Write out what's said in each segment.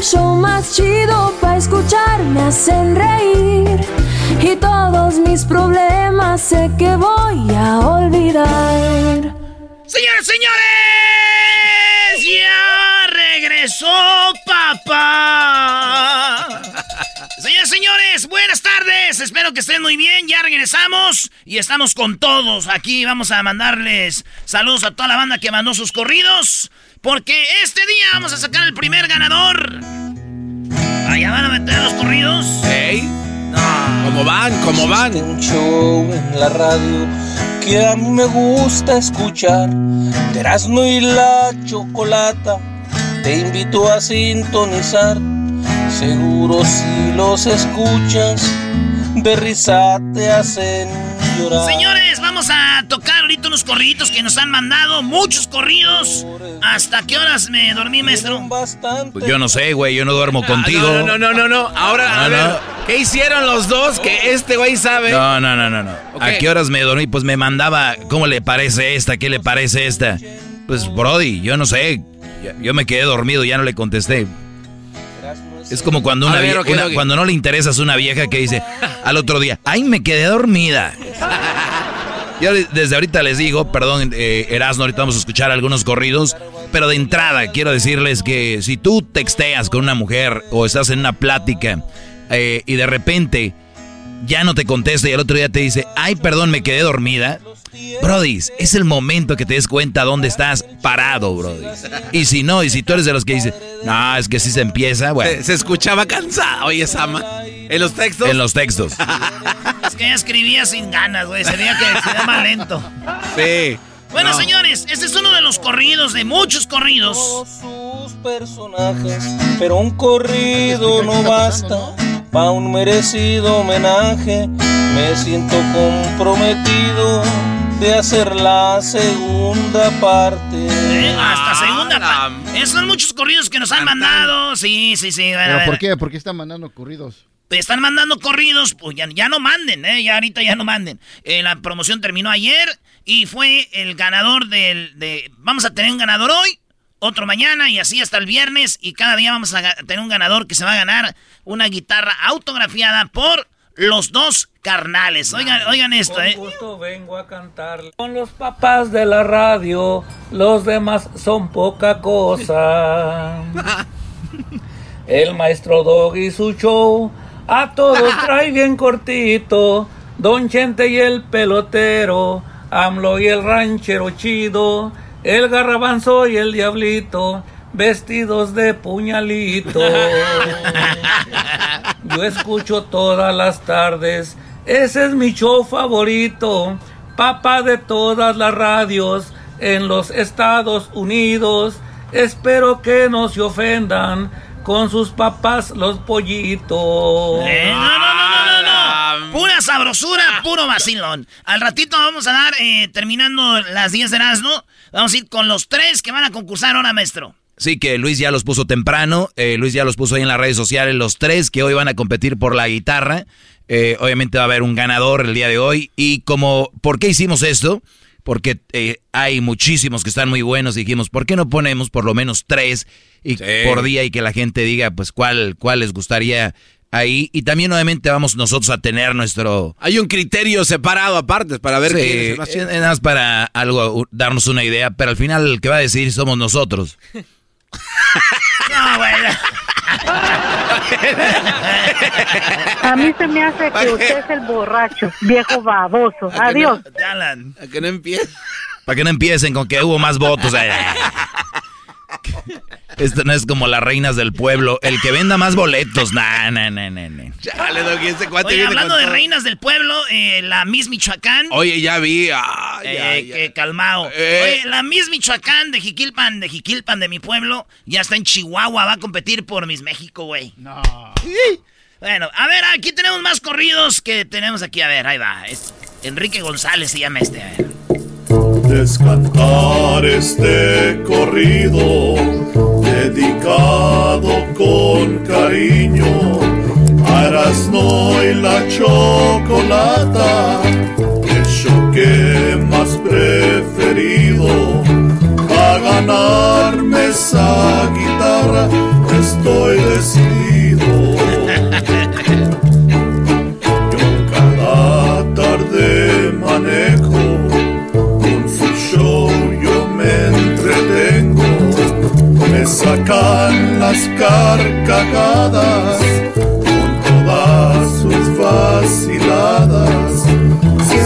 el show más chido para escuchar me hacen reír. Y todos mis problemas sé que voy a olvidar. Señores, señores, ya regresó papá. Señores, señores, buenas tardes. Espero que estén muy bien. Ya regresamos y estamos con todos. Aquí vamos a mandarles saludos a toda la banda que mandó sus corridos. Porque este día vamos a sacar el primer ganador. Allá van a meter los corridos. ¿Ey? ¿Cómo van? ¿Cómo van? un show en la radio que a mí me gusta escuchar. Erasmo y la chocolata, te invito a sintonizar. Seguro si los escuchas, de risa te hacen llorar. Señores, vamos a tocar ahorita unos corriditos que nos han mandado. Muchos corridos. ¿Hasta qué horas me dormí, maestro? Pues yo no sé, güey, yo no duermo contigo. No, no, no, no, no. Ahora, No, a ver, no. ¿qué hicieron los dos que este güey sabe? No, no, no, no, no. ¿A qué horas me dormí? Pues me mandaba, ¿cómo le parece esta? ¿Qué le parece esta? Pues, Brody, yo no sé. Yo me quedé dormido, ya no le contesté. Es como cuando una, ver, cuando no le interesas una vieja que dice al otro día, ay, me quedé dormida. Yo desde ahorita les digo, perdón, eh, Erasmo, ahorita vamos a escuchar algunos corridos, pero de entrada quiero decirles que si tú texteas con una mujer o estás en una plática eh, y de repente ya no te contesta y el otro día te dice, ay, perdón, me quedé dormida. Brody, es el momento que te des cuenta dónde estás parado, Brody. Y si no, y si tú eres de los que dice, no, es que si se empieza, bueno, Se, se escuchaba cansado, oye, Sama. En los textos. en los textos. Es que ya escribía sin ganas, güey. Se veía que se llama lento. Sí. Bueno, No. señores, este es uno de los corridos, de muchos corridos. sus personajes, pero un corrido no basta pa' un merecido homenaje. Me siento comprometido de hacer la segunda parte. ¿eh? Hasta segunda parte. Esos son muchos corridos que nos han mandado. Sí, sí, sí. a ver, a ¿Pero ver. por qué? ¿Por qué están mandando corridos? Están mandando corridos, pues ya, ya no manden, ¿eh? Ya ahorita ya no manden. Eh, la promoción terminó ayer y fue el ganador del... De, vamos a tener un ganador hoy, otro mañana y así hasta el viernes. Y cada día vamos a tener un ganador que se va a ganar una guitarra autografiada por los dos carnales. Oigan, oigan esto, ¿eh? gusto vengo a cantar con los papás de la radio, los demás son poca cosa. El maestro Dog y su show a todos trae bien cortito. Don Chente y el pelotero, AMLO y el ranchero chido, el garrabanzo y el diablito, vestidos de puñalito. Yo escucho todas las tardes, ese es mi show favorito, papá de todas las radios en los Estados Unidos. Espero que no se ofendan con sus papás los pollitos. Eh, no, no, no, no, no, no. Pura sabrosura, puro vacilón. Al ratito vamos a dar, eh, terminando las 10 de Erasmo, vamos a ir con los tres que van a concursar ahora, maestro. Sí, que Luis ya los puso temprano, eh, Luis ya los puso ahí en las redes sociales, los tres que hoy van a competir por la guitarra. Eh, obviamente va a haber un ganador el día de hoy. Y como, ¿por qué hicimos esto? Porque eh, hay muchísimos que están muy buenos. Y dijimos, ¿por qué no ponemos por lo menos tres y, por día y que la gente diga, pues, cuál, cuál les gustaría ahí? Y también, obviamente, vamos nosotros a tener nuestro. Hay un criterio separado aparte para ver Sí, es el más para algo, darnos una idea, pero al final el que va a decidir somos nosotros. No, güey. A mí se me hace que usted es el borracho, viejo baboso. Adiós. Alan. A que no empiece. Para que no empiecen con que hubo más votos. eh. Esto no es como las reinas del pueblo. El que venda más boletos. Nah, nah, nah, nah, nah. Chale, Doggy, ese cuate Oye, viene hablando con de todo. reinas del pueblo, eh, la Miss Michoacán. Oye, ya vi. Eh, ay, que ay. calmado. Eh. Oye, la Miss Michoacán de Jiquilpan, de Jiquilpan, de mi pueblo, ya está en Chihuahua, va a competir por Miss México, güey. No. Bueno, a ver, aquí tenemos más corridos que tenemos aquí. A ver, ahí va. Es Enrique González se llama este. A ver. Descantar este corrido dedicado con cariño a Erasmo y la chocolata, el show que más preferido. A ganarme esa guitarra estoy decidido. Sacan las carcajadas con todas sus vaciladas.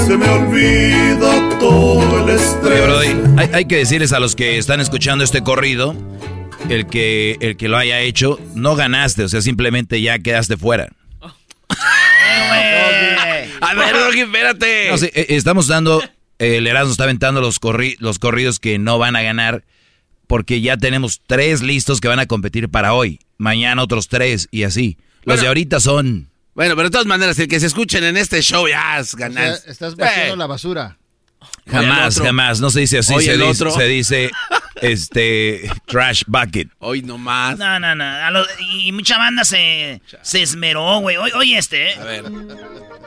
Se me olvida todo el Oye, estrés. Brody, hay, hay que decirles a los que están escuchando este corrido, el que, el que lo haya hecho, no ganaste, o sea, simplemente ya quedaste fuera. A ver, Doggy, espérate. No, sí, eh, estamos dando, eh, el Erasmo está aventando los, corri- los corridos que no van a ganar, porque ya tenemos tres listos que van a competir para hoy, mañana otros tres y así. Los Bueno. de ahorita son... Bueno, pero de todas maneras, el que se escuchen en este show ya es O sea, ganar. estás vaciando Eh, la basura. Jamás, jamás, no se dice así, Oye, se, el dice, otro. se dice, este, trash bucket. Hoy nomás. No, no, no. a lo- y mucha banda se, se esmeró, güey. Oye, oye este, ¿eh? A ver.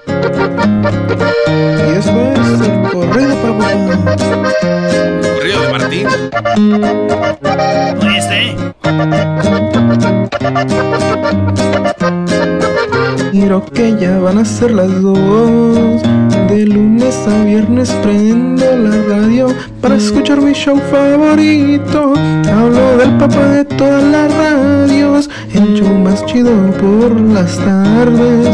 Y eso es el papá. Corrido de Martín. Oye este, ¿eh? Miro que ya van a ser las dos. De lunes a viernes prendo la radio para escuchar mi show favorito. Hablo del papá de todas las radios. El show más chido por las tardes.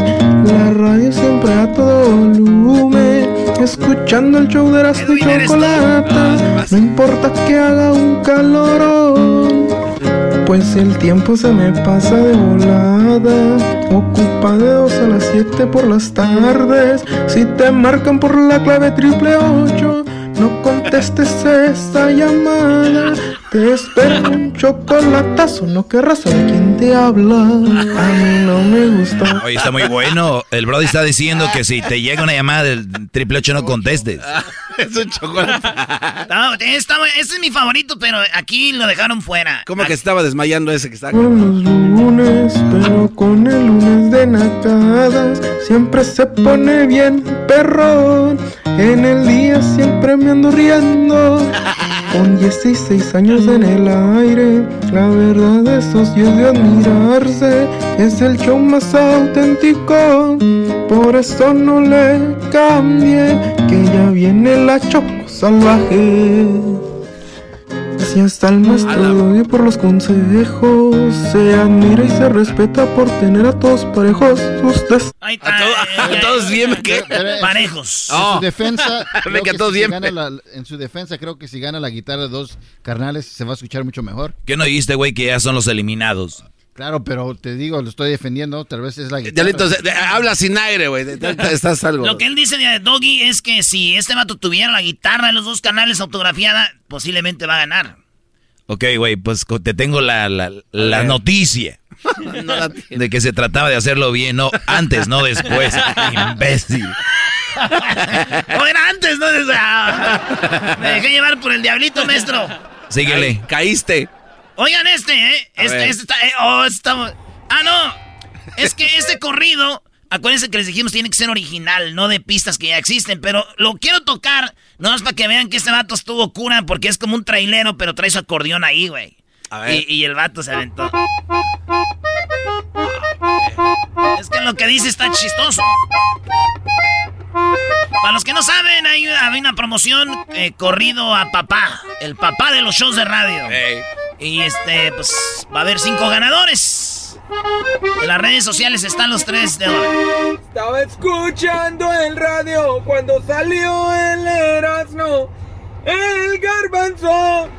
La radio siempre a todo volumen. Escuchando el show de Erasmo y. Chocolata. No importa que haga un calorón. Pues el tiempo se me pasa de volada. Ocupa de 2 a las 7 por las tardes. Si te marcan por la clave triple 8, no contestes esa llamada. Te espero un chocolatazo, no querrás saber quién te habla. A mí no me gusta. Oye, está muy bueno. El Brody está diciendo que si te llega una llamada del triple ocho no contestes. Es un chocolate. No, está- ese es mi favorito, pero aquí lo dejaron fuera. ¿Cómo que estaba desmayando ese que está acá? Con los lunes, pero con el lunes de nacadas siempre se pone bien perrón. En el día siempre me ando riendo. Con 16 años en el aire, la verdad eso sí es de admirarse. Es el show más auténtico, por eso no le cambie, que ya viene la choco salvaje. Gracias al maestro Doggy por los consejos. Se admira y se respeta por tener a todos parejos. Sus des- Ahí está. A, eh, a todos bien, ¿qué? Parejos. En su defensa, creo que si bien, gana la- en su defensa, creo que si gana la guitarra de dos carnales se va a escuchar mucho mejor. ¿Qué no dijiste, güey, que ya son los eliminados? Claro, pero te digo, lo estoy defendiendo, tal vez es la guitarra. De- habla sin aire, güey. Estás algo. Lo que él dice de Doggy es que si este vato tuviera la guitarra de los dos canales autografiada, posiblemente va a ganar. Ok, güey, pues te tengo la, la, la noticia. De que se trataba de hacerlo bien, no antes, no después. Imbécil. O era antes, ¿no? O sea, me dejé llevar por el diablito, maestro. Síguele. caíste. Oigan este, ¿eh? Este, este está... eh, oh, está- Ah, no. Es que este corrido, acuérdense que les dijimos, tiene que ser original, no de pistas que ya existen. Pero lo quiero tocar, no más para que vean que este vato estuvo cura, porque es como un trailero, pero trae su acordeón ahí, güey. A ver. Y, y el vato se aventó. Es que lo que dice está chistoso. Para los que no saben, hay, hay una promoción eh, corrido a papá, el papá de los shows de radio. Y este, pues va a haber cinco ganadores. En las redes sociales están los tres de ahora. Estaba escuchando el radio cuando salió el Erasmo, el Garbanzo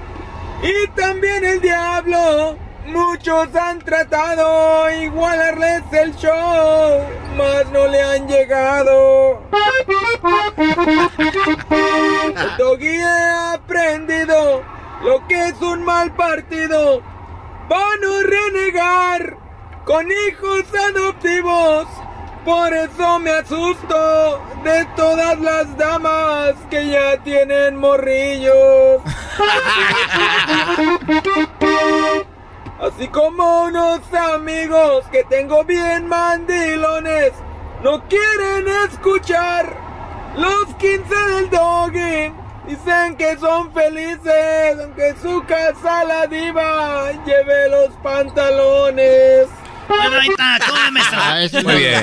y también el Diablo. Muchos han tratado igualarles el show, mas no le han llegado. El Doggy he aprendido lo que es un mal partido. Van a renegar con hijos adoptivos. Por eso me asusto de todas las damas que ya tienen morrillos. Así como unos amigos que tengo bien mandilones no quieren escuchar los 15 del doggy. Dicen que son felices, aunque su casa la diva lleve los pantalones. Bueno, ahí está, ¿cómo ves, maestro? Ah, es Muy bien.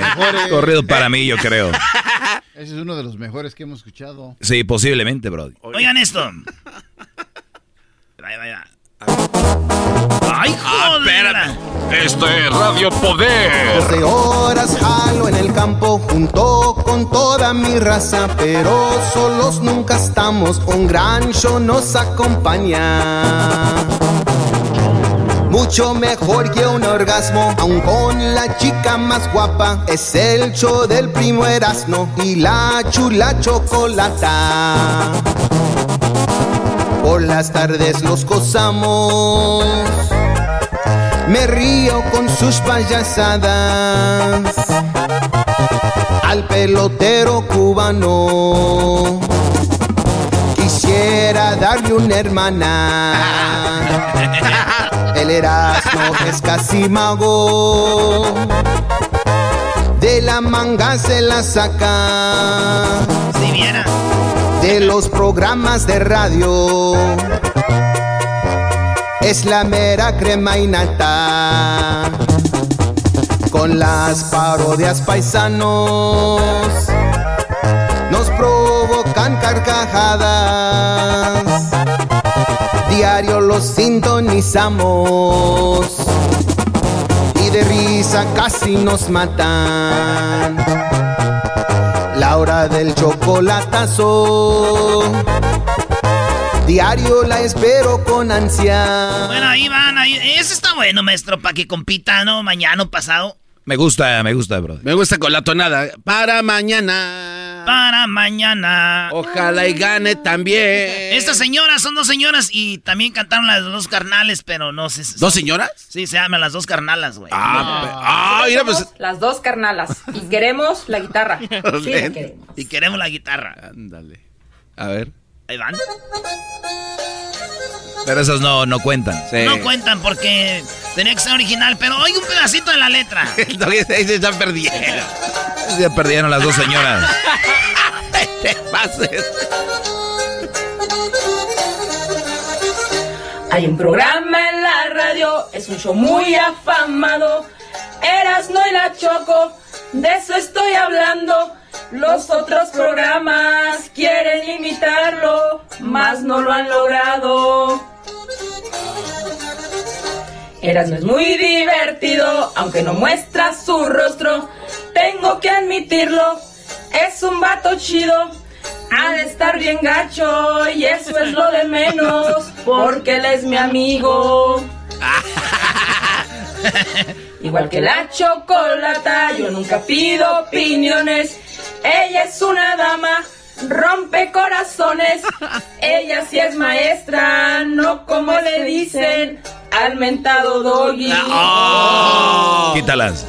Corrido para mí, yo creo. Ese es uno de los mejores que hemos escuchado. Sí, posiblemente, Brody. Oigan esto. Ahí va, ahí va. ¡Ay, joder! Esto es Radio Poder. 12 horas jalo en el campo junto con toda mi raza, pero solos nunca estamos, un gran show nos acompaña. Mucho mejor que un orgasmo, aun con la chica más guapa, es el show del primo Erasmo y la chula chocolata. Por las tardes los gozamos. Me río con sus payasadas. Al pelotero cubano. Quisiera darle una hermana. El Erasmo es casi mago. De la manga se la saca. Si viera. De los programas de radio. Es la mera crema y nata. Con las parodias paisanos. Diario los sintonizamos. Y de risa casi nos matan. La hora del chocolatazo. Diario la espero con ansia. Bueno, ahí van, ahí. Ese está bueno, maestro, para que compita, ¿no? Mañana o pasado. Me gusta, me gusta, Brody. Me gusta con la tonada. Para mañana. Para mañana. Ojalá y gane también. Estas señoras son dos señoras y también cantaron las dos carnales, pero no sé. ¿Dos señoras? Sí, se llaman las dos carnalas, güey. Ah, ah, mira, pues. Las dos carnalas. Y queremos la guitarra. Sí, la queremos. Y queremos la guitarra. Ándale. A ver. Ahí van. Pero esas no, no cuentan. No cuentan porque tenía que ser original, pero hay un pedacito de la letra. Ahí se están perdiendo. Ya perdieron las dos señoras. te pases. Hay un programa en la radio, es un show muy afamado. Eras no y la choco, de eso estoy hablando. Los otros programas quieren imitarlo, mas no lo han logrado. Eras no es muy divertido, aunque no muestra su rostro. Tengo que admitirlo, es un vato chido. Ha de estar bien gacho y eso es lo de menos, porque él es mi amigo. Igual que la chocolata, yo nunca pido opiniones. Ella es una dama, rompe corazones. Ella sí es maestra, no como le dicen. al mentado doggy. Oh. Quítalas.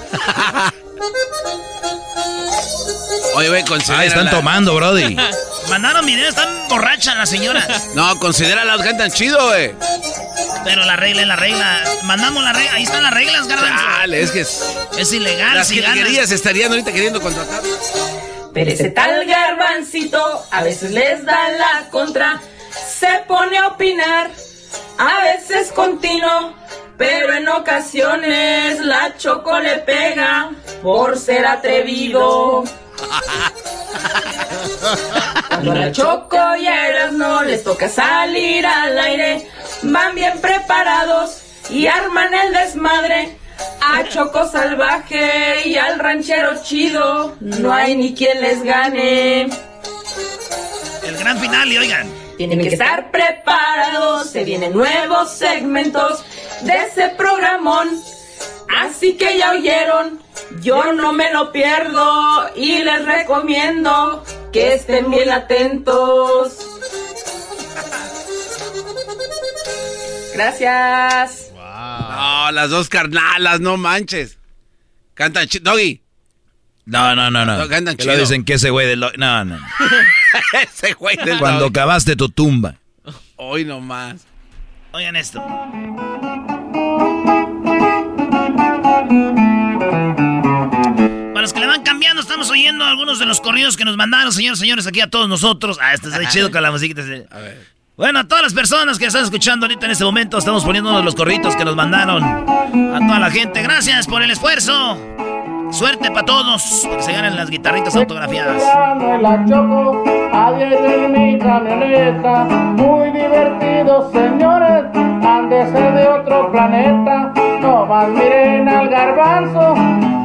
Oye, güey, considera. Ah, están tomando, Brody. Mandaron video, están borrachas las señoras. No, considera las cantan chido, güey. Pero la regla es la regla. Mandamos la regla. Ahí están las reglas, garbanzo. Dale, es que es. Es ilegal. Las si ganas. estarían ahorita queriendo contratar. Pero ese tal garbancito a veces les da la contra, se pone a opinar, a veces continuo, pero en ocasiones la choco le pega por ser atrevido. Cuando la choco y no les toca salir al aire, van bien preparados y arman el desmadre. A Choco Salvaje y al ranchero chido, no hay ni quien les gane. El gran final, y oigan. Tienen que estar preparados, se vienen nuevos segmentos de ese programón. Así que ya oyeron, yo no me lo pierdo y les recomiendo que estén bien atentos. Gracias. No, las dos carnalas, no manches. Cantan chido. Doggy. No, no, no, no. Cantan Que lo chido. dicen que ese güey del... No, no. Ese güey del Cuando Doggy. cavaste tu tumba. Hoy nomás. Oigan esto. Para los que le van cambiando, estamos oyendo algunos de los corridos que nos mandaron, señores, señores, aquí a todos nosotros. Ah, este está chido con la musiquita. sí. Bueno, a todas las personas que están escuchando ahorita en este momento, estamos de los corridos que nos mandaron. A toda la gente, gracias por el esfuerzo. Suerte para todos, para que se ganen las guitarritas autografiadas. en la choco, ayer en mi camioneta, muy divertido señores, han de ser de otro planeta, no más miren al garbanzo,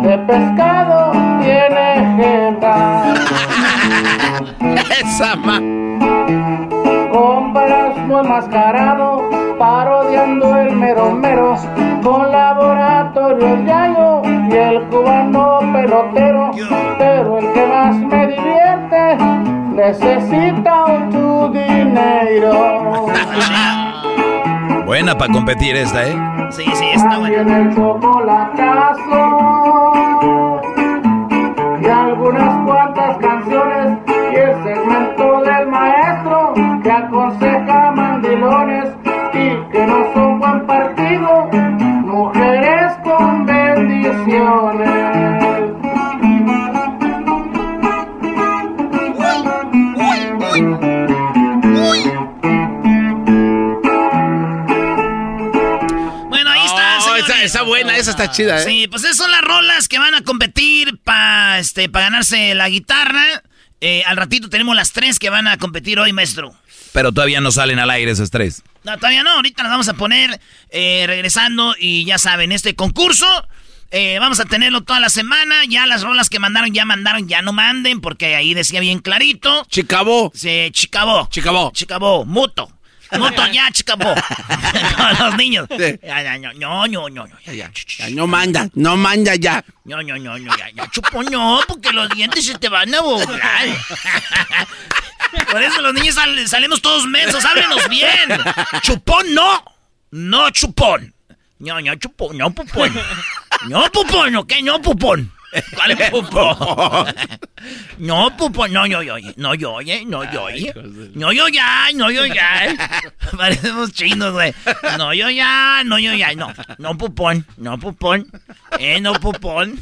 de pescado tiene jeta. Esa ma... No enmascarado, parodiando el mero mero, con laboratorio Yayo y el cubano pelotero, pero el que más me divierte necesita un dinero. Buena para competir esta, ¿eh? Sí, sí, está el chocolatazo ahí está, buena, esa está chida, ¿eh? Sí, pues esas son las rolas que van a competir para este, pa ganarse la guitarra. Eh, al ratito tenemos las tres que van a competir hoy, maestro. Pero todavía no salen al aire esas tres. No, todavía no, ahorita las vamos a poner eh, regresando y ya saben, este concurso eh, vamos a tenerlo toda la semana. Ya las rolas que mandaron, ya mandaron, ya no manden, porque ahí decía bien clarito. Chicabó. Sí, chicabó. Chicabó. Chicabó, muto. Muto ya, chicabó. Con los niños. Ya, ya, no, no, no, no, ya, ya. Ya, no manda, no manda ya. No, no, no, no, ya, ya chupo no, porque los dientes se te van a volar. Por eso los niños sal- salimos todos mensos, háblenos bien. Chupón no, no chupón. No, no chupón, no pupón. No pupón, ¿ok? No pupón. ¿Cuál es pupón? No, pupón, no, yo, yo, no, yo, oye, no, yo. No, yo ya, no, yo ya. Parecemos chinos, güey. No, yo ya, no, yo ya, no. No pupón, no pupón. Eh, no pupón.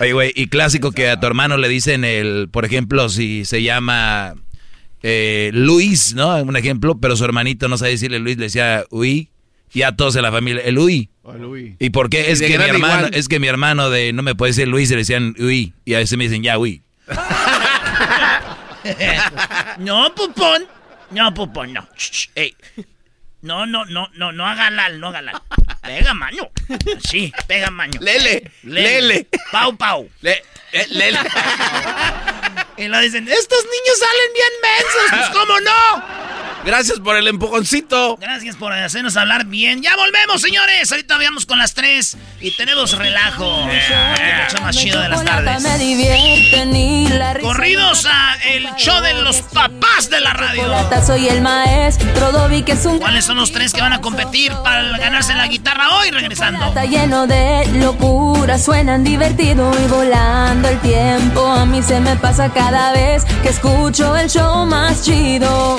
Oye, güey, y clásico que a tu hermano le dicen el, por ejemplo, si se llama eh, Luis, ¿no? Un ejemplo, pero su hermanito no sabe decirle Luis, le decía Uy, y a todos en la familia, el Uy. ¿Y por qué? Es que mi hermano, igual. es que mi hermano de no me puede decir Luis, le decían Uy, y a veces me dicen ya Uy. No, pupón. No, pupón, no. Ey. No, no, no, no, no haga lal, no haga lal. Pega mano. Sí, pega mano. Lele, lele. Pau, pau. Le, eh, lele. Y lo dicen, estos niños salen bien mensos. Pues, ¿cómo no? Gracias por el empujoncito. Gracias por hacernos hablar bien. Ya volvemos, señores. Ahorita veamos con las tres y tenemos relajo. El show más chido de las tardes. Corridos a el show de los papás de la radio. Soy el maestro Dobby, que es un ¿Cuáles son los tres que van a competir para ganarse la guitarra hoy regresando? Está lleno de locura, suenan divertido y volando el tiempo. A mí se me pasa cada vez que escucho el show más chido.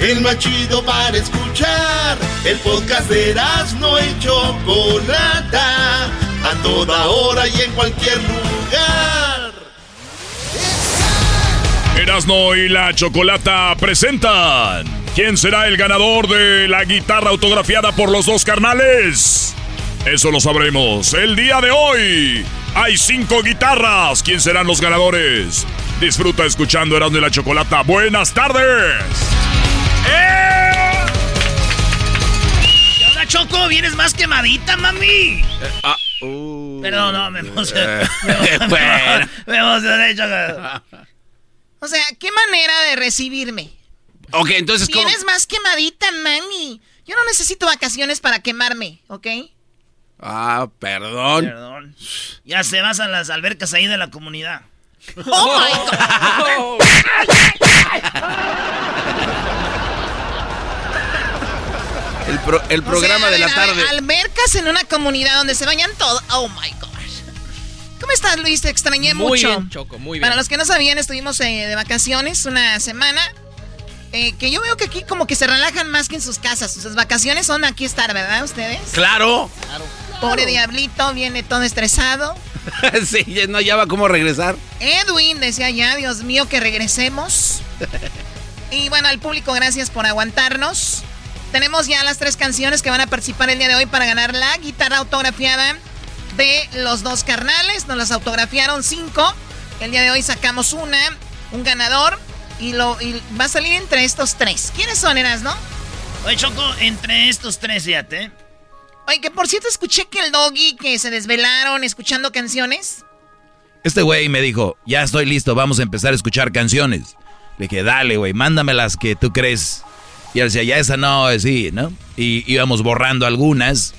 El más chido para escuchar. El podcast de no y Chocolata. A toda hora y en cualquier lugar. Erasno y la Chocolata presentan. ¿Quién será el ganador de la guitarra autografiada por los dos carnales? Eso lo sabremos el día de hoy. Hay cinco guitarras. ¿Quién serán los ganadores? Disfruta escuchando Erasno y la Chocolata. Buenas tardes. ¡Eh! ¿Qué onda, Choco? ¿Vienes más quemadita, mami? ah, Perdón, no, me emocioné. Me Bueno. me emocioné, Choco. O sea, ¿qué manera de recibirme? Ok, entonces, ¿cómo? Vienes más quemadita, mami. Yo no necesito vacaciones para quemarme, ¿ok? Ah, perdón. Perdón. Ya se vas a las albercas ahí de la comunidad. ¡Oh, my El, pro- el programa O sea, de la a ver, ver, tarde. Albercas en una comunidad donde se bañan todos. Oh my gosh. ¿Cómo estás, Luis? Te extrañé Muy mucho. bien, Choco, muy bien. Para los que no sabían, estuvimos eh, de vacaciones una semana. eh, que yo veo que aquí como que se relajan más que en sus casas. Sus vacaciones son aquí estar, ¿verdad? Ustedes. Claro. Pobre diablito, viene todo estresado. sí, ya no ya va cómo regresar. Edwin decía ya, Dios mío, que regresemos. Y bueno, al público, gracias por aguantarnos. Tenemos ya las tres canciones que van a participar el día de hoy para ganar la guitarra autografiada de los dos carnales. Nos las autografiaron cinco. El día de hoy sacamos una, un ganador. Y, lo, y va a salir entre estos tres. ¿Quiénes son, Eras, no? Oye, Choco, entre estos tres, fíjate. Oye, que por cierto escuché que el doggy que se desvelaron escuchando canciones. Este güey me dijo, ya estoy listo, vamos a empezar a escuchar canciones. Le dije, dale, güey, mándame las que tú crees. Y él decía, ya esa no, sí, ¿no? Y íbamos borrando algunas.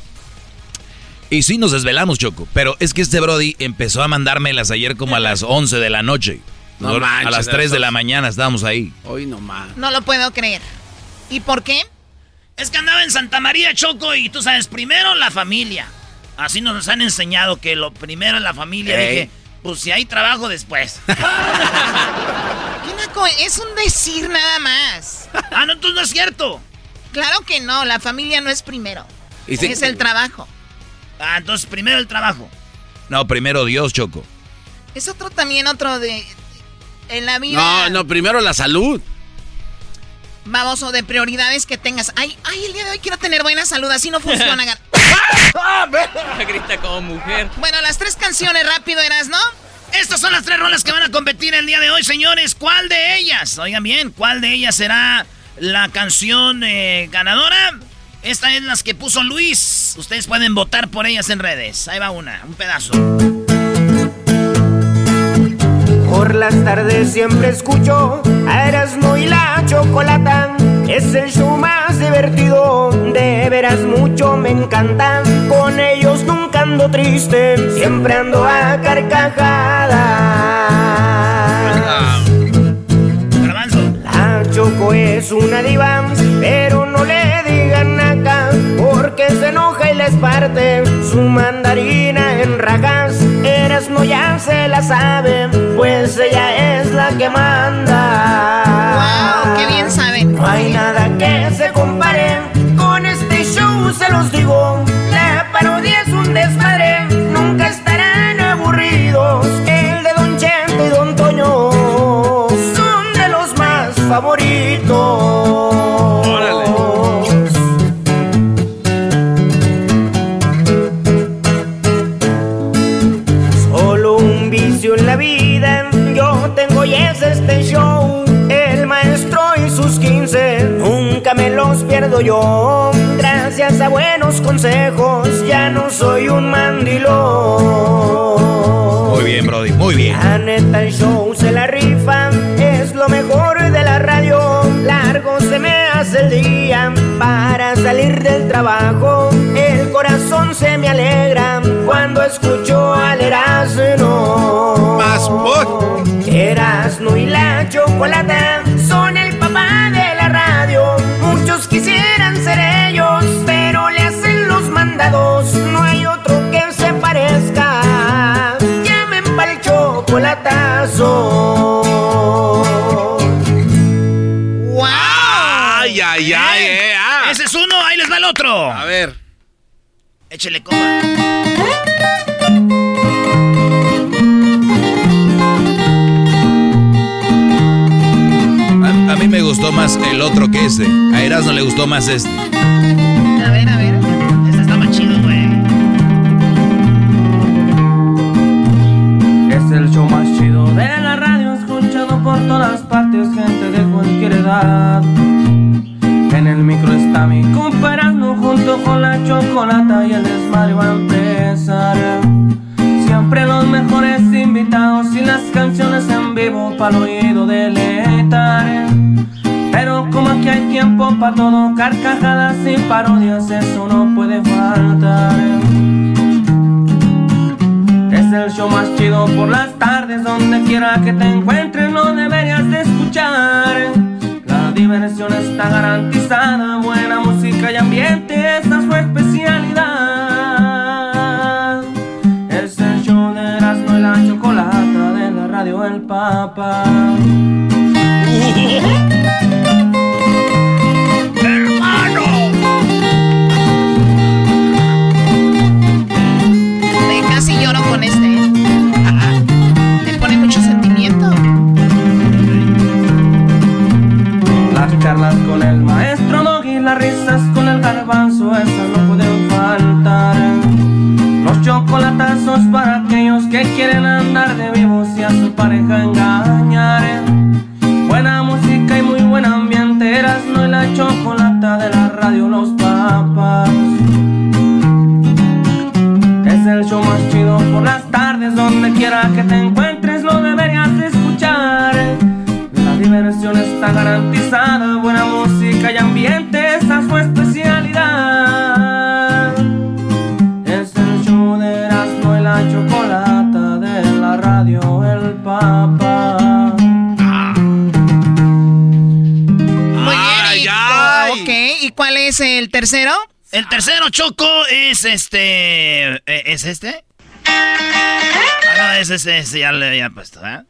Y sí nos desvelamos, Choco. Pero es que este Brody empezó a mandármelas ayer como a las 11 de la noche. No a manches, las 3 de la mañana estábamos ahí. Hoy nomás. No lo puedo creer. ¿Y por qué? Es que andaba en Santa María, Choco, y tú sabes, primero la familia. Así nos han enseñado que lo primero es la familia. Ey. Dije, pues si hay trabajo después. ¿Quién Choco, es un decir nada más. ah, no, entonces no es cierto. Claro que no, la familia no es primero. Es el trabajo. Ah, entonces primero el trabajo. No, primero Dios, Choco. Es otro también, otro de... En la vida... No, no, primero la salud. Vamos, o de prioridades que tengas. Ay, ay, el día de hoy quiero tener buena salud, así no funciona. Grita como mujer. Bueno, las tres canciones rápido eras, ¿no? Estas son las tres rolas que van a competir el día de hoy, señores. ¿Cuál de ellas? Oigan bien, ¿cuál de ellas será la canción eh, ganadora? Esta es las que puso Luis. Ustedes pueden votar por ellas en redes. Ahí va una, un pedazo. Por las tardes siempre escucho a Erasmo y la Chocolata. Es el show más divertido, de veras mucho me encantan. Con ellos nunca ando triste, siempre ando a carcajada. La Choco es una diva, pero no le digan acá, porque se enoja y les parte su mandarina en ragas. Erasmo ya se la sabe, pues ella es la que manda. ¡Wow! ¡Qué bien saben! No hay nada consejos ya no soy un mandilón. Muy bien, Brody, muy bien. La neta el show se la rifa, es lo mejor de la radio. Largo se me hace el día para salir del trabajo. El corazón se me alegra cuando escucho al Erasmo. Más por. Erasmo y la chocolata Échele copa. A, a mí me gustó más el otro que este. A Erasmo le gustó más este. A ver, a ver. Este está más chido, güey. Es el show más chido de la radio, escuchado por todas partes, gente de cualquier edad. En el micro está mi comparando junto con la chocolata para el oído deleitar. Pero como aquí hay tiempo para todo, carcajadas y parodias, eso no puede faltar. Es el show más chido por las tardes, donde quiera que te encuentres, lo deberías de escuchar. La diversión está garantizada, buena música y ambiente, esta es El Papa. Me casi lloro con este. ¿eh? Me pone mucho sentimiento. Las charlas con el maestro Doggy, las risas con el garbanzo, esas no pueden faltar. Los chocolatazos para aquellos que quieren andar de vivos y a su pareja engañar. Buena música y muy buen ambiente, Erasmo y la chocolata de la radio Los Papas. Es el show más chido por las tardes, donde quiera que te encuentres, tercero? El tercero, Choco, es este. eh, ¿Es este? Ah, no, es ese, ese, ya le había puesto, ¿eh?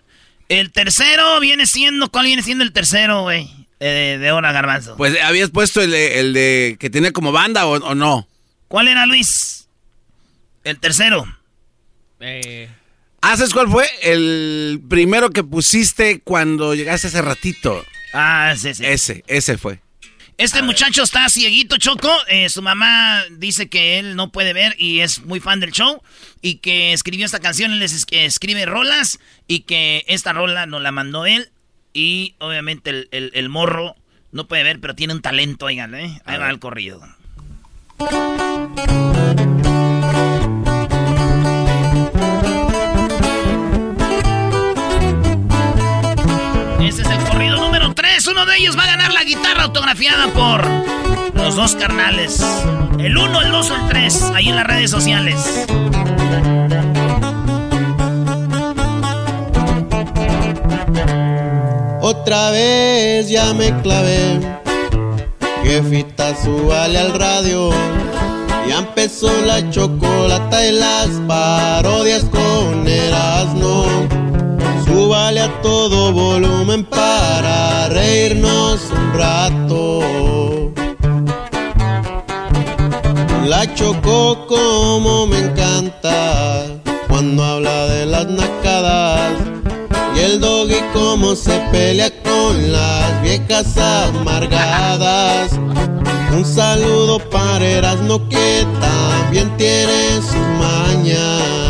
El tercero viene siendo, ¿cuál viene siendo el tercero, güey? Eh, de hora, garbanzo. Pues habías puesto el de, el de que tenía como banda o, o no. ¿Cuál era, Luis? El tercero. Eh. Ah, ¿sabes cuál fue? El primero que pusiste cuando llegaste hace ratito. Ah, ese, ese. Ese, ese fue. Este muchacho está cieguito, Choco. Eh, su mamá dice que él no puede ver y es muy fan del show. Y que escribió esta canción, él les es- que escribe rolas. Y que esta rola nos la mandó él. Y obviamente el, el- el morro no puede ver, pero tiene un talento, oigan, ¿eh? Ahí va el corrido. Número 3. Uno de ellos va a ganar la guitarra autografiada por los dos carnales. El 1, el 2 o el 3. Ahí en las redes sociales. Otra vez ya me clavé. Jefita, súbale al radio. Ya empezó la chocolata y las parodias con Erasmo. Súbale a todo volumen para reírnos un rato. La chocó como me encanta cuando habla de las nacadas. Y el doggy como se pelea con las viejas amargadas. Un saludo para Erasmo que también tiene sus mañas.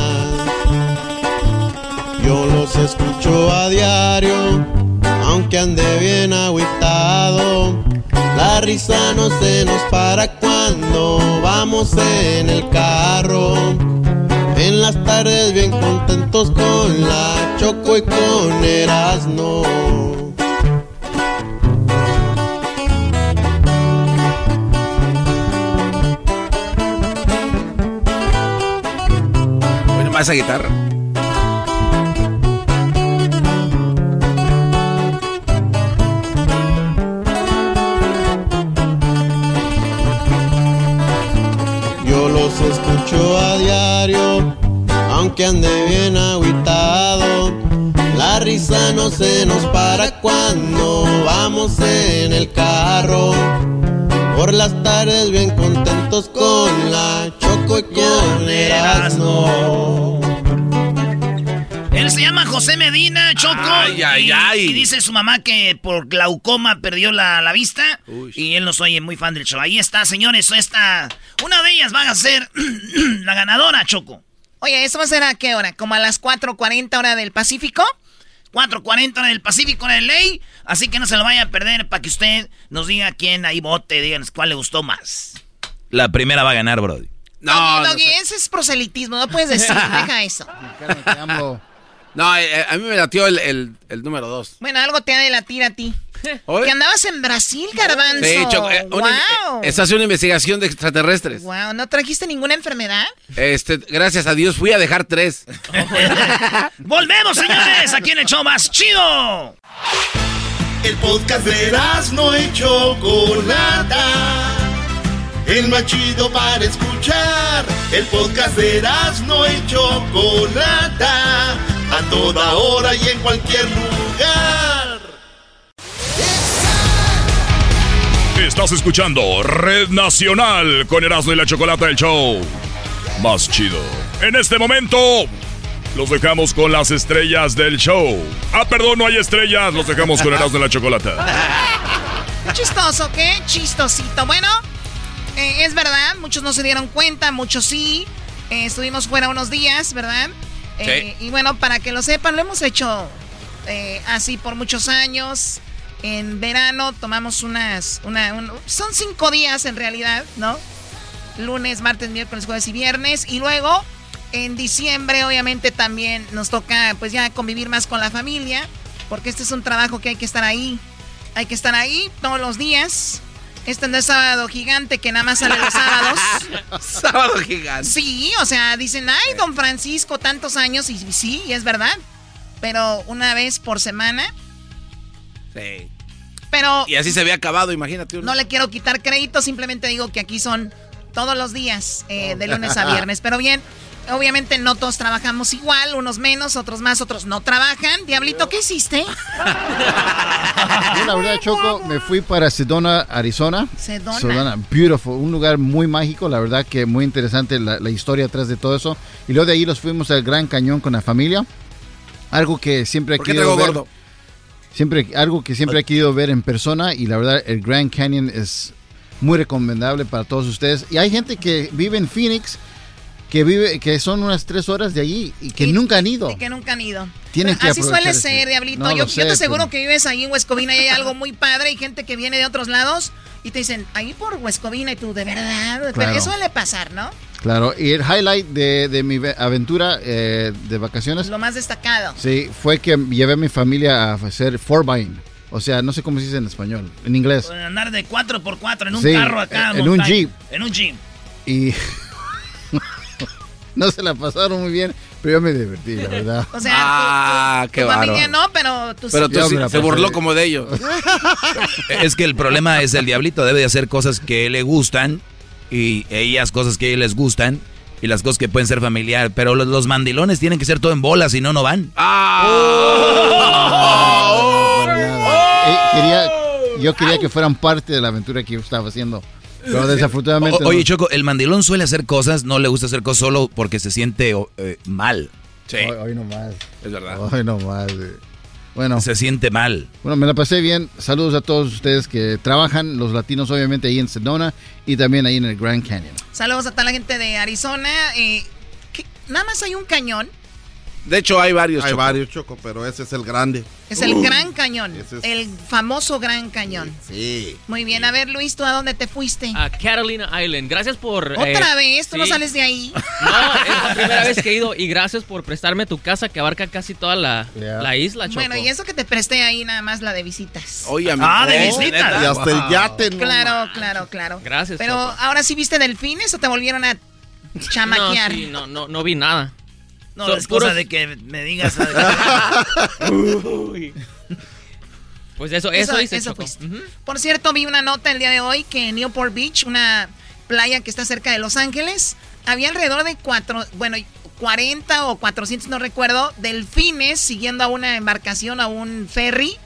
Yo los escucho a diario, aunque ande bien agüitado. La risa no se nos para cuando vamos en el carro. En las tardes bien contentos con la Choco y con Erasmo. Bueno, más esa guitarra. Escucho a diario, aunque ande bien agüitado. La risa no se nos para cuando vamos en el carro. Por las tardes bien contentos con la Choco y con Erasmo. Se llama José Medina, Choco. Ay, ay, y, ay. y dice su mamá que por glaucoma perdió la, la vista. Y él no soy muy fan del show. Ahí está, señores. Esta, una de ellas va a ser la ganadora, Choco. Oye, ¿eso va a ser a qué hora? ¿Como a las 4.40 hora del Pacífico? 4.40 hora del Pacífico en el ley. Así que no se lo vaya a perder para que usted nos diga quién ahí vote. Díganos cuál le gustó más. La primera va a ganar, Brody. Doggy, Doggy, ese es proselitismo, no puedes decir, deja eso. No, eh, eh, a mí me latió el, el, el número dos. Bueno, algo te ha de latir a ti. ¿Oye? Que andabas en Brasil, garbanzo. Sí, Choco, eh, una- wow. eh, Esta hace una investigación de extraterrestres. Wow, ¿no trajiste ninguna enfermedad? Este, gracias a Dios fui a dejar tres. Volvemos, señores, aquí en el show más chido. El podcast de no y Chocolata. El más chido para escuchar. El podcast de no y Chocolata. A toda hora y en cualquier lugar. Estás escuchando Red Nacional con Erasmo y la Chocolata del Show. Más chido. En este momento, los dejamos con las estrellas del show. Ah, perdón, no hay estrellas. Los dejamos con Erasmo y la Chocolata. Qué chistoso, qué chistosito. Bueno, eh, es verdad, muchos no se dieron cuenta, muchos sí. Eh, estuvimos fuera unos días, ¿verdad? Eh, y bueno, para que lo sepan, lo hemos hecho eh, así por muchos años. En verano tomamos unas, una, un- son cinco días en realidad, ¿no? Lunes, martes, miércoles, jueves y viernes. Y luego, en diciembre, obviamente también nos toca, pues ya convivir más con la familia, porque este es un trabajo que hay que estar ahí. Hay que estar ahí todos los días. Este no es sábado gigante que nada más sale los sábados. Sábado gigante. Sí, o sea, dicen, ay, don Francisco, tantos años, y sí, y es verdad. Pero una vez por semana. Sí. Pero Y así se había acabado, imagínate. uno. no le quiero quitar crédito, simplemente digo que aquí son todos los días, eh, de lunes a viernes. Pero bien, Obviamente no todos trabajamos igual, unos menos, otros más, otros no trabajan. Diablito, ¿qué hiciste? Yo, la verdad, Choco, me fui para Sedona, Arizona. Sedona. beautiful. Un lugar muy mágico, la verdad que muy interesante la, la historia atrás de todo eso. Y luego de ahí nos fuimos al Gran Cañón con la familia. Algo que siempre he ¿Por qué querido ver. gordo? Siempre, algo que siempre he querido ver en persona y la verdad el Grand Canyon es muy recomendable para todos ustedes. Y hay gente que vive en Phoenix, que vive, que son unas tres horas de allí y que nunca han ido. Y que nunca han ido. Tienen que Así suele ser, Diablito. No, yo, te aseguro pero- que vives ahí en Huescovina y hay algo muy padre. Hay gente que viene de otros lados y te dicen, ahí por Huescovina y tú, de verdad. Pero eso suele pasar, ¿no? Claro, y el highlight de, de mi ve- aventura eh, de vacaciones, Lo más destacado. sí, fue que llevé a mi familia a hacer four buying. O sea, no sé cómo se dice en español, en inglés. Andar de 4x4 en un Sí, carro acá. en un. Jeep. En un jeep. Y no se la pasaron muy bien, pero yo me divertí, la verdad. O sea, Ah, tu, tu- qué tu familia no, pero tú Pero tú sí- se burló como de ellos. Es que el problema es el diablito debe de hacer cosas que le gustan y ellas cosas que a les gustan y las cosas que pueden ser familiar, pero los, los mandilones tienen que ser todo en bolas, si no, no van. Eh, quería, yo quería que fueran parte de la aventura que yo estaba haciendo. Pero desafortunadamente. O- oye, no. Choco, el mandilón suele hacer cosas, no le gusta hacer cosas solo porque se siente eh, mal. Sí, Hoy, hoy no más. es verdad. Hoy no más. eh. Bueno, Se siente mal. bueno, me la pasé bien. Saludos a todos ustedes que trabajan, los latinos obviamente ahí en Sedona y también ahí en el Grand Canyon. Saludos a toda la gente de Arizona. eh. Nada más hay un cañón. De hecho, hay varios. Hay Choco. varios, Choco, pero ese es el grande. Es el Gran Cañón. Es- El famoso Gran Cañón. Sí. Muy bien. A ver, Luis, ¿tú a dónde te fuiste? A Catalina Island. Gracias por... ¿Otra eh, vez? ¿Tú no sales de ahí? No, es la primera vez que he ido y gracias por prestarme tu casa que abarca casi toda la, Yeah. la isla, Choco. Bueno, y eso que te presté ahí nada más la de visitas. Oye, amigo. Ah, de Oh, visita. neta. Y hasta el yate, no Claro, claro, claro. Gracias, Pero Choco. ahora sí viste delfines o te volvieron a chamaquear. No, sí, no, no, no vi nada. No, Son es cosa de que me digas. Pues eso, Eso- eso, hice, eso Choco. Por cierto, vi una nota el día de hoy que en Newport Beach, una playa que está cerca de Los Ángeles, había alrededor de cuatro, bueno, 40 o 400, no recuerdo, delfines siguiendo a una embarcación, a un ferry.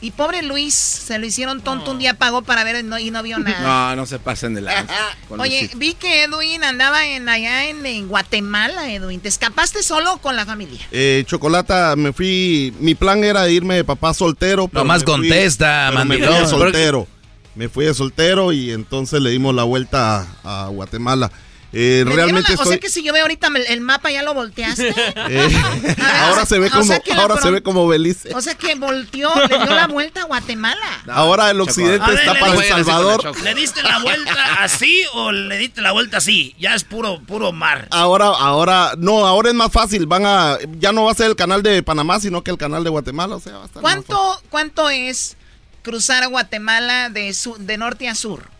Y pobre Luis, se lo hicieron tonto, un día pagó para ver y no, y no vio nada. No, no se pasen de la. Oye, vi que Edwin andaba en allá en, en Guatemala, Edwin. ¿Te escapaste solo o con la familia? Eh, Chocolata, me fui. Mi plan era irme de papá soltero. pero Nomás me fui- contesta, pero me fui de soltero. Me fui de soltero y entonces le dimos la vuelta a, a Guatemala. Eh, ¿Le dieron realmente la- O sea que si yo veo ahorita el, el mapa, ¿ya lo volteaste? eh, ahora se ve o sea como, ahora se ve como Belice. O sea que volteó, le dio la vuelta a Guatemala. Ahora el occidente ver, está le para El Salvador. ¿Le diste la vuelta así o le diste la vuelta así? Ya es puro, puro mar. Ahora, ahora, no, ahora es más fácil. Van a, ya no va a ser el canal de Panamá, sino que el canal de Guatemala. O sea, va a estar más ¿Cuánto, ¿Cuánto es cruzar a Guatemala de, su- de norte a sur?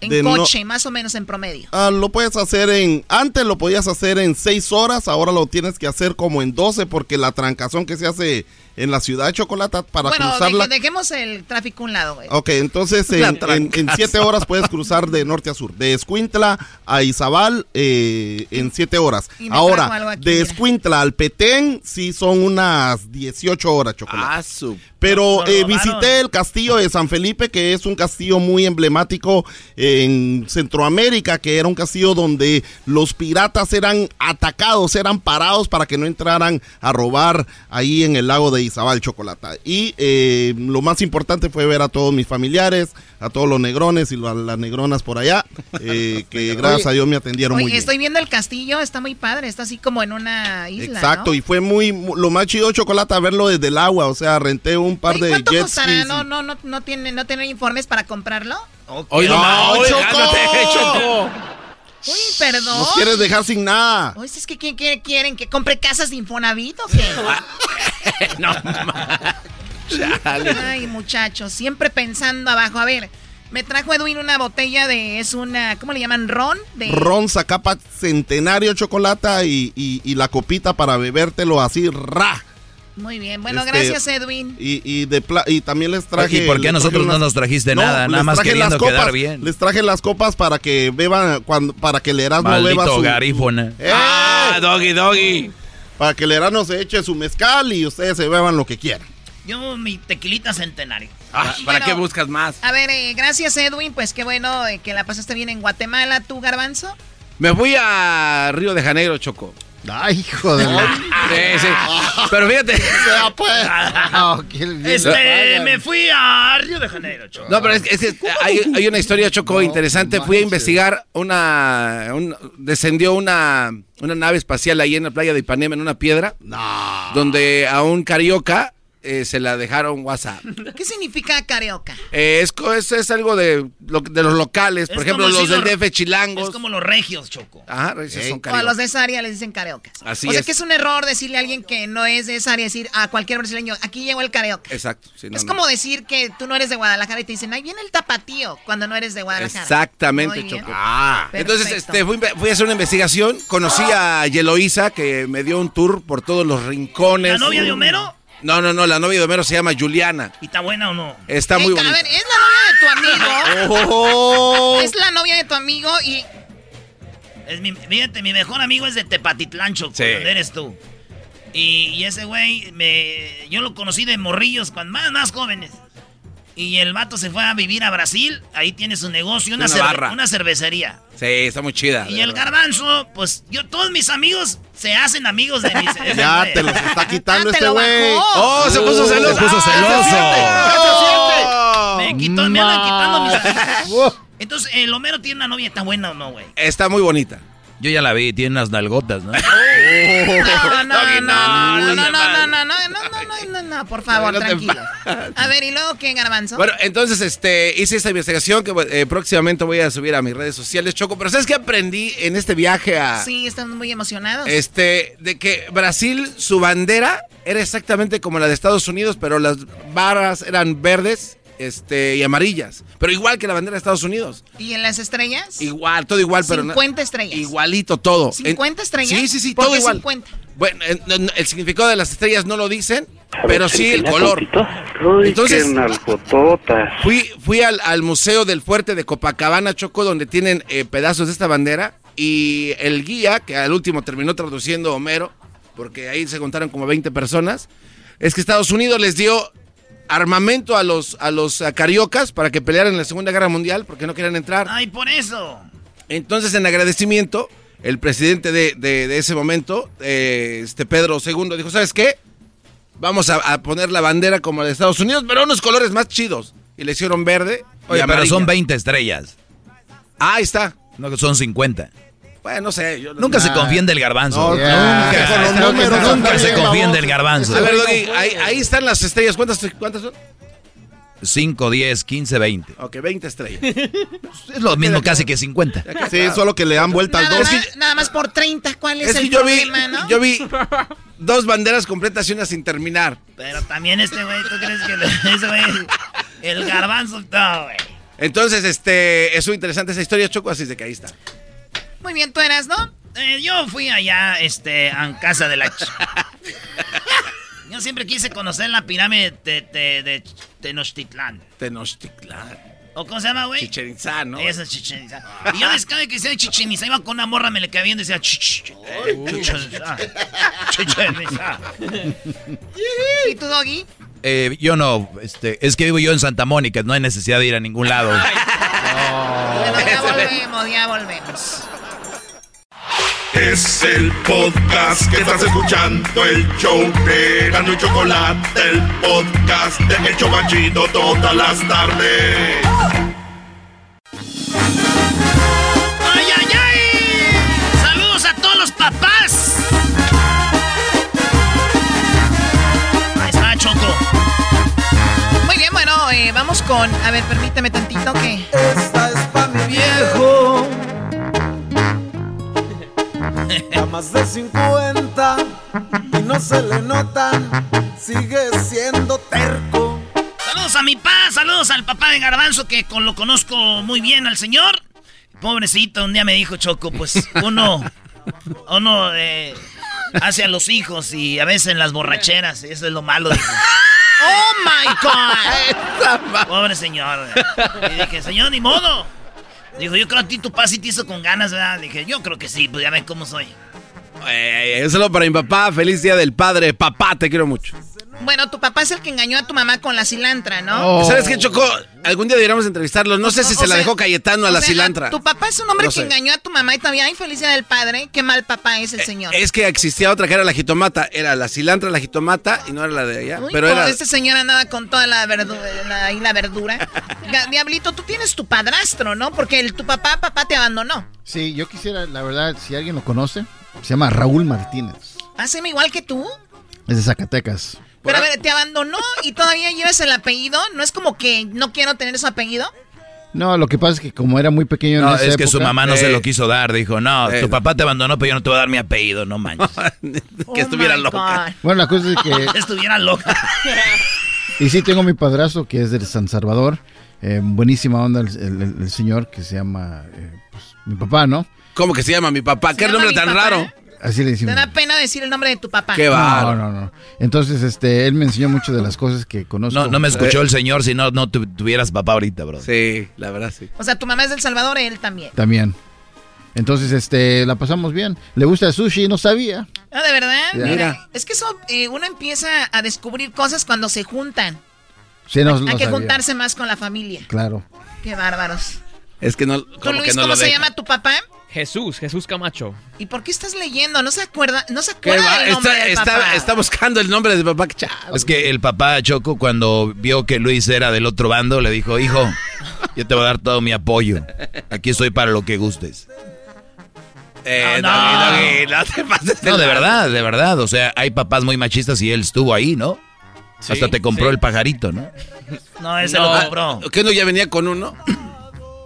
En no- coche, más o menos en promedio. Ah, lo puedes hacer en. Antes lo podías hacer en 6 horas, ahora lo tienes que hacer como en 12, porque la trancazón que se hace en la ciudad de Chocolata para bueno, cruzarla. deje- dejemos el tráfico a un lado, güey. Ok, entonces en, en. 7 horas puedes cruzar de norte a sur. De Escuintla a Izabal eh, en 7 horas. Y me trajo algo Ahora, aquí, de mira. Escuintla al Petén sí son unas 18 horas, chocolate. Ah, su. Pero eh, visité el castillo de San Felipe, que es un castillo muy emblemático en Centroamérica, que era un castillo donde los piratas eran atacados, eran parados para que no entraran a robar ahí en el lago de Izabal Chocolata. Y eh, lo más importante fue ver a todos mis familiares, a todos los negrones y la- las negronas por allá, eh, que gracias a Dios me atendieron Oye, muy bien. estoy viendo el castillo, está muy padre, está así como en una isla. Exacto, ¿no? y fue muy, mu- lo más chido chocolate verlo desde el agua, o sea, renté un par Oye, de ¿Cuánto jet costará? skis. ¿No, no, no, no, tiene, ¿No tienen informes para comprarlo? Hoy no, No, Choco. Uy, perdón. Nos quieres dejar sin nada. Oye, es que ¿quién quiere- quieren que compre casas de Infonavit o qué? no, Ay, muchachos, siempre pensando abajo. A ver, me trajo Edwin una botella de, es una, ¿cómo le llaman? ¿Ron? De, Ron Zacapa Centenario Chocolata y, y- y la copita para bebértelo así, ra. Muy bien, bueno, Este, gracias Edwin. Y, y, de pla- y también les traje. ¿Y por qué a nosotros no nos trajiste nada? Nada más queriendo las copas, quedar bien. Les traje las copas para que beban, cuando, para que el Erasmo beba Maldito su. garífona. ¡Eh! Ah, doggy, doggy. Para que el Erasmo se eche su mezcal y ustedes se beban lo que quieran. Yo mi tequilita centenario. Ah, ¿Para qué buscas más? A ver, eh, gracias Edwin, pues qué bueno eh, que la pasaste bien en Guatemala, ¿tú, Garbanzo? Me fui a Río de Janeiro, Choco. Ay, hijo de la... Sí, sí. Pero fíjate. Bien le Este, me fui a Río de Janeiro, Choco. No, pero es, que- es que hay, hay una historia, Choco, interesante. Fui a investigar una... un- descendió una, una nave espacial ahí en la playa de Ipanema, en una piedra. Donde a un carioca eh, se la dejaron WhatsApp. ¿Qué significa carioca? Eh, es, es, es algo de, lo- de los locales. Por Es ejemplo, los si del DF chilangos. Es como los regios, Choco. Ajá, esos son O a cariocas. los de esa área les dicen cariocas. Así o sea es. que es un error decirle a alguien que no es de esa área, decir a cualquier brasileño, aquí llegó el carioca. Exacto. sí, no, es no. como decir que tú no eres de Guadalajara y te dicen, ahí viene el tapatío, cuando no eres de Guadalajara. Exactamente. Choco. Entonces, Perfecto. este, fui, fui a hacer una investigación. Conocí a Yeloisa, que me dio un tour por todos los rincones. ¿La novia de Homero? No, no, no, la novia de Homero se llama Juliana. ¿Y está buena o no? Está muy a bonita. ver, es la novia de tu amigo. Oh. Es la novia de tu amigo y Es mi, fíjate, mi mejor amigo es de Tepatitlán, Choco, Sí. donde eres tú. Y, y ese güey, me, yo lo conocí de morrillos, cuando más, más jóvenes. Y el vato se fue a vivir a Brasil, ahí tiene su negocio, una, Una cerve- barra. una cervecería. Sí, está muy chida. Y el verdad. garbanzo, pues yo, todos mis amigos se hacen amigos de mis... Ya te los está quitando Ah, te este güey. ¡Oh, se puso celoso! Se puso ¡Ah, Me, quitó, me andan quitando mis amigos. Entonces, ¿el Homero tiene una novia está buena o no, güey? Está muy bonita. Yo ya la vi, tiene unas nalgotas, ¿no? No, no, no, no, no, no, no, no, no, no, no, no, no, no, por favor, No te tranquilo. A ver, ¿y luego qué, Garbanzo? Bueno, entonces este, hice esta investigación que eh, próximamente voy a subir a mis redes sociales, Choco. Pero ¿sabes qué aprendí en este viaje a... Sí, estamos muy emocionados. Este, de que Brasil, su bandera era exactamente como la de Estados Unidos, pero las barras eran verdes este, y amarillas. Pero igual que la bandera de Estados Unidos. ¿Y en las estrellas? Igual, todo igual, pero... no- 50 estrellas. Igualito todo. En- ¿50 estrellas? Sí, sí, sí, ¿Por todo igual. 50? Bueno, en- en- el significado de las estrellas no lo dicen, pero sí el color. Uy, Entonces-. Fui, fui al, al Museo del Fuerte de Copacabana, Choco, donde tienen eh, pedazos de esta bandera. Y el guía, que al último terminó traduciendo Homero, porque ahí se contaron como 20 personas, es que Estados Unidos les dio armamento a los, a los cariocas para que pelearan en la Segunda Guerra Mundial porque no querían entrar. Ay, por eso. Entonces, en agradecimiento, el presidente de, de- de ese momento, eh, este Pedro II, dijo, ¿sabes qué? Vamos a, a poner la bandera como la de Estados Unidos, pero unos colores más chidos. Y le hicieron verde. y Oye, pero son 20 estrellas. Ah, ahí está. No, que son 50. Bueno, no sé. yo no- Nunca se confíen del garbanzo. No, nunca ya, con los nunca- números, nunca se confíen del garbanzo. A ver, Doggy, ahí, ahí están las estrellas. ¿Cuántas, cuántas son? 5, 10, 15, 20. Ok, 20 estrellas. Es lo mismo casi que 50. Sí, solo que le dan vuelta al Nada dos. más, nada más por 30, ¿cuál es, Es el yo vi, problema, no? yo vi dos banderas completas y una sin terminar. Pero también este güey, ¿tú crees que ese güey, el garbanzo, no, güey? Entonces, este, es muy interesante esa historia, Choco, así es de que ahí está. Muy bien, tú eras, ¿no? Eh, yo fui allá, este, a casa de la... ch- Yo siempre quise conocer la pirámide de, de, de Tenochtitlán. Tenochtitlán. ¿O cómo se llama, güey? Chichen Itzá, ¿no? Esa es Chichen Itzá. Y yo desde que decía Chichen Itzá, iba con una morra, me le viendo y decía "Ch- ch- Chichen Itzá. Chichen Itzá. ¿Y tú, Doggy? Eh, yo no, este, es que vivo yo en Santa Mónica, no hay necesidad de ir a ningún lado. Bueno, ya volvemos, ya volvemos. Es el podcast que estás escuchando, el show de Gano y Chocolate, el podcast de El Chocachito todas las tardes. ¡Ay, ay, ay! ¡Saludos a todos los papás! Ahí está, Choco. Muy bien, bueno, eh, vamos con... A ver, permíteme tantito que... Esta es pa' mi viejo. Ya más de 50 y no se le notan. Sigue siendo terco. Saludos a mi pa, saludos al papá de Garbanzo que con, lo conozco muy bien al señor. Pobrecito, un día me dijo Choco, pues uno, uno eh, hace a los hijos y a veces en las borracheras, eso es lo malo. dijo. ¡Oh, my God! Pobre señor. Y dije, señor, ni modo. Dijo, yo creo que a ti tu pa sí te hizo con ganas, ¿verdad? Dije, yo creo que sí, pues ya ven cómo soy. Eh, solo para mi papá, feliz día del padre. Papá, te quiero mucho. Bueno, tu papá es el que engañó a tu mamá con la cilantra, ¿no? Oh. ¿Sabes qué, Choco? Algún día deberíamos entrevistarlo. No sé si se la dejó Cayetano a la cilantra. Tu papá es un hombre No que sé. engañó a tu mamá y todavía hay felicidad del padre. Qué mal papá es el señor. Es que existía otra que era la jitomata. Era la cilantra, la jitomata y no era la de. Uy, pero como era. este señor andaba con toda la verdura, la, ahí la verdura. Diablito, tú tienes tu padrastro, ¿no? Porque el- tu papá, papá te abandonó. Sí, yo quisiera, la verdad, si alguien lo conoce, se llama Raúl Martínez. Haceme igual que tú. Es de Zacatecas. Pero a ver, te abandonó y todavía llevas el apellido. ¿No es como que no quiero tener su apellido? No, lo que pasa es que como era muy pequeño en No, esa es que su mamá no se Eh, lo quiso dar. Dijo, no, Eh, tu papá te abandonó, pero yo no te voy a dar mi apellido, no manches. que estuviera loca. Bueno, la cosa es que... Estuviera loca. Y sí, tengo mi padrastro que es de San Salvador. Eh, buenísima onda el, el- el- el señor que se llama eh, pues, mi papá, ¿no? ¿Cómo que se llama mi papá? ¿Qué nombre tan papá. raro? Así le Te decimos. da pena decir el nombre de tu papá. No, no, no. Entonces, este, él me enseñó mucho de las cosas que conozco. No, no me escuchó Eh, el señor si no, no tu- tuvieras papá ahorita, bro. Sí, la verdad sí. O sea, tu mamá es del Salvador, él también. También. Entonces, este, la pasamos bien. Le gusta el sushi, no sabía. Ah, de verdad. Ya. Mira, es que eso eh, uno empieza a descubrir cosas cuando se juntan. Sí, no, Hay que sabía. juntarse más con la familia. Claro. Qué bárbaros. Es que no. ¿Tú, Luis, que no cómo lo se deja. llama tu papá? Jesús, Jesús Camacho. ¿Y por qué estás leyendo? No se acuerda, no se ¿Qué acuerda va? del nombre Está, del está- papá. está buscando el nombre de papá. Chao. Es que el papá Choco, cuando vio que Luis era del otro bando, le dijo, hijo, yo te voy a dar todo mi apoyo. Aquí estoy para lo que gustes. Eh, no. Doggy, Doggy, no te pases No, de verdad, de verdad. O sea, hay papás muy machistas y él estuvo ahí, ¿no? Sí, Hasta te compró sí. el pajarito, ¿no? No, ese No. lo compró. ¿Qué no ya venía con uno?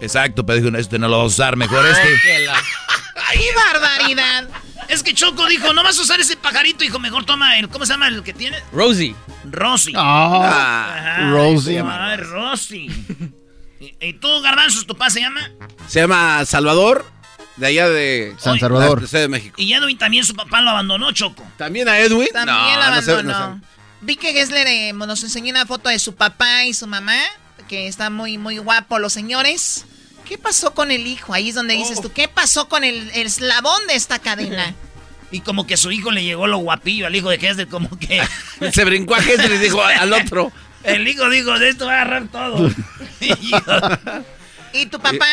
Exacto, pero dijo, este no lo vas a usar, mejor este. ¡Qué barbaridad! Es que Choco dijo, no vas a usar ese pajarito, hijo, mejor toma el, ¿cómo se llama el que tiene? Rosie. Rosy. Ah, Rosie. Rosy. ¿Y, y tú, Garbanzos, tu papá se llama? Se llama Salvador, de allá de San Salvador. La Ciudad de México. Y Edwin también su papá lo abandonó, Choco. ¿También a Edwin? También no, la no sé, abandonó. no sé. Vi que Gessler eh, nos enseñó una foto de su papá y su mamá, que está muy, muy guapo los señores. ¿Qué pasó con el hijo? Ahí es donde dices tú, ¿qué pasó con el, el eslabón de esta cadena? Y como que su hijo le llegó lo guapillo al hijo de Hesder, como que... Se brincó a Hesder y dijo al otro. El hijo dijo, de esto va a agarrar todo. ¿Y tu papá?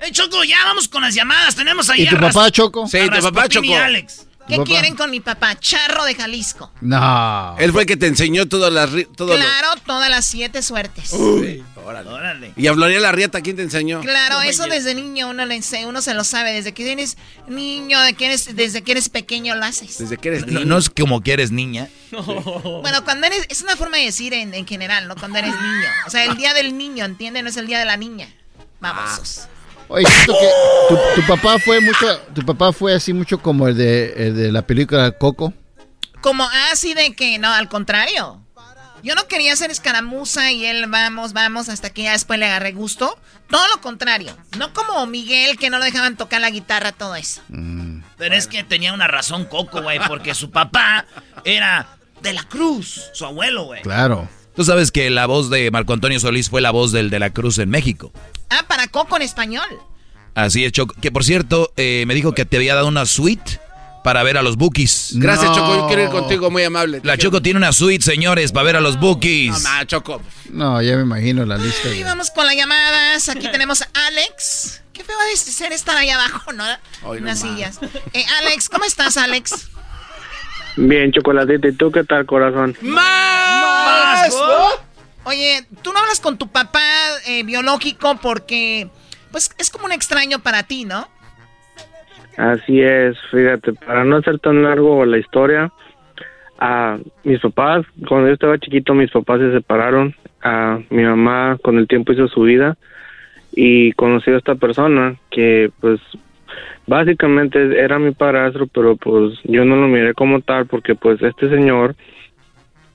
Eh, Choco, ya vamos con las llamadas. Tenemos ahí ¿Y tu a papá, Choco? Sí, a tu papá, Rasputín y Choco. Alex. ¿Qué quieren con mi papá? Charro de Jalisco. No. Él fue el que te enseñó todas las... Claro, todas las siete suertes. Uy, órale. Órale. Y a Floría la Rieta, ¿quién te enseñó? Claro, eso desde niño uno, le uno se lo sabe. Desde que eres niño, de que eres, desde que eres pequeño lo haces. Desde que eres No, niño. no es como que eres niña. Bueno, cuando eres, es una forma de decir en, en general, ¿no? Cuando eres niño. O sea, el día del niño, ¿entiendes? No es el día de la niña. Vamos. Oye, siento que tu, tu papá fue mucho, tu papá fue así mucho como el de, el de la película Coco. Como así de que, no, al contrario. Yo no quería hacer escaramuza y él vamos, vamos, hasta que ya después le agarré gusto. Todo lo contrario. No como Miguel, que no lo dejaban tocar la guitarra, todo eso. Pero es que tenía una razón Coco, güey, porque su papá era de la Cruz, su abuelo, güey. Claro. Tú sabes que la voz de Marco Antonio Solís fue la voz del de la Cruz en México. Ah, para Coco en español. Así es, Choco. Que por cierto, eh, me dijo que te había dado una suite para ver a los Bookies. Gracias, No. Choco. Yo quiero ir contigo, muy amable. La Choco tiene una suite, señores, para ver a los Bookies. No, ma, Choco. No, ya me imagino la lista. Y de- vamos con las llamadas. Aquí tenemos a Alex. Qué feo va a ser estar ahí abajo, ¿no? Hoy Unas sillas. Eh, Alex, ¿cómo estás, Alex? Bien, chocolatito. ¿Y tú qué tal, corazón? ¡Más! Oye, tú no hablas con tu papá eh, biológico porque, pues, es como un extraño para ti, ¿no? Así es, fíjate, para no hacer tan largo la historia, a mis papás, cuando yo estaba chiquito, mis papás se separaron. a mi mamá con el tiempo hizo su vida y conoció a esta persona que, pues, básicamente era mi padrastro, pero pues yo no lo miré como tal porque, pues, este señor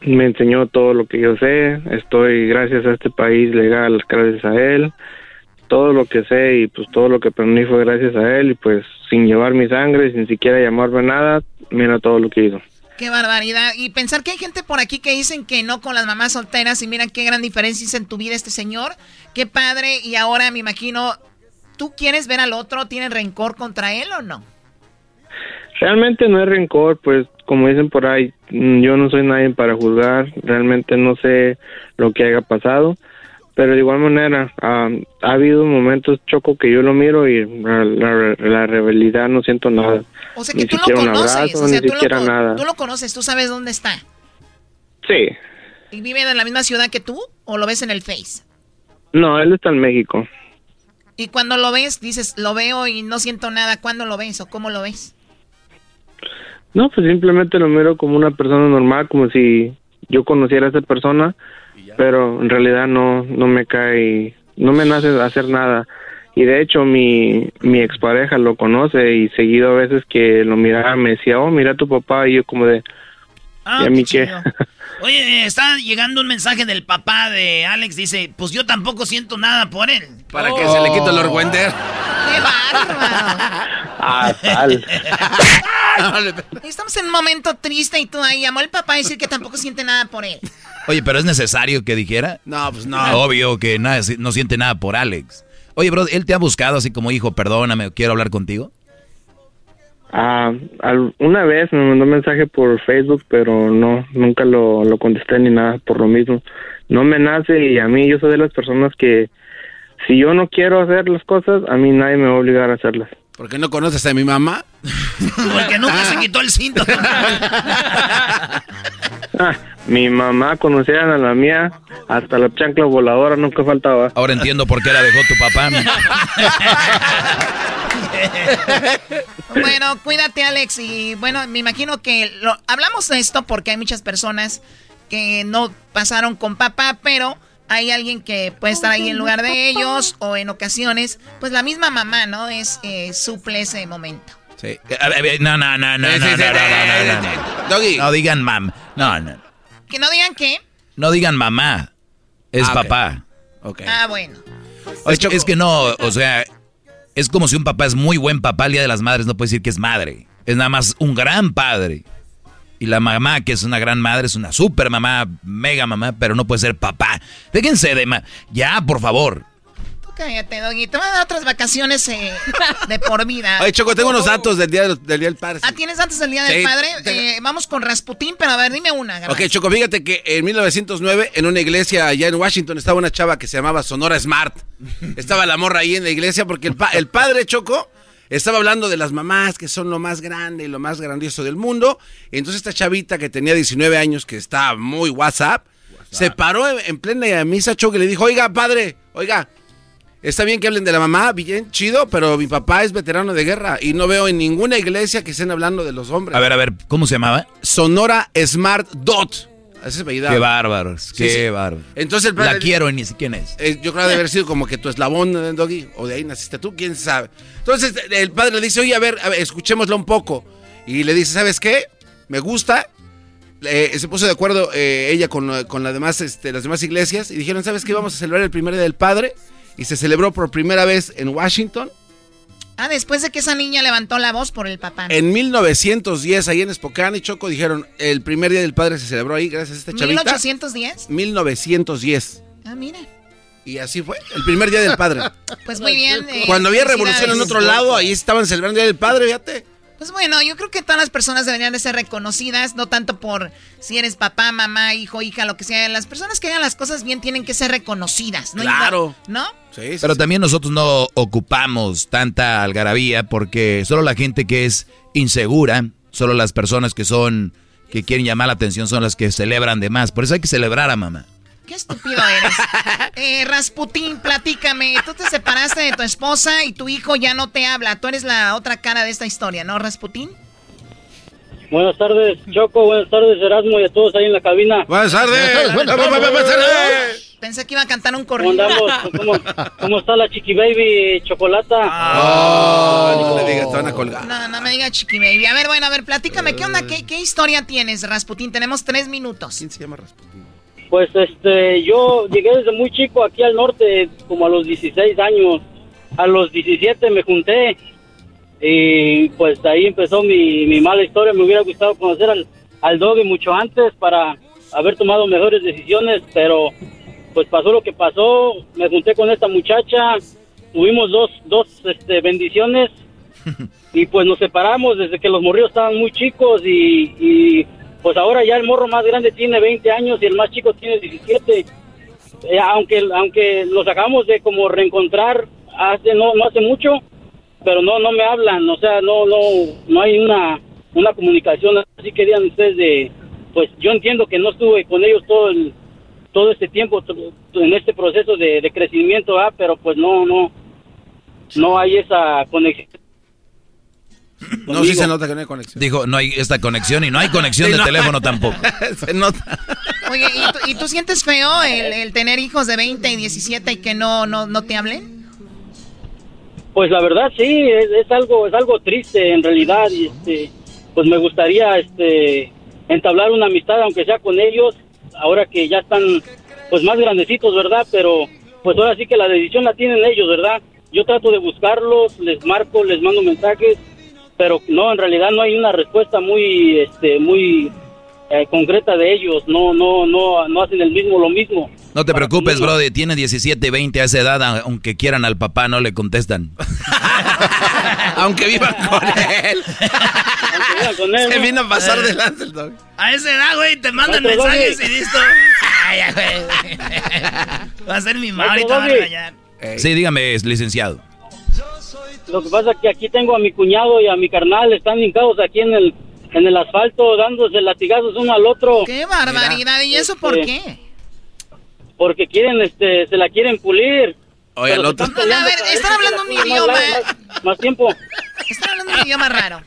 me enseñó todo lo que yo sé. Estoy gracias a este país legal, gracias a él todo lo que sé y pues todo lo que aprendí fue gracias a él y pues sin llevar mi sangre, sin siquiera llamarme nada, mira todo lo que hizo. Qué barbaridad. Y pensar que hay gente por aquí que dicen que no con las mamás solteras y mira qué gran diferencia hizo en tu vida este señor. Qué padre. Y ahora me imagino, ¿tú quieres ver al otro? ¿Tienes rencor contra él o no? Realmente no hay rencor, pues como dicen por ahí, mm, yo no soy nadie para juzgar, realmente no sé lo que haya pasado, pero de igual manera ha habido momentos choco que yo lo miro y la, la, la rivalidad no siento nada. O sea ni que tú lo siquiera un conoces, abrazo, o sea, ni tú lo, siquiera con- nada. tú lo conoces, tú sabes dónde está. Sí, ¿Y vive en la misma ciudad que tú o lo ves en el Face? no, él está en México. Y cuando lo ves, dices, lo veo y no siento nada. ¿Cuándo lo ves o cómo lo ves? No, pues simplemente lo miro como una persona normal, como si yo conociera a esa persona, pero en realidad no, no me cae, no me nace hacer nada. Y de hecho mi, mi expareja lo conoce y seguido a veces que lo miraba me decía, oh, mira a tu papá, y yo como de, Ah, ¿y a mí qué qué? Oye, está llegando un mensaje del papá de Alex. Dice, pues yo tampoco siento nada por él. Para que se le quite el orgüender. ¡Qué bárbaro! ah, tal. Estamos en un momento triste y tú ahí llamó el papá a decir que tampoco siente nada por él. Oye, pero ¿es necesario que dijera? No, pues no. Obvio que nada, no siente nada por Alex. Oye, bro, ¿él te ha buscado así como hijo, perdóname, quiero hablar contigo? Ah, una vez me mandó un mensaje por Facebook, pero no, nunca lo, lo contesté ni nada por lo mismo. No me nace y a mí yo soy de las personas que si yo no quiero hacer las cosas, a mí nadie me va a obligar a hacerlas. ¿Por qué no conoces a mi mamá? Porque nunca se quitó el cinto. Ah, mi mamá conocía a la mía, hasta la chancla voladora nunca faltaba. Ahora entiendo por qué la dejó tu papá. Bueno, cuídate, Alex. Y bueno, me imagino que lo, hablamos de esto porque hay muchas personas que no pasaron con papá, pero hay alguien que puede estar ahí en lugar de ellos o en ocasiones, pues la misma mamá, ¿no? Es eh, suple ese momento. Sí. No, no, no, no, no, Sí, no, sí, no, no, no, digan mam. No, no. Que no digan qué. No digan mamá. Es Ah, papá. Ok. Ah, bueno. Es, es que no, o sea, es como si un papá es muy buen papá, el Día de las Madres no puede decir que es madre. Es nada más un gran padre. Y la mamá, que es una gran madre, es una super mamá, mega mamá, pero no puede ser papá. Déjense de... ma- ya, por favor. Tú cállate, Doggy. Te van a dar otras vacaciones eh, de por vida. Oye, Choco, tengo unos datos del Día del, del Día del Padre. Ah, ¿tienes datos del Día del Sí, Padre? tengo- Eh, vamos con Rasputín, pero a ver, dime una. Ok, Garbanzo. Choco, fíjate que en 1909 en una iglesia allá en Washington estaba una chava que se llamaba Sonora Smart. Estaba la morra ahí en la iglesia porque el, pa- el padre Choco estaba hablando de las mamás que son lo más grande y lo más grandioso del mundo. Entonces esta chavita que tenía 19 años, que está muy WhatsApp, se paró en, en plena misa Choco y le dijo, oiga, padre, oiga, Está bien que hablen de la mamá, bien chido, pero mi papá es veterano de guerra y no veo en ninguna iglesia que estén hablando de los hombres. A ver, a ver, ¿cómo se llamaba? Sonora Smart Dot. Ese es apellidado. Qué bárbaros, qué sí. bárbaro. Entonces el padre- La quiero y ni sé quién es. Eh, yo creo que debe haber sido como que tu eslabón, eh, Doggy, o de ahí naciste tú, quién sabe. Entonces el padre le dice, oye, a ver, a ver, escuchémoslo un poco. Y le dice, ¿sabes qué? Me gusta. Eh, se puso de acuerdo eh, ella con, con las, demás, este, las demás iglesias y dijeron, ¿sabes qué? Vamos a celebrar el primer día del padre. Y se celebró por primera vez en Washington. Ah, después de que esa niña levantó la voz por el papá. ¿no? En 1910, ahí en Spokane y Choco, dijeron, el primer día del padre se celebró ahí, gracias a esta chavita. 1810. 1910. Ah, mira. Y así fue, el primer día del padre. Pues muy bien. eh, Cuando había revolución en otro lado, ahí estaban celebrando el día del padre, fíjate. Pues bueno, yo creo que todas las personas deberían de ser reconocidas, no tanto por si eres papá, mamá, hijo, hija, lo que sea. Las personas que hagan las cosas bien tienen que ser reconocidas, ¿no? Claro. ¿No? Pero también nosotros no ocupamos tanta algarabía porque solo la gente que es insegura, solo las personas que son, que quieren llamar la atención son las que celebran de más. Por eso hay que celebrar a mamá. Qué estúpido eres. Eh, Rasputín, platícame. Tú te separaste de tu esposa y tu hijo ya no te habla. Tú eres la otra cara de esta historia, ¿no, Rasputín? Buenas tardes, Choco. Buenas tardes, Erasmo y a todos ahí en la cabina. Buenas tardes. Buenas tardes. Pensé que iba a cantar un ¿Cómo corrido. ¿Cómo, cómo está la Chiqui Baby Chocolata? Ah, no le digas, te van a colgar. No, no me diga chiqui baby. A ver, bueno, a ver, platícame, ¿qué onda? ¿Qué, qué historia tienes, Rasputín? Tenemos tres minutos. ¿Quién se llama Rasputín? Pues este, yo llegué desde muy chico aquí al norte, como a los 16 años. A los 17 me junté y pues ahí empezó mi, mi mala historia. Me hubiera gustado conocer al, al Doggy mucho antes para haber tomado mejores decisiones, pero pues pasó lo que pasó. Me junté con esta muchacha, tuvimos dos, dos este, bendiciones y pues nos separamos desde que los morrillos estaban muy chicos y, y, pues ahora ya el morro más grande tiene 20 años y el más chico tiene 17. Eh, aunque aunque los acabamos de como reencontrar hace no no hace mucho, pero no no me hablan, o sea, no no no hay una una comunicación así que digan ustedes de pues yo entiendo que no estuve con ellos todo el todo este tiempo en este proceso de, de crecimiento, ¿ah? pero pues no no no hay esa conexión. No, sí se nota que no hay conexión. Dijo, no hay esta conexión y no hay conexión Sí, de no. teléfono tampoco. se nota. Oye, ¿y tú, y tú sientes feo el, el tener hijos de 20 y 17 y que no, no, no te hablen? Pues la verdad sí, es, es algo es algo triste en realidad y este pues me gustaría este entablar una amistad aunque sea con ellos ahora que ya están pues más grandecitos, ¿verdad? Pero pues ahora sí que la decisión la tienen ellos, ¿verdad? Yo trato de buscarlos, les marco, les mando mensajes, pero no, en realidad no hay una respuesta muy este muy eh, concreta de ellos, no no no no hacen el mismo lo mismo. No te preocupes, Brody. Tiene 17, 20 a esa edad, aunque quieran al papá, no le contestan. Aunque vivan con él. Se vino a pasar Eh. delante el dog. A esa edad, güey, te mandan Maestro mensajes Doggy. y listo. Ay, ya, güey. Va a ser mi mamá, Maestro ahorita va a regañar. Sí, dígame, licenciado. Lo que pasa es que aquí tengo a mi cuñado y a mi carnal, están hincados aquí en el, en el asfalto dándose latigazos uno al otro. ¡Qué barbaridad! ¿Y eso por Este, qué? Porque quieren, este, se la quieren pulir. Oye, el otro- están A ver, están hablando un idioma. Más, más- más tiempo. Están hablando un idioma raro.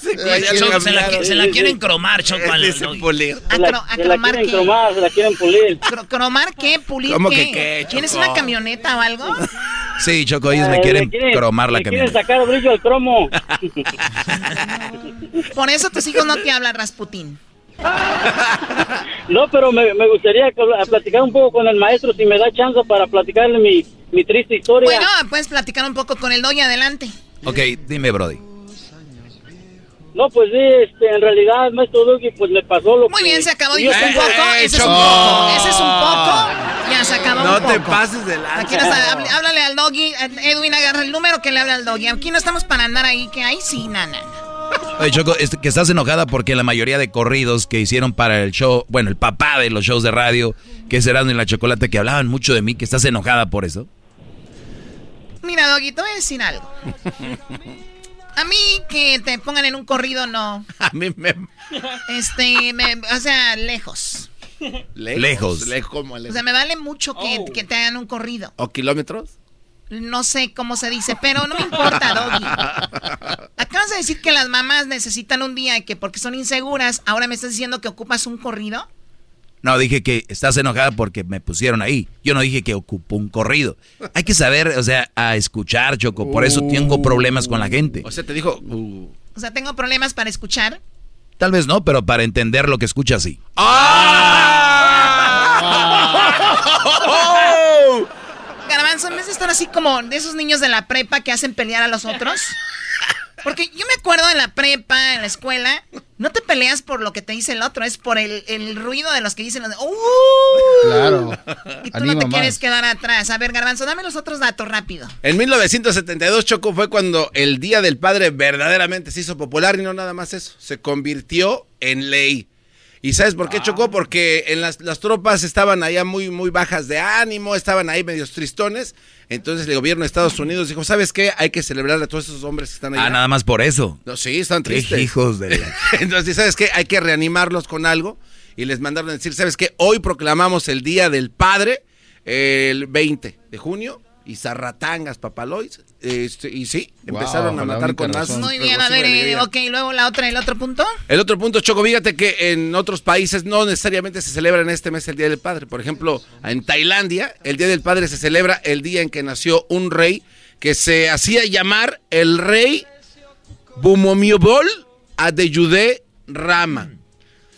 Se, la, se la quieren cromar, Choco. al pulir. Se la, Acro- se la acromar quieren qué? cromar, se la quieren pulir. Cro- ¿Cromar qué? ¿Pulir ¿Cómo qué? que qué, ¿Tienes una camioneta o algo? Sí, Choco, ellos me Eh, quieren cromar la le quieren camioneta. sacar brillo al cromo. Por eso tus hijos no te hablan, Rasputín. No, pero me, me gustaría platicar un poco con el maestro si me da chance para platicarle mi, mi triste historia. Bueno, puedes platicar un poco con el doy adelante. Ok, dime, Brody. No, pues sí, este, en realidad, maestro Doggy, pues me pasó lo Muy que... bien, se acabó. yo un poco, eh, ese es un poco, ese es un poco. Ya se acabó No un poco. te pases de lanza. Aquí no está, háblale al doggy. Edwin, agarra el número que le habla al doggy. Aquí no estamos para andar ahí, que ahí sí, nana. Oye, Choco, es que estás enojada porque la mayoría de corridos que hicieron para el show, bueno, el papá de los shows de radio, que es Erasmo y la Chocolate, que hablaban mucho de mí, que estás enojada por eso. Mira, doggy, te voy a decir algo. A mí que te pongan en un corrido, no. A mí me... Este, me- o sea, lejos. Lejos. Lejos como O lejos. sea, me vale mucho que, Oh. que te hagan un corrido. ¿O kilómetros? No sé cómo se dice, pero no me importa, Doggy. Acabas de decir que las mamás necesitan un día y que porque son inseguras, ahora me estás diciendo que ocupas un corrido. No, dije que estás enojada porque me pusieron ahí. Yo no dije que ocupo un corrido. Hay que saber, o sea, a escuchar, Choco. Por eso tengo problemas con la gente. O sea, te dijo... uh. O sea, tengo problemas para escuchar. Tal vez no, pero para entender lo que escuchas, sí. Garbanzo, en vez de estar así como de esos niños de la prepa que hacen pelear a los otros. Porque yo me acuerdo en la prepa, en la escuela, no te peleas por lo que te dice el otro, es por el, el ruido de los que dicen los de, ¡Uh! Claro. Y tú no te más. quieres quedar atrás. A ver, Garbanzo, dame los otros datos rápido. En 1972, Choco, fue cuando el Día del Padre verdaderamente se hizo popular y no nada más eso. Se convirtió en ley. ¿Y sabes por qué chocó? Porque en las, las tropas estaban allá muy, muy bajas de ánimo, estaban ahí medios tristones. Entonces el gobierno de Estados Unidos dijo, ¿sabes qué? Hay que celebrar a todos esos hombres que están allá. Ah, nada más por eso. No, sí, están Qué tristes. hijos de la- Entonces, ¿sabes qué? Hay que reanimarlos con algo. Y les mandaron a decir, ¿sabes qué? Hoy proclamamos el Día del Padre, el 20 de junio. Y zarratangas, papalois. Este, y sí, Wow, empezaron a matar con más. Muy bien, a ver, y eh, ok, luego la otra, el otro punto. El otro punto, Choco, fíjate que en otros países no necesariamente se celebra en este mes el Día del Padre. Por ejemplo, en Tailandia, el Día del Padre se celebra el día en que nació un rey que se hacía llamar el rey Bumomiobol Adeyude Rama.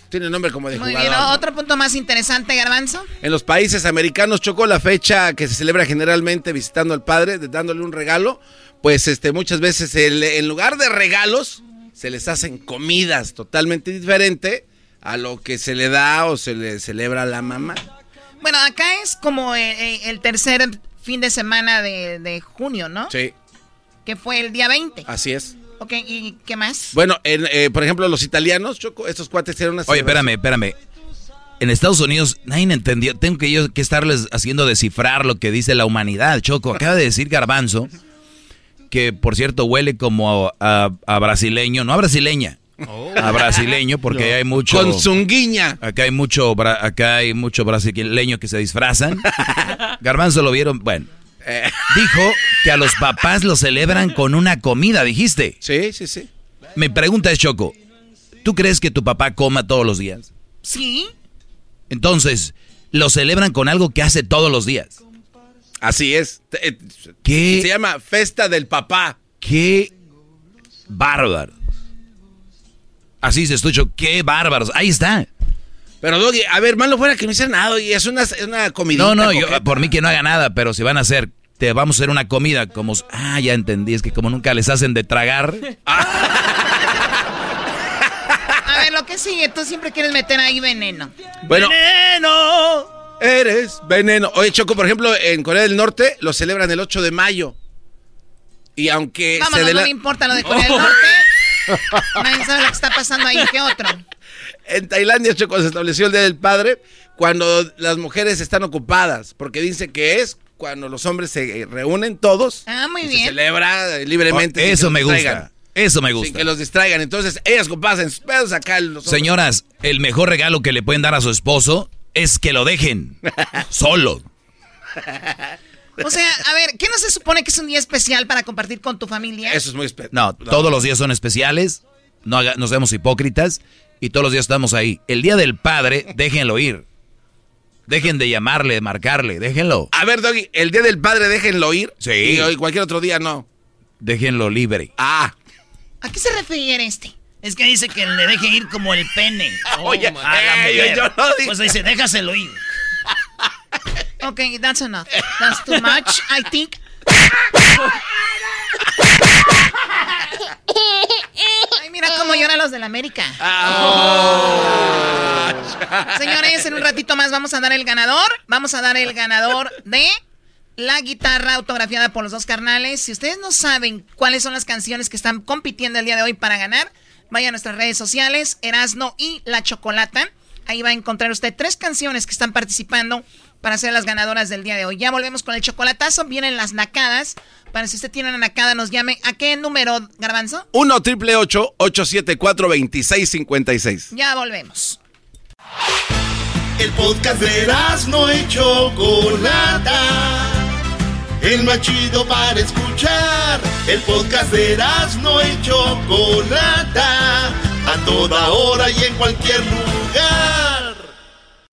Tiene nombre como de Muy jugador. bien, otro punto más interesante, Garbanzo. En los países americanos, Choco, la fecha que se celebra generalmente visitando al padre, dándole un regalo, pues este, muchas veces el- en lugar de regalos, se les hacen comidas totalmente diferente a lo que se le da o se le celebra a la mamá. Bueno, acá es como eh, eh, el tercer fin de semana de, de junio, ¿no? Sí. que fue el día 20. Así es. Ok, ¿y qué más? Bueno, en, eh, por ejemplo, los italianos, Choco, estos cuates tienen una... Oye, espérame, espérame. En Estados Unidos nadie entendió. Tengo que yo que estarles haciendo descifrar lo que dice la humanidad. Choco, acaba de decir Garbanzo, que por cierto huele como a, a brasileño, no a brasileña, a brasileño porque hay mucho Con zunguiña. acá hay mucho acá hay mucho brasileño que se disfrazan. Garbanzo lo vieron, bueno. Eh. Dijo que a los papás lo celebran con una comida, dijiste. Sí, sí, sí. Mi pregunta es, Choco, ¿tú crees que tu papá coma todos los días? Sí. Entonces, lo celebran con algo que hace todos los días. Así es. Eh, ¿Qué? Se llama Festa del Papá. ¡Qué bárbaro! Así se escuchó, ¡qué bárbaros! Ahí está. Pero, Doggy, a ver, malo fuera que no hicieran nada y es una, es una comidita. No, no, yo, por mí que no haga nada, pero si van a hacer, te vamos a hacer una comida como... Ah, ya entendí, es que como nunca les hacen de tragar. A ver, lo que sigue, tú siempre quieres meter ahí veneno. Bueno. ¡Veneno! Eres veneno. Oye, Choco, por ejemplo, en Corea del Norte lo celebran el 8 de mayo. Y aunque Vámonos, se no dela- me importa lo de Corea del Norte. Nadie sabe lo que está pasando ahí. ¿Qué otro? En Tailandia, Choco, se estableció el Día del Padre cuando las mujeres están ocupadas, porque dice que es cuando los hombres se reúnen todos. Ah, muy y Se bien. celebra libremente. Oh, sin eso me gusta. Eso me Sin gusta. que los distraigan. Entonces, ellas ocupadas en sus pedos acá. Los Señoras, el mejor regalo que le pueden dar a su esposo es que lo dejen solo. O sea, a ver, ¿qué no se supone que es un día especial para compartir con tu familia? Eso es muy especial. No, todos los días son especiales, no haga- nos vemos hipócritas y todos los días estamos ahí. El día del padre, déjenlo ir. Dejen de llamarle, de marcarle, déjenlo. A ver, Doggy, el Día del Padre déjenlo ir. Sí. Y hoy cualquier otro día no. Déjenlo libre. Ah. ¿A qué se refiere este? Es que dice que le deje ir como el pene. Oye, a la ey, mujer. yo no dije- Pues dice, déjaselo ir. Ok, that's enough. That's too much, I think. Ay, mira cómo lloran los de la América. Señores, en un ratito más vamos a dar el ganador. Vamos a dar el ganador de la guitarra autografiada por los dos carnales. Si ustedes no saben cuáles son las canciones que están compitiendo el día de hoy para ganar, vaya a nuestras redes sociales, Erasno y La Chocolata. Ahí va a encontrar usted tres canciones que están participando para ser las ganadoras del día de hoy. Ya volvemos con el chocolatazo. Vienen las nacadas. Para si usted tiene una nacada, nos llame. ¿A qué número, Garbanzo? 1 triple 874 2656 Ya volvemos. El podcast de no y Chocolata. El más chido para escuchar. El podcast de no y Chocolata. A toda hora y en cualquier lugar.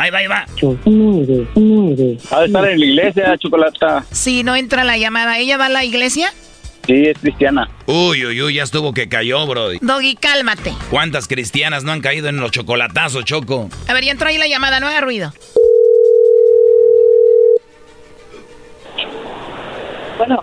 Ahí va, ahí va. Ha de estar en la iglesia, Chocolata. Sí, no entra la llamada. ¿Ella va a la iglesia? Sí, es cristiana. Uy, uy, uy, ya estuvo que cayó, Brody. Doggy, cálmate. ¿Cuántas cristianas no han caído en los chocolatazos, Choco? A ver, ya entró ahí la llamada, no haga ruido. Bueno.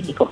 México.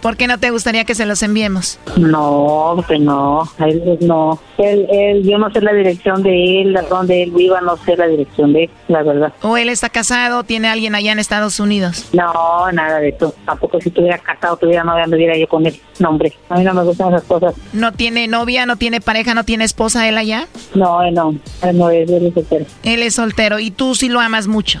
¿Por qué no te gustaría que se los enviemos? No, que no. A Él, pues, no. Él, él, yo no sé la dirección de él, a dónde él viva, no sé la dirección de él, la verdad. ¿O él está casado, tiene alguien allá en Estados Unidos? No, nada de eso. Tampoco si estuviera casado, tuviera novia, anduviera yo con él. No, hombre, a mí no me gustan esas cosas. ¿No tiene novia, no tiene pareja, no tiene esposa él allá? No, él no. Él no es, él es soltero. Él es soltero y tú sí lo amas mucho.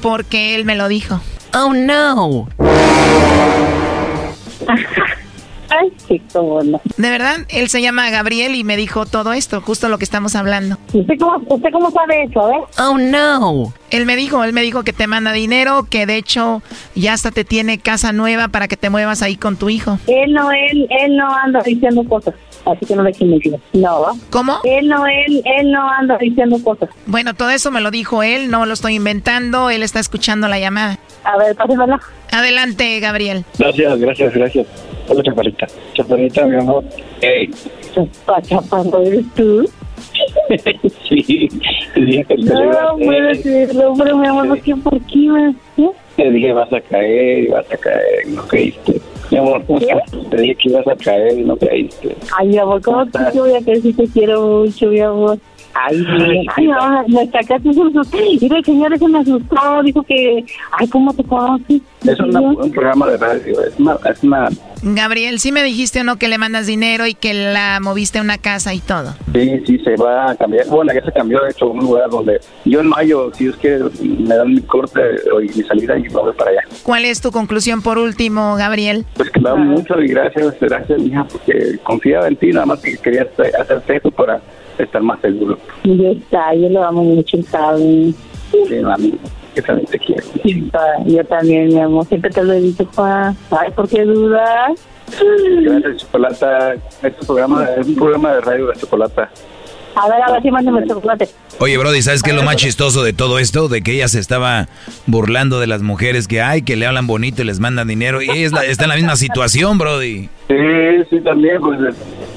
Porque él me lo dijo. Oh, no. Ay, Sí, cómo no. De verdad, él se llama Gabriel y me dijo todo esto, justo lo que estamos hablando. ¿Usted cómo, usted cómo sabe eso, eh? Oh, no. Él me dijo, él me dijo que te manda dinero, que de hecho ya hasta te tiene casa nueva para que te muevas ahí con tu hijo. Él no, él, él no anda diciendo cosas. Así que no le mentir. No. ¿Cómo? Él no, él, él no anda diciendo cosas. Bueno, todo eso me lo dijo él, no lo estoy inventando, él está escuchando la llamada. A ver, pásemela. Adelante, Gabriel. Gracias, gracias, gracias. Hola, chaparrita. Chaparrita, mi amor. Hey. Chaparro, ¿eres tú? sí, te dije que No, caer. serlo, pero mi amor, ¿por qué? ¿Por qué? me- ¿Eh? Te dije vas a caer vas a caer no caíste. Mi amor, ¿cómo estás? Te dije que ibas a caer y no caíste. Ay, mi amor, ¿cómo te yo voy a si te quiero mucho, mi amor? Ay. Ay, no, me sacaste un susto. Mira, el señor ese me asustó, dijo que, ay, ¿cómo te conoces? Es una- un programa de radio, es una, es una Gabriel, ¿sí me dijiste o no que le mandas dinero y que la moviste a una casa y todo? Sí, sí, se va a cambiar. Bueno, ya se cambió, de hecho, a un lugar donde yo en mayo, si es que me dan mi corte y mi salida, y me voy para allá. ¿Cuál es tu conclusión por último, Gabriel? Pues que me da mucho y gracias, gracias, mija, porque confiaba en ti, nada más que quería hacer- hacerte eso para estar más seguro. Y ya está, yo lo amo mucho, ¿sabes? Sí, mami, que también te quiero. Yo también, mi amor, siempre te lo he dicho, pa. Ay, ¿por qué dudas? Gracias, Chocolata. Este programa es un programa de radio de Chocolata. A ver, a ver si mándame el chocolate. Oye, Brody, ¿sabes qué es lo más chistoso de todo esto? De que ella se estaba burlando de las mujeres que hay, que le hablan bonito y les mandan dinero. Y ella es la- está en la misma situación, Brody. Sí, sí, también, pues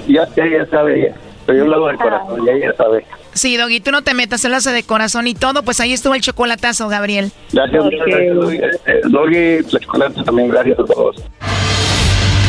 ya, ya, ya sabe ella. Pero yo lo hago de corazón, ya ella sabe. Sí, Doggy, tú no te metas, él hace de corazón y todo, pues ahí estuvo el chocolatazo, Gabriel. Gracias, muchas gracias, Doggy. Eh, Doggy, la Chocolata también, gracias a todos.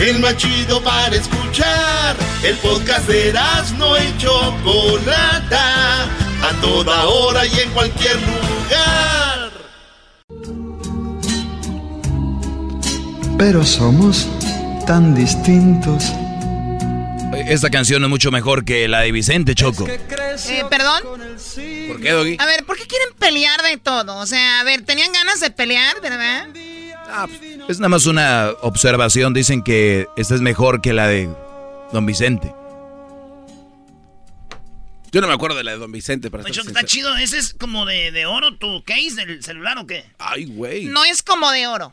El más chido para escuchar. El podcast de no y Chocolata. A toda hora y en cualquier lugar. Pero somos tan distintos. Esta canción es mucho mejor que la de Vicente Choco. Eh, ¿Perdón? ¿Por qué, Doggy? A ver, ¿por qué quieren pelear de todo? O sea, a ver, ¿tenían ganas de pelear, verdad? Es nada más una observación. Dicen que esta es mejor que la de Don Vicente. Yo no me acuerdo de la de Don Vicente, para Oye, estar Choco, está chido. ¿Ese es como de, de oro tu case del celular o qué? Ay, güey. No es como de oro.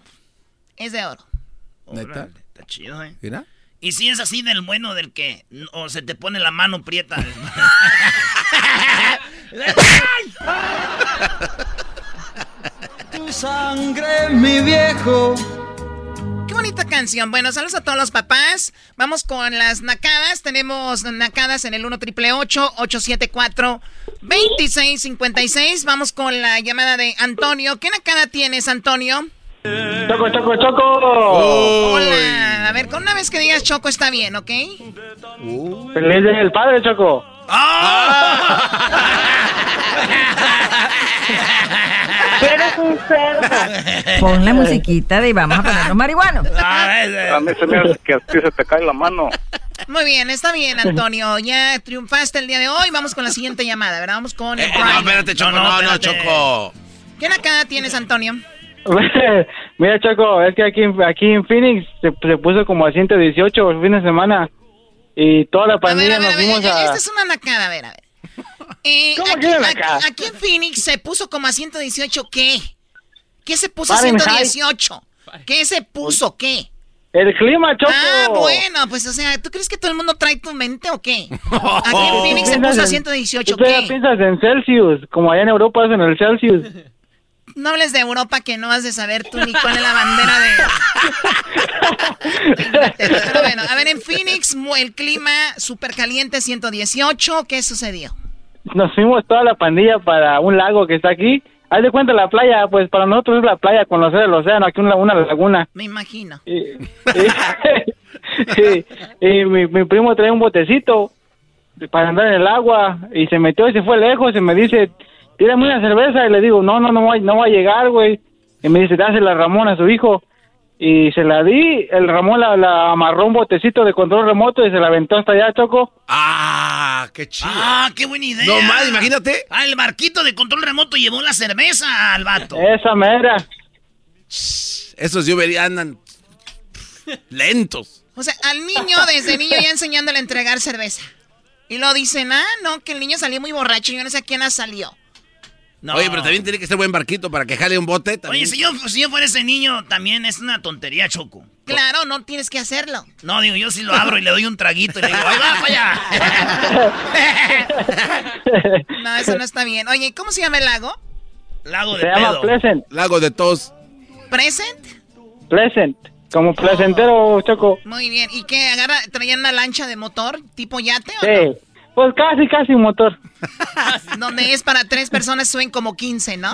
Es de oro. ¿Neta? Está chido, ¿eh? Mira. Y si es así del bueno del que o se te pone la mano prieta. Tu sangre, mi viejo. Qué bonita canción. Bueno, saludos a todos los papás. Vamos con las nacadas. Tenemos nacadas en el 1 triple 874 2656. Vamos con la llamada de Antonio. ¿Qué nacada tienes, Antonio? Choco, choco, choco. Hola. A ver, con una vez que digas Choco está bien, ¿ok? Feliz día del padre, Choco. Eres un cerdo. Pon la musiquita de vamos a ponernos marihuanos. A mí se me hace que a ti se te cae la mano. Muy bien, está bien, Antonio. Ya triunfaste el día de hoy. Vamos con la siguiente llamada, ¿verdad? Vamos con el Eh, no, espérate, Choco, no, no, Choco. ¿Qué nacada tienes, Antonio? Mira, Choco, es que aquí, en- aquí en Phoenix se, se puso como a 118 el fin de semana. Y toda la A ver, pandilla a ver, nos a ver, fuimos eh, a... Esta es una nacada, a ver, a ver. Eh, ¿Cómo aquí, una aquí- en Phoenix se puso como a 118, ¿qué? ¿Qué se puso a Fahrenheit. 118? ¿Qué se puso, qué? El clima, Choco. Ah, bueno, pues o sea, ¿tú crees que todo el mundo trae tu mente o qué? Aquí en Phoenix se puso a en- 118, Tú todavía ¿qué? piensas en Celsius, como allá en Europa es en el Celsius. No hables de Europa que no has de saber tú ni cuál es la bandera de... Pero bueno, a ver, en Phoenix el clima súper caliente 118, ¿qué sucedió? Nos fuimos toda la pandilla para un lago que está aquí. Haz de cuenta la playa, pues para nosotros es la playa, conocer el océano, aquí una, una laguna. Me imagino. Y, Sí, y mi, mi primo trae un botecito para andar en el agua y se metió y se fue lejos y me dice, tírame una cerveza y le digo, no, no, no va, no va a llegar, güey. Y me dice, dásela a Ramón, a su hijo. Y se la di, el Ramón la, la amarró un botecito de control remoto y se la aventó hasta allá, Choco. Ah, qué chido. Ah, qué buena idea. No más, imagínate. Ah, el barquito de control remoto llevó la cerveza al vato. Esa mera. Esos yo vería andan lentos. O sea, al niño, desde niño ya enseñándole a entregar cerveza. Y lo dicen, ah, no, que el niño salió muy borracho, yo no sé a quién ha salido. Oye, pero también tiene que ser buen barquito para que jale un bote. También. Oye, si yo, si yo fuera ese niño, también es una tontería, Choco. Claro, no tienes que hacerlo. No, digo, yo sí lo abro y le doy un traguito y le digo, ¡ahí va, para allá! No, eso no está bien. Oye, ¿cómo se llama el lago? Lago de Se llama pedo. Pleasant. Lago de tos. ¿Present? Pleasant. Como placentero, Choco. Muy bien. ¿Y qué? ¿Agarra, traían una lancha de motor tipo yate o Sí. Pues casi, casi un motor. no? Donde es para tres personas, suben como 15, ¿no?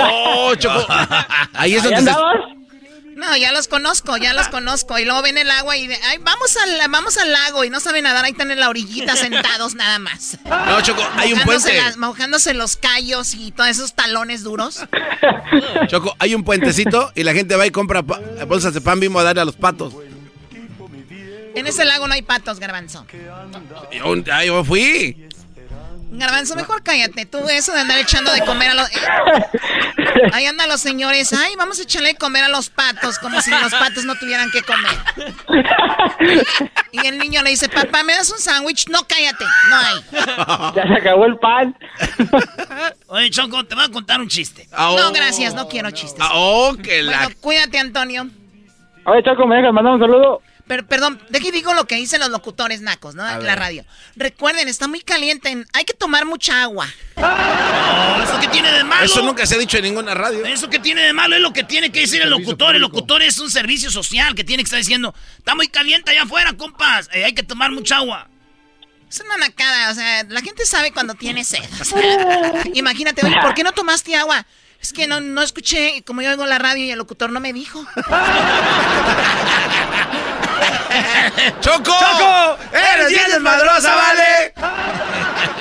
Oh, Choco. Ahí es ¿Ahí donde se... andabas? No, ya los conozco, ya los conozco. Y luego ven el agua y de, ay, vamos al, vamos al lago y no saben nadar, ahí están en la orillita sentados nada más. No, Choco, hay un puente. las- mojándose los callos y todos esos talones duros. Choco, hay un puentecito y la gente va y compra pa- bolsas de pan bimbo a darle a los patos. En ese lago no hay patos, garbanzo. Yo, ah, yo fui. Garbanzo, mejor cállate. Tú eso de andar echando de comer a los... Ahí andan los señores. Ay, vamos a echarle de comer a los patos, como si los patos no tuvieran que comer. Y el niño le dice, papá, ¿me das un sándwich? No, cállate. No hay. Ya se acabó el pan. Oye, Choco, te voy a contar un chiste. No, gracias, no quiero chistes. Ah, oh, que la... Bueno, cuídate, Antonio. Oye, Choco, ¿me dejas mandar un saludo? Pero, perdón, de aquí digo lo que dicen los locutores nacos, ¿no? A En ver. la radio. Recuerden, está muy caliente. Hay que tomar mucha agua. No, ¿Eso qué tiene de malo? Eso nunca se ha dicho en ninguna radio. ¿Eso qué tiene de malo? Es lo que tiene que decir el locutor. El locutor es un servicio social que tiene que estar diciendo, está muy caliente allá afuera, compas, eh, hay que tomar mucha agua. Es una nacada, o sea, la gente sabe cuando tiene sed. o sea, imagínate, oye, ¿por qué no tomaste agua? Es que no, no escuché, como yo oigo la radio y el locutor no me dijo. ¡Choco! ¡Choco! ¡Eres bien desmadrosa, vale!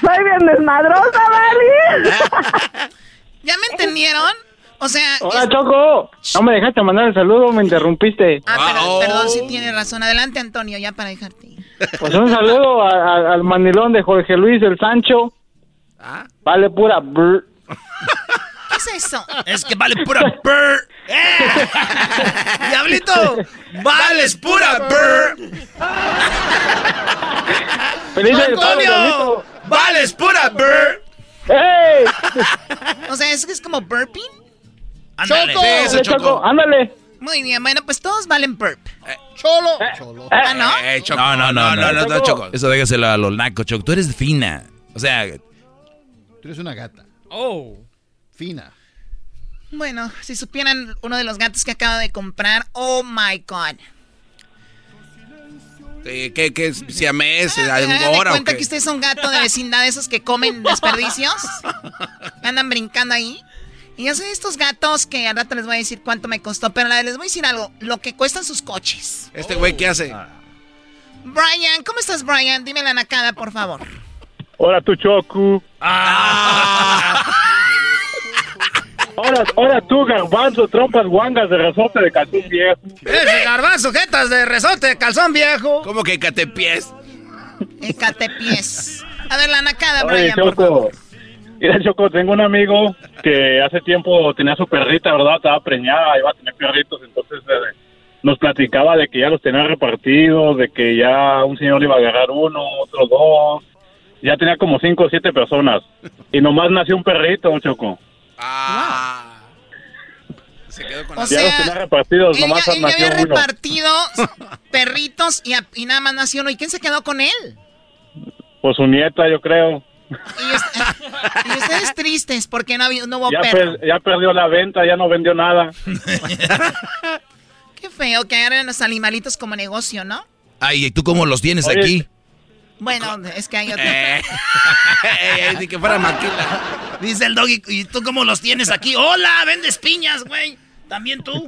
Soy bien desmadrosa, ¿vale? ¿Ya me entendieron? O sea... Hola, es- Choco. No me dejaste mandar el saludo, me interrumpiste. Ah, pero- Oh. perdón, sí tiene razón. Adelante, Antonio, ya para dejarte. Pues un saludo a- a- al mandilón de Jorge Luis el Sancho. Ah. Vale pura brr. ¿Qué es eso? Es que vale pura burr. ¡Eh! ¡Diablito! ¡Vales pura burr! ¡Feliz ¡Antonio! ¡Vales pura burr! ¡Ey! O sea, ¿es, es como burping? Ándale. Sí, eso, Choco. ándale. Muy bien, bueno, pues todos valen burp. Cholo. Ah, ¿no? Eh, Choco. No, no, no, no, no, no, Choco. Eso déjaselo a los nacos, Choco. Tú eres fina. O sea, Tú eres una gata. Oh. Fina. Bueno, si supieran uno de los gatos que acabo de comprar, oh my god. Eh, ¿Qué, qué es? ¿Siamés? ¿Angora o cuenta qué? que usted es un gato de vecindad de esos que comen desperdicios. Andan brincando ahí. Y yo soy de estos gatos que al rato les voy a decir cuánto me costó, pero les voy a decir algo, lo que cuestan sus coches. ¿Este güey qué hace? Brian, ¿cómo estás, Brian? Dime la nacada, por favor. Hola, tu Choco. Ahora, ahora tú, garbanzo, trompas guangas de resorte de calzón viejo. Ese garbanzo, jetas de resorte de calzón viejo. ¿Cómo que catepiés? Ecatepies. A ver, la nacada, Oye, Brian, por favor. Choco. Mira, Choco, tengo un amigo que hace tiempo tenía su perrita, ¿verdad? Estaba preñada, iba a tener perritos, entonces eh, nos platicaba de que ya los tenía repartidos, de que ya un señor iba a agarrar uno, otro dos. Ya tenía como cinco o siete personas. Y nomás nació un perrito, Choco. Ah. Se quedó con O la... ya los sea, tenía repartidos, Él nomás ya, él había uno. repartido perritos y, a- y nada más nació uno. ¿Y quién se quedó con él? Pues su nieta, yo creo. Y, us- y ustedes tristes porque no, había- no hubo Ya, perro. per- ya perdió la venta, ya no vendió nada. Qué feo que agarren los animalitos como negocio, ¿no? ay, ¿y tú cómo los tienes Oye, aquí? Bueno, es que hay otro. Eh. Eh, Ni que fuera maquila. Dice el doggy, ¿y tú cómo los tienes aquí? ¡Hola! ¿Vendes piñas, güey? ¿También tú?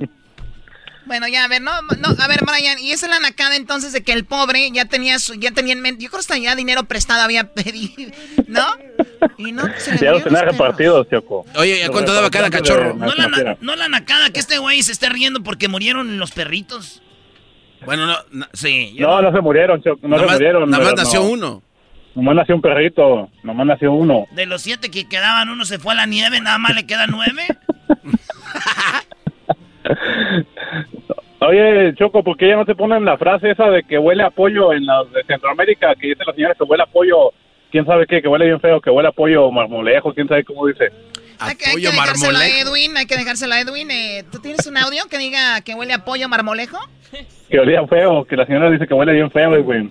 Bueno, ya, a ver, no, no, a ver, Brian, y esa es la nacada entonces de que el pobre ya tenía su, ya tenía en mente, yo creo que hasta ya dinero prestado había pedido, ¿no? Y no se le Ya los tenía perros. repartidos, Choco. Oye, ¿y a cuánto daba cada cachorro? de No la, no la nacada que este güey se esté riendo porque murieron los perritos. Bueno, no, sí. yo No, no se murieron, Choco. No Nada se murieron. nada más nació no. uno. Nomás nació un perrito. Nomás nació uno. De los siete que quedaban, uno se fue a la nieve, nada más le quedan nueve. Oye, Choco, ¿por qué ya no te ponen la frase esa de que huele a pollo en las de Centroamérica? Que dice la señora que huele a pollo, quién sabe qué, que huele bien feo, que huele a pollo marmolejo, quién sabe cómo dice. Hay que, hay que dejárselo a Edwin, hay que dejárselo a Edwin. eh, ¿Tú tienes un audio que diga que huele a pollo marmolejo? Que olía feo, que la señora dice que huele bien feo, güey.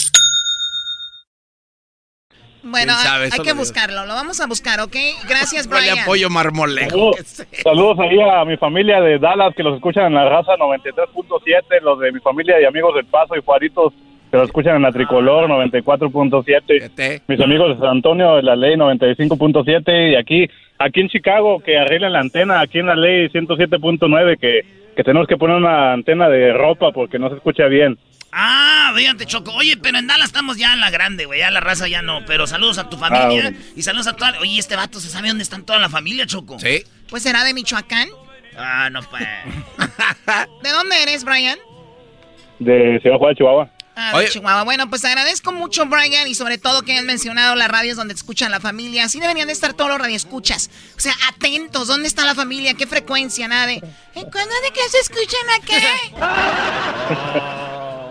Bueno, hay que buscarlo, lo vamos a buscar, ¿ok? Gracias, Brian. a pollo marmolejo. Saludos, saludos ahí a mi familia de Dallas que los escuchan en la raza 93.7, los de mi familia y amigos del Paso y Juaritos que los escuchan en la Tricolor 94.7, mis amigos de San Antonio de la Ley 95.7 y aquí aquí en Chicago que arreglen la antena aquí en la Ley 107.9 que, que tenemos que poner una antena de ropa porque no se escucha bien. Ah, fíjate, Choco. Oye, pero en Dallas estamos ya en la grande, güey. Ya la raza ya no. Pero saludos a tu familia Ah, bueno. y saludos a toda. Oye, este vato se sabe dónde están toda la familia, Choco. Sí. Pues será de Michoacán. Ah, no, pues. ¿De dónde eres, Brian? De Ciudad Juárez, Chihuahua. Ah, de Chihuahua. Bueno, pues agradezco mucho, Brian, y sobre todo que han mencionado las radios donde te escuchan la familia. Así deberían de estar todos los radioescuchas. O sea, atentos. ¿Dónde está la familia? ¿Qué frecuencia? Nada de... ¿En cuándo de que se escuchan acá?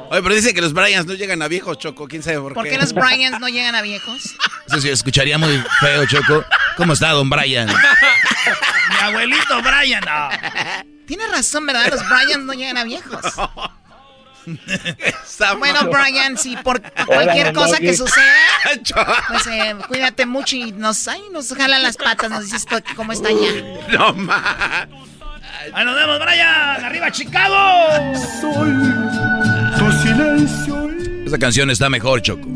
Oye, pero dice que los Bryans no llegan a viejos, Choco. ¿Quién sabe por, ¿Por qué los Bryans no llegan a viejos? Eso sí, escucharía muy feo, Choco. ¿Cómo está, don Brian? Mi abuelito Brian. no. Tienes razón, ¿verdad? Los Bryans no llegan a viejos. Bueno, Brian, si por cualquier Hola, cosa que suceda, pues eh, cuídate mucho y nos, ay, nos jalan las patas, nos dices to- cómo está ya. No más. Ahí nos vemos, Brian. Arriba, Chicago. Tu silencio. Esa canción está mejor, Choco.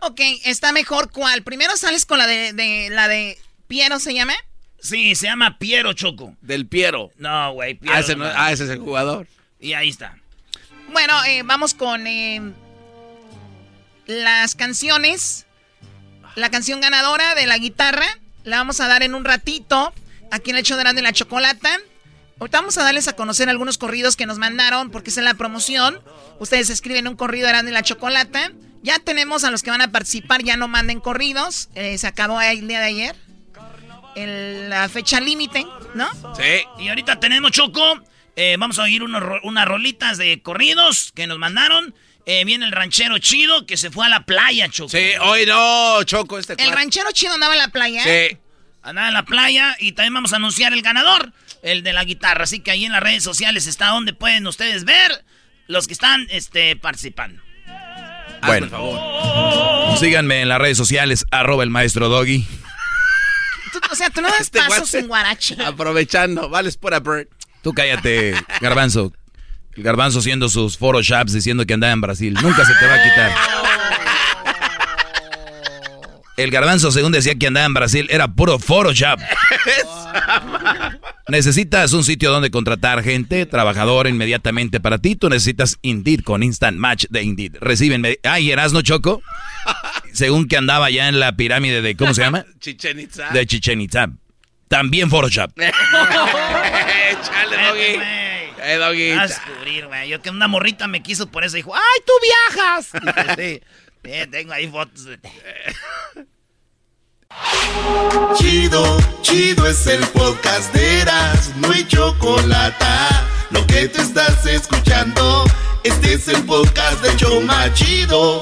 Ok, está mejor cuál. Primero sales con la de, de- la de Piero, ¿se llama? Sí, se llama Piero, Choco. Del Piero. No, güey, Piero. Ah ese, no- ah, ese es el jugador. Y ahí está. Bueno, eh, vamos con eh, las canciones. La canción ganadora de la guitarra la vamos a dar en un ratito aquí en el show de Grande y la Chocolata. Ahorita vamos a darles a conocer algunos corridos que nos mandaron porque es en la promoción. Ustedes escriben un corrido de Grande y la Chocolata. Ya tenemos a los que van a participar, ya no manden corridos. Eh, se acabó el día de ayer. El- la fecha límite, ¿no? Sí. Y ahorita tenemos, Choco. Eh, vamos a oír unos unas rolitas de corridos que nos mandaron. Eh, viene el ranchero chido que se fue a la playa, Choco. Sí, hoy no, Choco, este El ranchero chido andaba en la playa. Sí. Andaba en la playa y también vamos a anunciar el ganador, el de la guitarra. Así que ahí en las redes sociales está donde pueden ustedes ver los que están este, participando. Bueno, síganme en las redes sociales, arroba el maestro Doggy. O sea, tú no das Este pasos en guarache. Aprovechando, vales por a bird. Tú cállate, Garbanzo. El Garbanzo haciendo sus photoshops diciendo que andaba en Brasil. Nunca se te va a quitar. El Garbanzo, según decía que andaba en Brasil, era puro photoshop. Necesitas un sitio donde contratar gente, trabajador inmediatamente para ti. Tú necesitas Indeed con Instant Match de Indeed. Reciben. Ay, Erasno Choco. Según que andaba ya en la pirámide de. ¿Cómo se llama? Chichen De Chichen Itza. También Photoshop. Échale, Doggy. Eh, doguita. A descubrir, güey. Yo que una morrita me quiso por eso. Dijo, ¡ay, tú viajas! Dije, sí. Eh, tengo ahí fotos. de- Chido, chido es el podcast de Eras, no hay chocolate. Lo que te estás escuchando, este es el podcast de Choma Chido.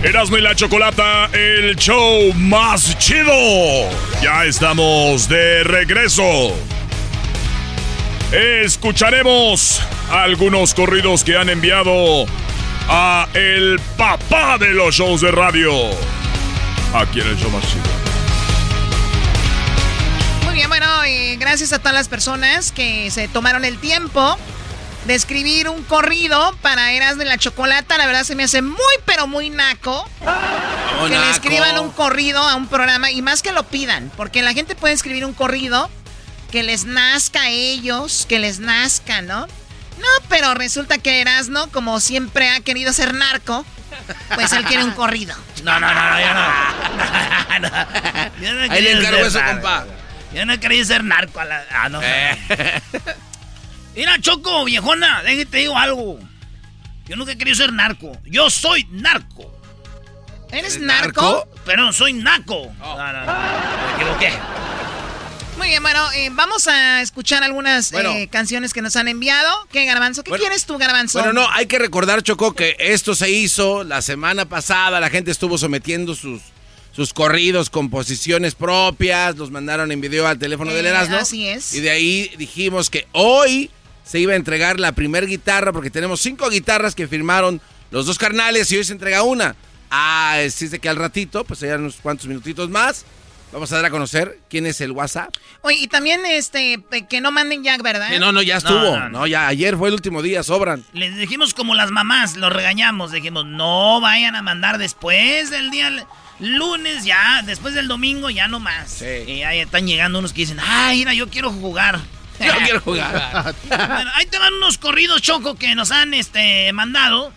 Erasmo y la Chocolata, el show más chido. Ya estamos de regreso. Escucharemos algunos corridos que han enviado a el papá de los shows de radio. Aquí en el show más chido. Muy bien, bueno, eh, gracias a todas las personas que se tomaron el tiempo de escribir un corrido para Eras de la Chocolata. La verdad se me hace muy, pero muy naco. que le escriban un corrido a un programa y más que lo pidan, porque la gente puede escribir un corrido que les nazca a ellos, que les nazca, ¿no? No, pero resulta que Erasno, como siempre ha querido ser narco, pues él quiere un corrido. No, no, no, no, yo no. No, Yo no Ahí le quería encargo ser eso, narco. compa. Yo no quería ser narco a la... Ah, no. Mira, Choco, viejona, déjate te digo algo. Yo nunca he querido ser narco. Yo soy narco. ¿Eres narco? Pero soy naco. No, no, no. Me equivoqué. Muy bien, bueno, eh, vamos a escuchar algunas Bueno. eh, canciones que nos han enviado. ¿Qué, Garbanzo? ¿Qué quieres tú, Garbanzo? Bueno, no, hay que recordar, Choco, que esto se hizo la semana pasada. La gente estuvo sometiendo sus, sus corridos, composiciones propias. Los mandaron en video al teléfono del Eh, Erasmo. así es. Y de ahí dijimos que hoy se iba a entregar la primer guitarra, porque tenemos cinco guitarras que firmaron los dos carnales y hoy se entrega una. Ah, es de que al ratito, pues ya unos cuantos minutitos más, vamos a dar a conocer quién es el WhatsApp. Oye, y también este pe- que no manden Jack, ¿verdad? Que no, no, ya estuvo. No, No, no, no. ya ayer fue el último día, sobran. Les dijimos como las mamás, los regañamos. Dijimos, no vayan a mandar después del día lunes, ya, después del domingo, ya no más. Y ahí están llegando unos que dicen, ay, mira, yo quiero jugar. Yo quiero jugar. Bueno, ahí te van unos corridos, Choco, que nos han este, mandado.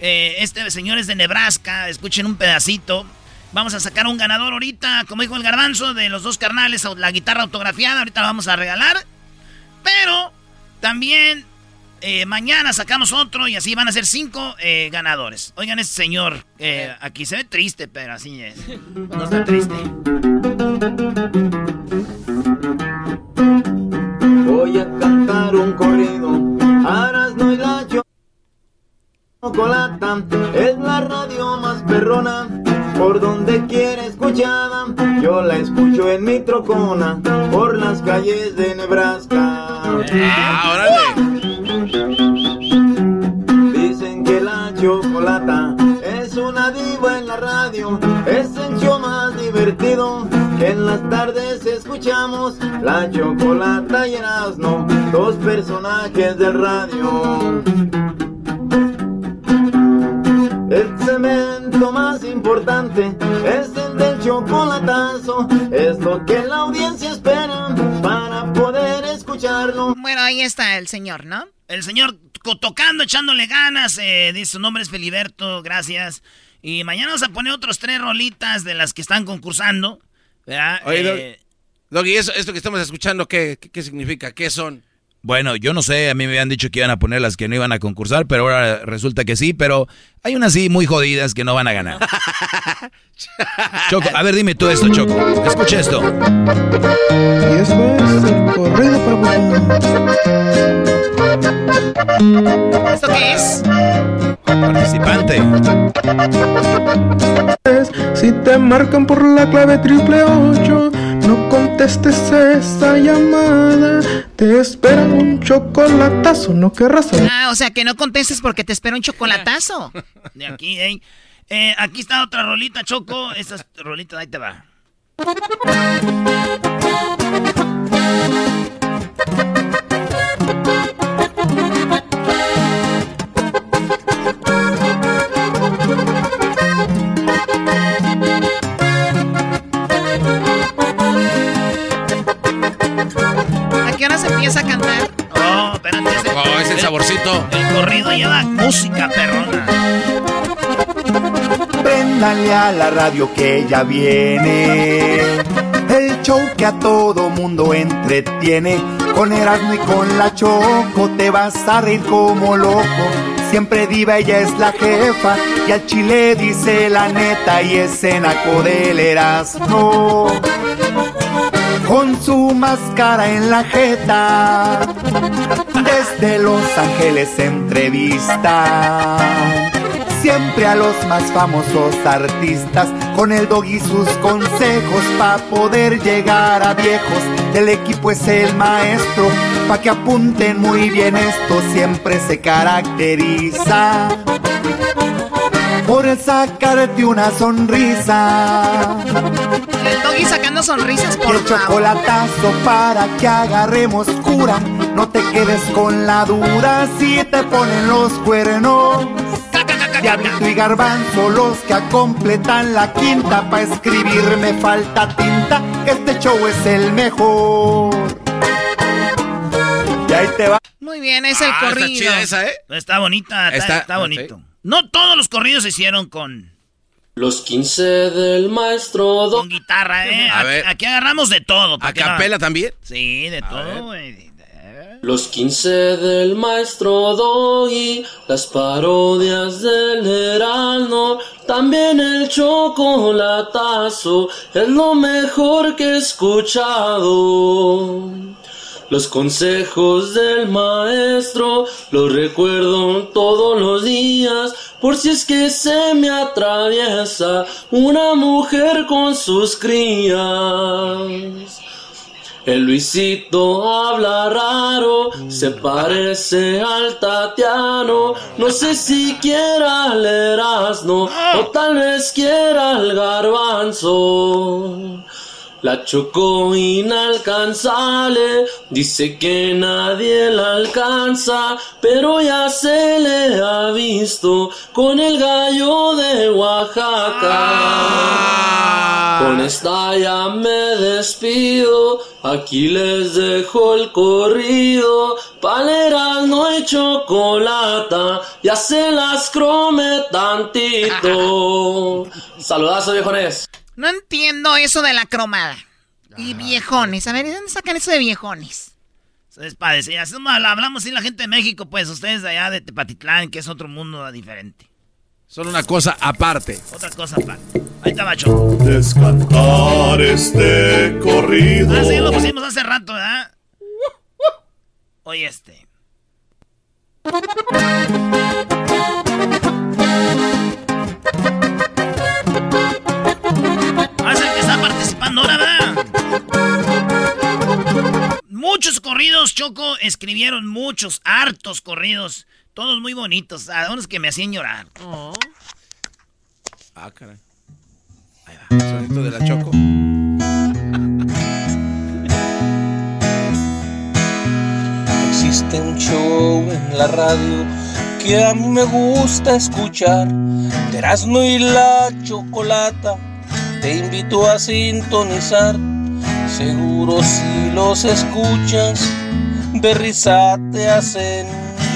Eh, este señor es de Nebraska, escuchen un pedacito. Vamos a sacar un ganador ahorita, como dijo el garbanzo, de los dos carnales, la guitarra autografiada, ahorita la vamos a regalar. Pero también eh, mañana sacamos otro y así van a ser cinco eh, ganadores. Oigan, este señor, eh, aquí se ve triste, pero así es. No está triste. Voy a cantar un corrido. Arasno y la chocolata es la radio más perrona. Por donde quiera escuchada, yo la escucho en mi trocona, por las calles de Nebraska. Dicen que la chocolata es una diva en la radio, es el show más divertido. En las tardes escuchamos la chocolata y Erasmo, dos personajes del radio. El cemento más importante es el del chocolatazo, es lo que la audiencia espera para poder escucharlo. Bueno, ahí está el señor, ¿no? El señor tocando, echándole ganas. eh, dice su nombre es Feliberto, gracias. Y mañana vamos a poner otros tres rolitas de las que están concursando. ¿Verdad? Oye, Eh, Doggy, eso, esto que estamos escuchando, ¿qué, qué, qué significa? ¿Qué son? Bueno, yo no sé, a mí me habían dicho que iban a poner las que no iban a concursar, pero ahora resulta que sí, pero hay unas sí muy jodidas que no van a ganar. Choco, a ver, dime tú esto, Choco. Escucha esto. Y eso es el corrido para ¿Esto qué es? Participante. Si te marcan por la clave triple ocho, contestes esa llamada. Te espera un chocolatazo, no querrás. Ah, o sea, que no contestes porque te espera un chocolatazo. de aquí, eh. Eh, aquí está otra rolita, Choco. Estas rolitas, ahí te va. Empieza a cantar? Oh, espérate. ese- Oh, es el saborcito. El corrido lleva música perrona. Préndale a la radio que ya viene. El show que a todo mundo entretiene. Con Erasmo y con la Choco te vas a reír como loco. Siempre diva, ella es la jefa. Y al chile dice la neta y es del Erasmo. Con su máscara en la jeta. Desde Los Ángeles entrevista siempre a los más famosos artistas con el dog y sus consejos para poder llegar a viejos. El equipo es el maestro, pa' que apunten muy bien esto, siempre se caracteriza por sacarte una sonrisa. El doggy sacando sonrisas por El chocolatazo para que agarremos cura. No te quedes con la dura si te ponen los cuernos. Diablito y garbanzo los que completan la quinta Pa' escribir me falta tinta Este show es el mejor Y ahí te va Muy bien, es el Ah, está corrido. chida esa, ¿eh? Está bonita, está, Está- está bonito. No todos los corridos se hicieron con, Los 15 del maestro Don. con guitarra, ¿eh? A Aquí, ver. aquí agarramos de todo. ¿A capela también? Sí, de todo, güey. Los 15 del maestro Doggy, las parodias del Heraldo, también el chocolatazo, es lo mejor que he escuchado. Los consejos del maestro los recuerdo todos los días, por si es que se me atraviesa una mujer con sus crías. El Luisito habla raro, se parece al Tatiano. No sé si quiera el Erasmo o tal vez quiera el Garbanzo. La chocó inalcanzable, dice que nadie la alcanza, pero ya se le ha visto con el gallo de Oaxaca. Con esta ya me despido, aquí les dejo el corrido, paleras no hay chocolata, ya se las crome tantito. Saludazo viejones. No entiendo eso de la cromada. Y viejones. A ver, ¿de dónde sacan eso de viejones? Eso es para decir, así hablamos así la gente de México, pues ustedes de allá de Tepatitlán, que es otro mundo diferente. Son una cosa aparte. Otra cosa aparte. Ahí está Macho. Descantar este corrido. Ah, sí, lo pusimos hace rato, ¿verdad? Oye este. ¿Verdad? Muchos corridos, Choco, escribieron muchos, hartos corridos. Todos muy bonitos, a unos que me hacían llorar. Ah, caray. Ahí va. El sonido de la choco. Existe un show en la radio que a mí me gusta escuchar. De Erasmo y la Chocolata te invito a sintonizar. Seguro si los escuchas, de risa te hacen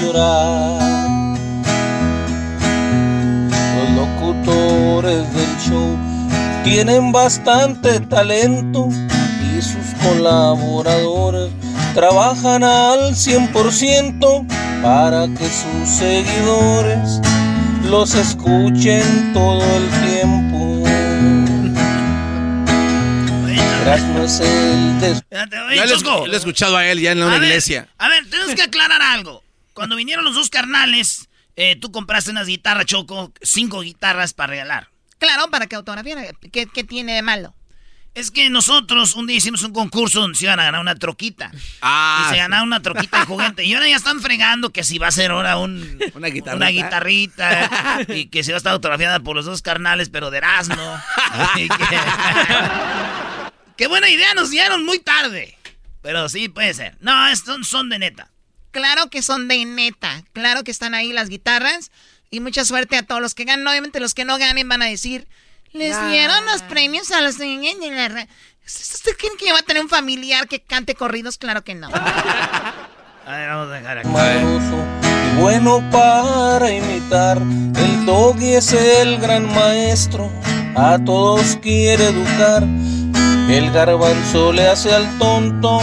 llorar. Los locutores del show tienen bastante talento y sus colaboradores trabajan al 100% para que sus seguidores los escuchen todo el tiempo. Erasmo es el des- Oye, Yo lo, he escuchado a él ya en una A ver, iglesia. A ver, tenemos que aclarar algo. Cuando vinieron los dos carnales, eh, tú compraste unas guitarras, Choco, cinco guitarras para regalar. Claro, para que autografiara. ¿Qué, qué tiene de malo? Es que nosotros un día hicimos un concurso donde se iban a ganar una troquita. Ah, y se ganaba una troquita de juguete. Y ahora ya están fregando que si va a ser ahora un, Una guitarrita. una guitarrita. y que se va a estar autografiada por los dos carnales, pero de Erasmo. Y que- Qué buena idea, nos dieron muy tarde. Pero sí, puede ser. No, estos son de neta. Claro que son de neta. Claro que están ahí las guitarras. Y mucha suerte a todos los que ganan. Obviamente los que no ganen van a decir, les Ah. dieron los premios a los... de la ra-". ¿Usted cree que va a tener un familiar que cante corridos? Claro que no. A ver, vamos a dejar aquí. y bueno para imitar. El doggy es el gran maestro, a todos quiere educar. El garbanzo le hace al tonto,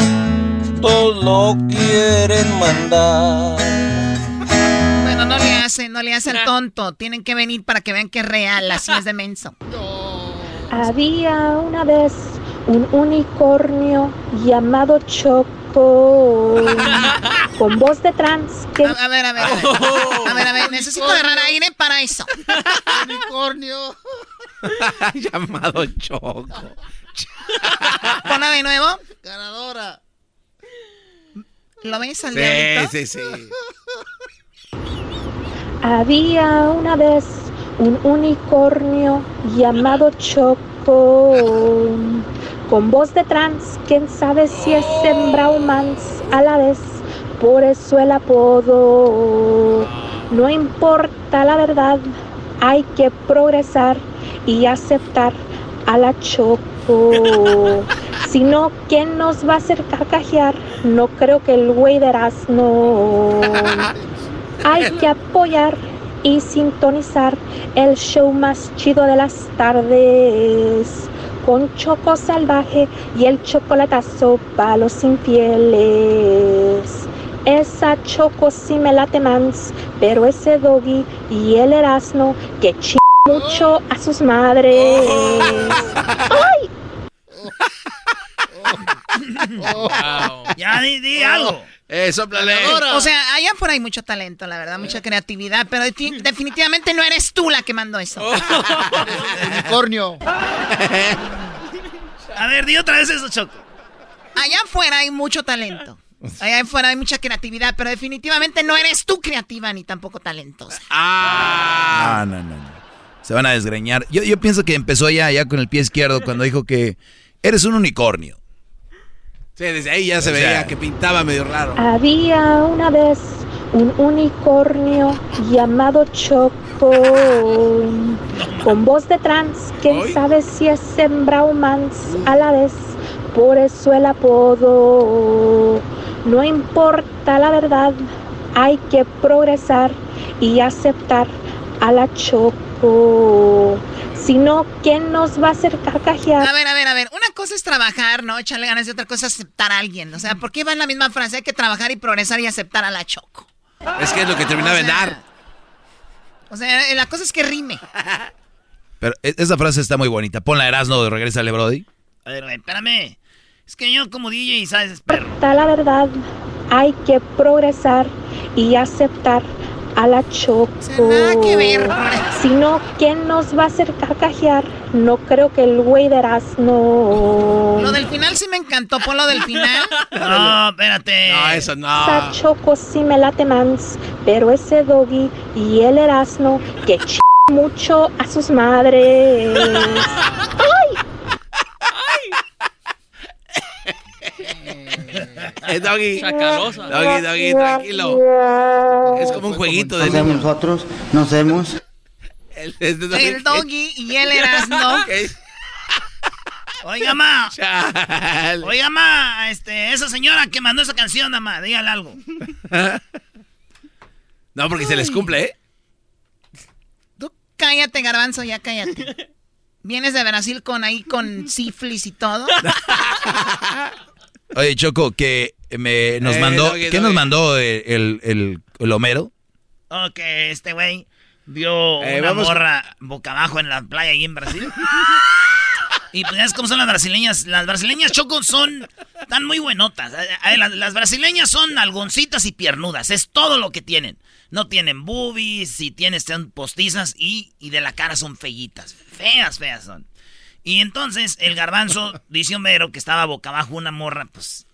todos lo quieren mandar. Bueno, no le hace, no le hace el tonto. Tienen que venir para que vean que es real, así es de menso. Había una vez un unicornio llamado Choco con voz de trans que... A, a ver, a ver, a ver. A ver, a ver, necesito agarrar aire para eso. Unicornio. Llamado Choco. Ponla de nuevo. Ganadora. ¿Lo ves al Sí, sí, sí. Había una vez un unicornio llamado Choco con voz de trans, quién sabe si es hembra o mans a la vez, por eso el apodo. No importa la verdad, hay que progresar y aceptar a la Choco. Si no, ¿quién nos va a hacer carcajear? No creo que el güey de no. Hay que apoyar y sintonizar el show más chido de las tardes. Con Choco Salvaje y el chocolatazo para los infieles. Esa Choco sí me late mans, pero ese doggy y el Erasmo que ch mucho a sus madres. ¡Ay! Ya di, di algo. Eh, sóplale. O sea, allá por ahí hay mucho talento, la verdad, mucha creatividad, pero de- definitivamente no eres tú la que mandó eso. Unicornio. A ver, di otra vez eso, Choco. Allá afuera hay mucho talento. Allá afuera hay mucha creatividad, pero definitivamente no eres tú creativa ni tampoco talentosa. Ah, no, no, no. Se van a desgreñar. Yo, yo pienso que empezó ya, ya con el pie izquierdo cuando dijo que eres un unicornio. Sí, desde ahí ya se O sea- veía que pintaba medio raro. Había una vez un unicornio llamado Choco con voz de trans, quién sabe si es hembra o mans a la vez, por eso el apodo. No importa la verdad, hay que progresar y aceptar a la Choco. Si no, ¿quién nos va a hacer carcajear? A ver, a ver, a ver. Una cosa es trabajar, ¿no? Echarle ganas y otra cosa es aceptar a alguien. O sea, ¿por qué va en la misma frase? Hay que trabajar y progresar y aceptar a la Choco. Es que es lo que terminaba en dar. O sea, la cosa es que rime. Pero e- esa frase está muy bonita. Ponla Erasno de Regresa Brody. A ver, güey, espérame. Es que yo como DJ, ¿sabes? Es perro. importa la verdad, hay que progresar y aceptar a la Choco. nada que ver, Si no, ¿quién nos va a hacer carcajear? No creo que el güey de no. Lo del final sí me encantó. Pon lo del final. No, espérate. No, eso no. Esa Choco sí me late mans, pero ese doggy y el Erasmo que ch mucho a sus madres. ¡Ay! Eh, doggy. Chacalosa. Doggy, doggy, tranquilo. Es como un jueguito de niño. nosotros, nos vemos. El, el doggy. El doggy y el Erasmo. Oiga, ma. Chale. Oiga, ma. Este, esa señora que mandó esa canción, ma, dígale algo. No, porque se les cumple, ¿eh? Cállate, garbanzo, ya cállate. Vienes de Brasil con ahí con sífilis y todo. Oye, Choco, que me nos Eh, mandó. ¿Qué nos mandó el, el, el- el Homero? Ok, este güey vio Eh, una vamos- morra boca abajo en la playa ahí en Brasil. y pues ya es como son las brasileñas. Las brasileñas Choco son tan muy buenotas. A- a- Las, las brasileñas son algoncitas y piernudas. Es todo lo que tienen. No tienen boobies, y tienen son postizas y, y de la cara son feyitas. Feas, feas son. Y entonces el garbanzo dice Homero que estaba boca abajo una morra, pues.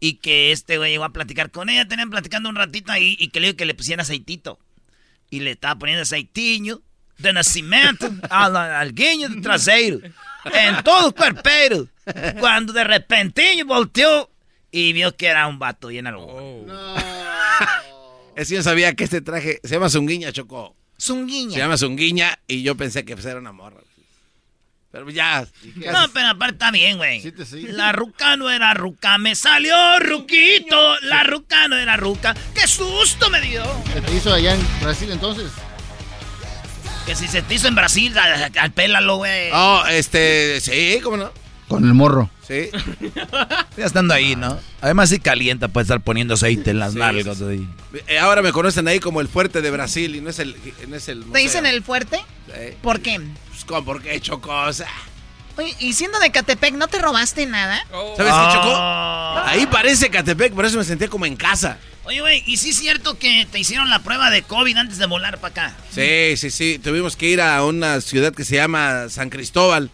Y que este güey llegó a platicar con ella. Tenían platicando un ratito ahí y que le dijo que le pusiera aceitito. Y le estaba poniendo aceitinho de nacimiento al algueño de traseiro. En todo el cuerpero. Cuando de repente volteó y vio que era un vato bien algo. Es que yo sabía que este traje se llama Zunguiña, Choco. Se Zunguiña. llama Zunguiña y yo pensé que pues, era una morra. Pero ya. No, pero aparte está bien, güey. La ruca no era ruca, me salió ruquito. La ruca no era ruca. ¡Qué susto me dio! ¿Se te hizo allá en Brasil entonces? Que si se te hizo en Brasil, al, al pélalo, güey. Oh, este, sí, ¿cómo no? Con el morro. Sí. Ya estando ahí, ¿no? Además sí calienta, puede estar poniendo aceite en las Sí, nalgas. sí, ahí. Eh, Ahora me conocen ahí como el fuerte de Brasil y no es el. No es el ¿Te dicen el fuerte? Sí. ¿Por qué? ¿Cómo? ¿Por qué he hecho cosas? Oye, y siendo de Catepec, ¿no te robaste nada? ¿Sabes Ah. qué, Chocó? Ahí parece Catepec, por eso me sentía como en casa. Oye, güey, ¿y sí es cierto que te hicieron la prueba de COVID antes de volar para acá? Sí, sí, sí. Tuvimos que ir a una ciudad que se llama San Cristóbal.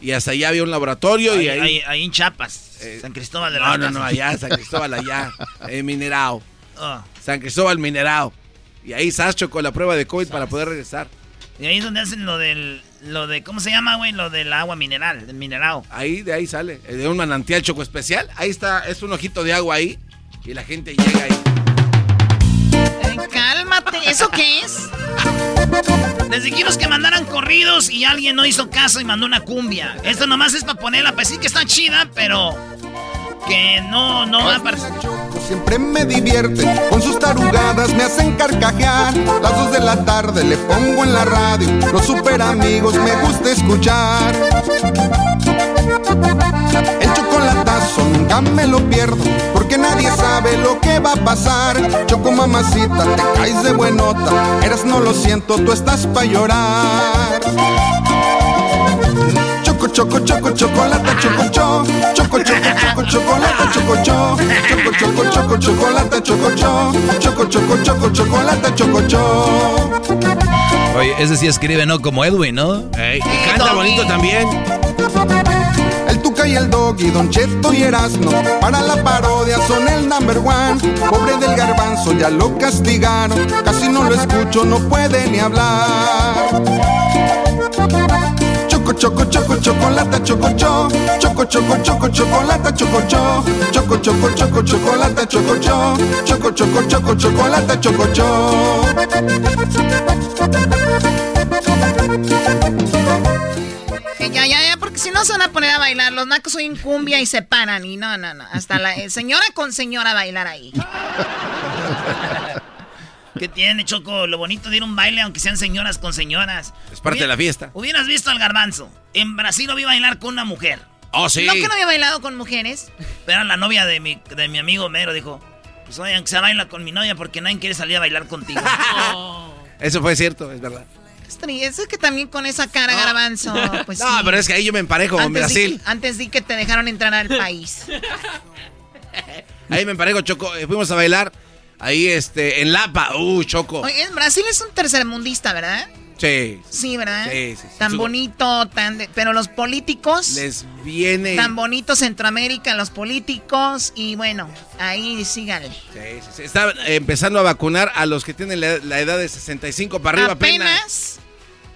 Y hasta allá había un laboratorio Ahí, y ahí. ahí- ahí en Chiapas, San Cristóbal de no, las no, no, Casas. allá, San Cristóbal, allá. En Minerao. Ah. San Cristóbal, Minerao. Y ahí Sacho con la prueba de COVID para poder regresar. Y ahí es donde hacen lo del, lo de, ¿cómo se llama, güey? Lo del agua mineral, del minerado. Ahí, de ahí sale. De un manantial choco especial. Ahí está, es un ojito de agua ahí. Y la gente llega ahí. Eh, cálmate, ¿eso qué es? Les dijimos que mandaran corridos y alguien no hizo caso y mandó una cumbia. Esto nomás es para ponerla, pues sí que está chida, pero que no, no va a parecer. Siempre me divierte, con sus tarugadas me hacen carcajear. Las dos de la tarde le pongo en la radio, los super amigos me gusta escuchar. El chocolatazo nunca me lo pierdo, porque nadie sabe lo que va a pasar. Choco mamacita, te caes de buenota, eras no lo siento, tú estás pa' llorar. Choco, choco, choco, chocolate, choco, cho. Choco, choco, choco, chocolate, choco, cho. Choco, choco, choco, chocolate, choco, cho. Choco, choco, choco, chocolate, choco, cho. Oye, ese sí escribe, ¿no? Como Edwin, ¿no? y canta bonito también. El Tuca y el Doggy, Don Cheto y Erasmo Para la parodia son el number one Pobre del garbanzo, ya lo castigaron Casi no lo escucho, no puede ni hablar Choco, choco, choco, chocolate, choco, cho Choco, choco, choco, chocolate, choco, cho Choco, choco, choco, chocolate, choco, cho Choco, choco, choco, chocolate, choco, cho ya, ya, ya, porque si no se van a poner a bailar. Los nacos hoy en cumbia y se paran. Y no, no, no. Hasta la eh, señora con señora bailar ahí. ¿Qué tiene, Choco? Lo bonito de ir a un baile, aunque sean señoras con señoras. Es parte de la fiesta. Hubieras visto al garbanzo. En Brasil no vi bailar con una mujer. Oh, sí. ¿No que no había bailado con mujeres? Pero la novia de mi, de mi amigo Mero dijo, pues oye, aunque se baila con mi novia porque nadie quiere salir a bailar contigo. Eso fue cierto, es verdad. Es tri- Es que también con esa cara, garbanzo. Pues no, sí. pero es que ahí yo me emparejo con antes di, Brasil. que- antes di que te dejaron entrar al país. Ahí me emparejo, Choco. eh, Fuimos a bailar ahí este, en Lapa. Uh, Choco. Oye, Brasil es un tercermundista, ¿verdad? Sí. Sí, ¿verdad? Sí, sí, sí. Tan bonito, tan de- pero los políticos, Les viene. tan bonito Centroamérica, los políticos, y bueno, ahí síganle. Sí, sí, sí. Está eh, empezando a vacunar a los que tienen la, la edad de 65 para arriba apenas. Apenas.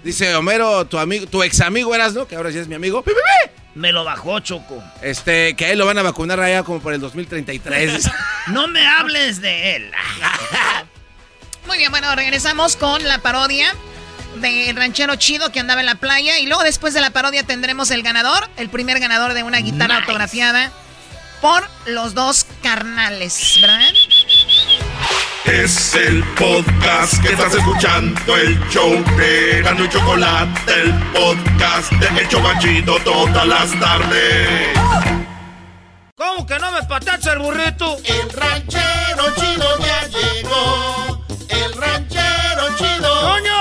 Dice Homero, tu amigo, tu ex amigo eras, ¿no? Que ahora ya es mi amigo. ¡Pi, pi, pi! Me lo bajó, Choco. Este, que a él lo van a vacunar allá como por el 2033. No me hables de él. Muy bien, bueno, regresamos con la parodia de Ranchero Chido que andaba en la playa. Y luego después de la parodia tendremos el ganador, el primer ganador de una guitarra Nice. autografiada por los dos carnales, ¿verdad? Es el podcast que estás escuchando, el show de Gano y Chocolate, el podcast de El Chobachito todas las tardes. ¿Cómo que no me patacha el burrito? El ranchero chido ya llegó. El ranchero chido. ¡Coño!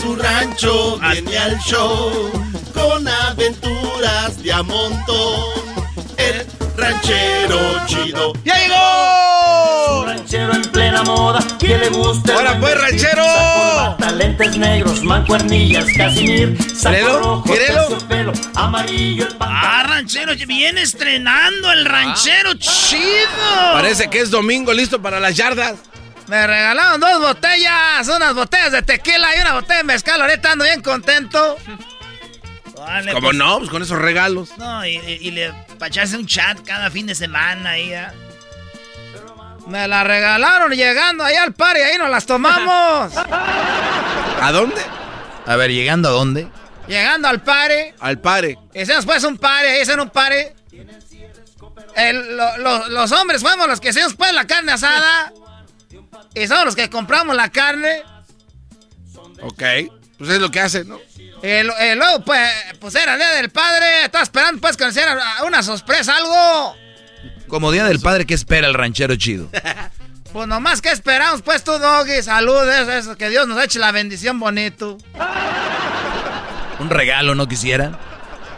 Su rancho viene al show con aventuras de a montón. El ranchero chido. ¡Ya llegó! ranchero en plena moda, que le gusta. ¡Ahora pues, ranchero! Corbata, lentes negros, mancuernillas, casimir, saco rojo, amarillo, el Ah, ranchero, viene estrenando el ranchero chido. Parece que es domingo listo para las yardas. Me regalaron dos botellas, unas botellas de tequila y una botella de mezcal. Ahorita ando bien contento. Vale, ¿Cómo pues. no? Pues con esos regalos. No, y, y- y le para echarse un chat cada fin de semana ahí. ¿eh? Me la regalaron llegando allá al par y ahí nos las tomamos. ¿A dónde? A ver, ¿llegando a dónde? llegando al pare. Al pare. Hicimos pues un pare, ahí hicieron un pare. El- lo- lo- los hombres fuimos los que hicimos pues la carne asada. Y somos los que compramos la carne. Ok. Pues es lo que hacen, ¿no? Y, lo- y luego, pues, pues era el día del padre. Estaba esperando, pues, que nos hicieran una sorpresa, algo. Como Día del Padre, ¿qué espera el ranchero chido? Pues nomás que esperamos, pues, tú, Doggy. Salud, eso, eso. Que Dios nos eche la bendición bonito. ¿Un regalo no quisiera?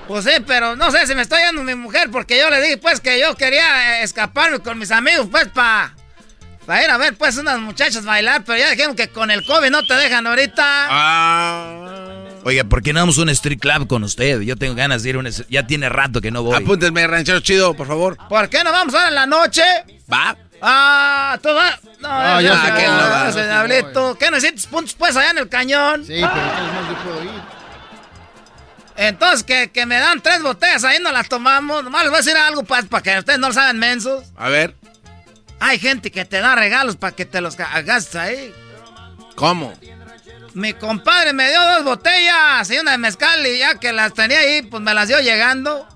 Pues sí, pero no sé si me está yendo mi mujer porque yo le dije pues que yo quería eh, escaparme con mis amigos pues para ir a ver pues unas muchachas bailar, pero ya dijeron que con el COVID no te dejan ahorita. Ah. Oiga, ¿por qué no vamos a un street club con usted? Yo tengo ganas de ir a un... Ya tiene rato que no voy. Apúntenme, ranchero chido, por favor. ¿Por qué no vamos ahora en la noche? Va. Ah, tú vas. No, Ah, ya sé que no va. ¿Qué necesitas puntos pues allá en el cañón? Sí, pero modos yo puedo ir. Entonces, que, que me dan tres botellas ahí, no las tomamos. Nomás les voy a decir algo, pues, para que ustedes no lo saben mensos. A ver, Hay gente que te da regalos para que te los gastes ahí. ¿cómo? Mi compadre me dio dos botellas y una de mezcal y ya que las tenía ahí, pues me las dio llegando.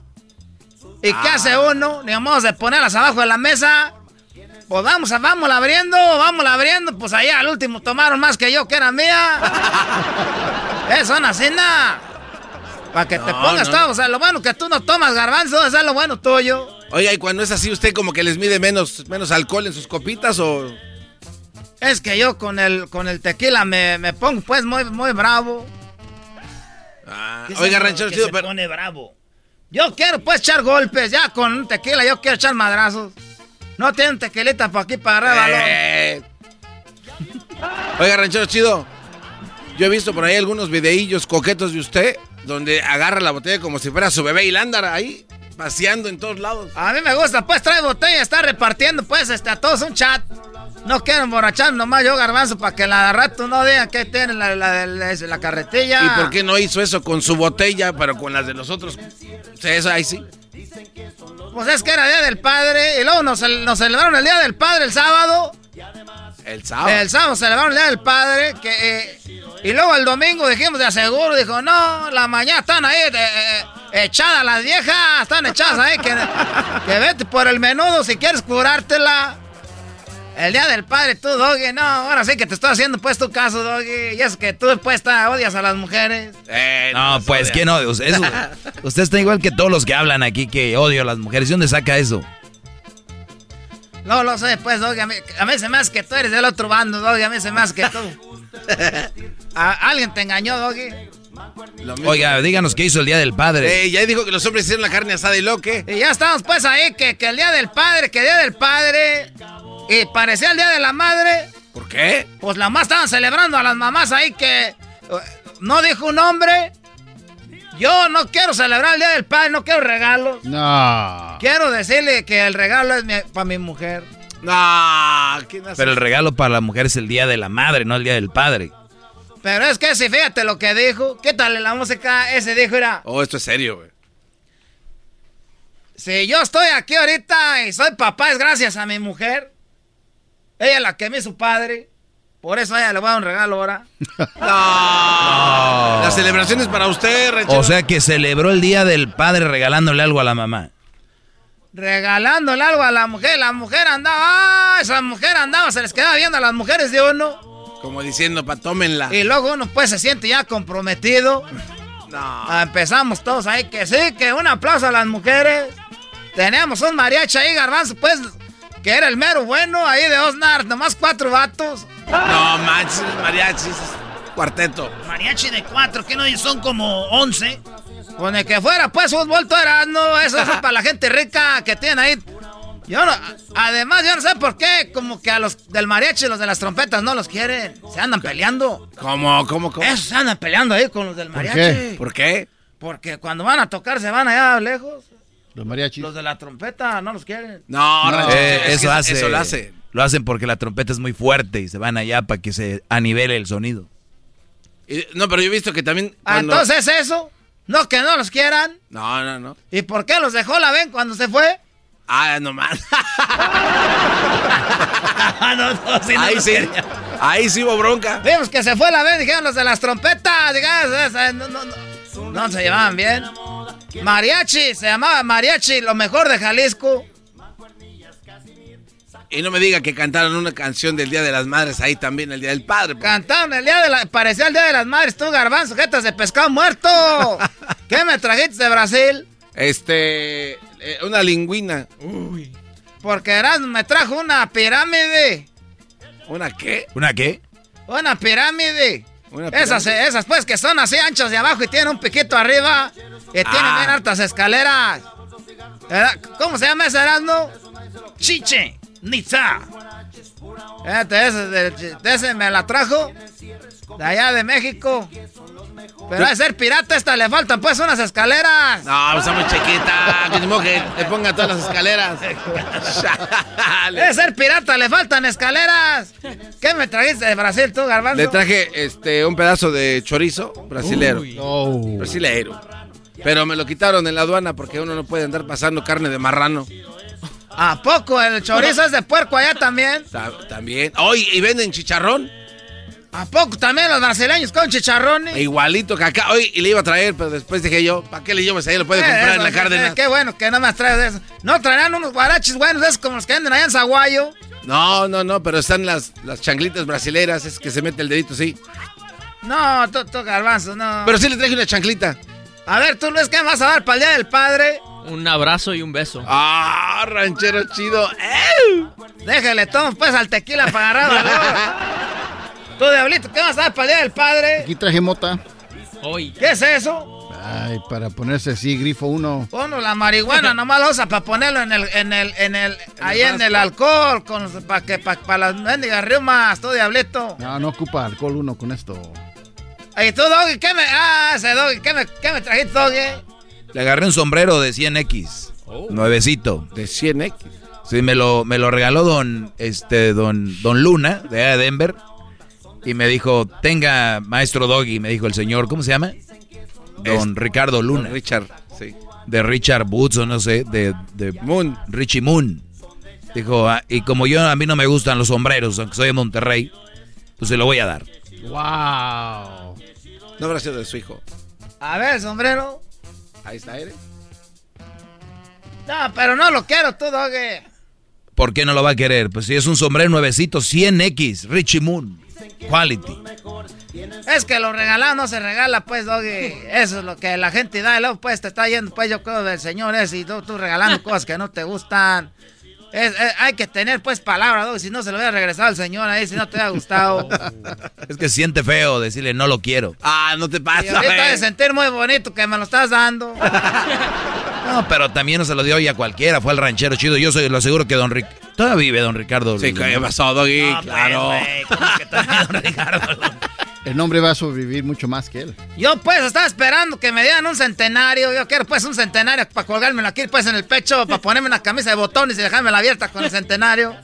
¿Y qué Ah. hace uno? Ni vamos de ponerlas abajo de la mesa. Pues vamos, a- vamos abriendo, vamos abriendo. Pues allá al último tomaron más que yo, que era mía. Eso, una cena. Para que te pongas no. todo. O sea, lo bueno que tú no tomas garbanzo, eso es lo bueno tuyo. Oiga, y cuando es así, ¿usted como que les mide menos, menos alcohol en sus copitas o...? Es que yo con el, con el tequila me, me pongo pues muy, muy bravo. ¿Qué es Oiga, ranchero chido, se pero... pone bravo? Yo quiero pues echar golpes, ya con un tequila yo quiero echar madrazos. No tienen tequilita para aquí para arriba, Eh. Oiga, ranchero chido, yo he visto por ahí algunos videillos coquetos de usted donde agarra la botella como si fuera su bebé y la anda ahí paseando en todos lados. A mí me gusta, pues trae botella, está repartiendo pues este, a todos un chat. No quiero emborrachar nomás yo garbanzo para que la rato no digan que tiene la, la, la- la carretilla. ¿Y por qué no hizo eso con su botella, pero con las de los otros? Eso ahí sí. Pues es que era Día del Padre y luego nos, nos celebraron el Día del Padre el sábado. El sábado. El sábado celebraron el Día del Padre que, eh, y luego el domingo dijimos de aseguro, dijo, no, la mañana están ahí eh, eh, echadas las viejas, están echadas ahí, que, que vete por el menudo si quieres curártela. El Día del Padre, tú, Doggy, no, ahora sí que te estoy haciendo pues tu caso, Doggy, y es que tú pues odias a las mujeres. Eh, No, pues que no. Eso- usted está igual que todos los que hablan aquí que odio a las mujeres. ¿De dónde saca eso? No lo sé, pues, Doggy, a mí, se me hace que tú eres del otro bando, Doggy, a mí se me hace que tú. A- ¿Alguien te engañó, Doggy? Oiga, díganos qué hizo el Día del Padre. Eh, ya dijo que los hombres hicieron la carne asada y lo que. Y ya estamos pues ahí, que, que el Día del Padre, que el Día del Padre, y parecía el Día de la Madre. ¿Por qué? Pues la más estaban celebrando a las mamás ahí que eh, no dijo un nombre. Yo no quiero celebrar el Día del Padre, no quiero regalos. No. Quiero decirle que el regalo es para mi mujer. No, ¿quién hace Pero el regalo para la mujer es el Día de la Madre, no el Día del Padre. Pero es que si fíjate lo que dijo, ¿qué tal la música? Ese dijo, era, Oh, esto es serio, güey. si yo estoy aquí ahorita y soy papá es gracias a mi mujer. Ella es la que me hizo padre. Por eso ella le voy a dar un regalo ahora. No. La celebración es para usted, ranchero. O sea que celebró el Día del Padre regalándole algo a la mamá. Regalándole algo a la mujer. La mujer andaba, ¡ah! Esa mujer andaba, se les quedaba viendo a las mujeres de uno. Como diciendo, pa, tómenla. Y luego uno pues se siente ya comprometido. No. Ah, empezamos todos ahí, que sí, que un aplauso a las mujeres. Teníamos un mariachi ahí, garbanzo, pues, que era el mero bueno, ahí de Osnar, nomás cuatro vatos. No, manches, mariachis. Cuarteto. Mariachi de cuatro, que no son como once. Con el que fuera, pues, fútbol, tú eras, no, eso es para la gente rica que tiene ahí. Yo no, además, yo no sé por qué, como que a los del mariachi, los de las trompetas, no los quieren. Se andan peleando. ¿Cómo, cómo, cómo? Esos se andan peleando ahí con los del mariachi. qué? ¿Por qué? Porque cuando van a tocar se van allá lejos. Los mariachis. Los de la trompeta no los quieren. No, No, eh, es que eso hace. Eso lo hace. Lo hacen porque la trompeta es muy fuerte y se van allá para que se anivele el sonido. Y- no, pero yo he visto que también. Ah, cuando- Entonces eso, no que no los quieran. No, no, no. ¿Y por qué los dejó la ven cuando se fue? Ah, no no, no, sí, no ahí sí. quería. Ahí sí hubo bronca. Vimos que se fue la ven, dijeron los de las trompetas. dijeron, "Esa- no, no, no, no se llevaban bien. Mariachi, se llamaba Mariachi, lo mejor de Jalisco. Y no me diga que cantaron una canción del Día de las Madres ahí también, el Día del Padre. pues. Cantaron el día de la... Parecía el día de las madres, tú, garbanzo, jetas de pescado muerto. ¿Qué me trajiste de Brasil? Este. eh, una lingüina. Porque Erasmo me trajo una pirámide. ¿Una qué? ¿Una qué? Una pirámide. Una Esas, pirámide. esas pues que son así anchas de abajo y tienen un piquito arriba. Y tienen Ah. bien hartas escaleras. ¿Cómo se llama ese Erasmo? Chiche, Nitza. Fíjate, ese, de, de ese me la trajo de allá de México. Pero a ser pirata esta le faltan pues unas escaleras. No, pues está muy chiquita. Que le ponga todas las escaleras. De ser pirata le faltan escaleras. ¿Qué me trajiste de Brasil tú, garbanzo? Le traje este un pedazo de chorizo brasilero. Brasilero. Pero me lo quitaron en la aduana porque uno no puede andar pasando carne de marrano. ¿A poco el chorizo es de puerco allá también? Ta- También. Hoy y venden chicharrón. ¿A poco también los brasileños con chicharrones? E igualito que acá. Hoy y le iba a traer, pero después dije yo, ¿para qué le llevas ahí? Lo puede Eh, comprar en la eh, Cárdenas. Qué bueno que no me traído eso. ¿No traerán unos guaraches buenos esos como los que venden allá en Zaguayo? No, no, no, pero están las, las chanclitas brasileras, es que se mete el dedito, sí. No, tú, garbanzo, no. Pero sí le traje una chanclita. A ver, tú, Luis, ¿qué me vas a dar para el Día del Padre? Un abrazo y un beso. Ah, ranchero chido. Déjale, toma pues al tequila para agarrar. Tú, Diablito, ¿qué vas a dar para el Día del Padre? Aquí traje mota. Hoy. ¿Qué es eso? Ay, para ponerse así, grifo uno. Bueno, la marihuana nomás la usa para ponerlo en el, en el, en el, ahí en el alcohol, con, para que, para las mendigas riumas, tú, Diablito. No, no ocupa alcohol uno con esto. Y tú, Doggy, ¿qué me, ah, ese Doggy, ¿qué me, qué me trajiste, Doggy? Le agarré un sombrero de 100X. Nuevecito. De 100X. Sí, me lo, me lo regaló don, este, don, don Luna, de allá de Denver. Y me dijo, tenga, maestro Doggy, me dijo el señor, ¿cómo se llama? Don Ricardo Luna. Don Richard, sí. De Richard Boots o no sé, de, de Moon. Richie Moon. Dijo, "Ah, y como yo, a mí no me gustan los sombreros, aunque soy de Monterrey, pues se lo voy a dar. Wow. No habrá sido de su hijo. A ver, sombrero. Ahí está, ¿eh? No, pero no lo quiero, tú, Doggy. ¿Por qué no lo va a querer? Pues si es un sombrero nuevecito, 100X, Richie Moon, quality. Es que lo regalado no se regala, pues, Doggy. Eso es lo que la gente da. Y luego, pues, te está yendo, pues, yo creo, del señor ese. Y tú, tú regalando cosas que no te gustan. Es- es- hay que tener, pues, palabra, Doggy. Si no, se lo hubiera regresado al señor ahí, si no te hubiera gustado. Es que siente feo decirle no lo quiero. Ah, no te Y pasa, ahorita de sentir muy bonito que me lo estás dando. No, pero también no se lo dio hoy a cualquiera, fue al ranchero chido. Yo soy, lo aseguro que don Ric... Todavía vive don Ricardo. Sí, ¿qué pasó, Doggy? No, claro. pues, güey, ¿cómo que todavía don Ricardo? El nombre va a sobrevivir mucho más que él. Yo, pues, estaba esperando que me dieran un centenario. Yo quiero, pues, un centenario para colgármelo aquí, pues, en el pecho, para ponerme una camisa de botones y dejármela abierta con el centenario.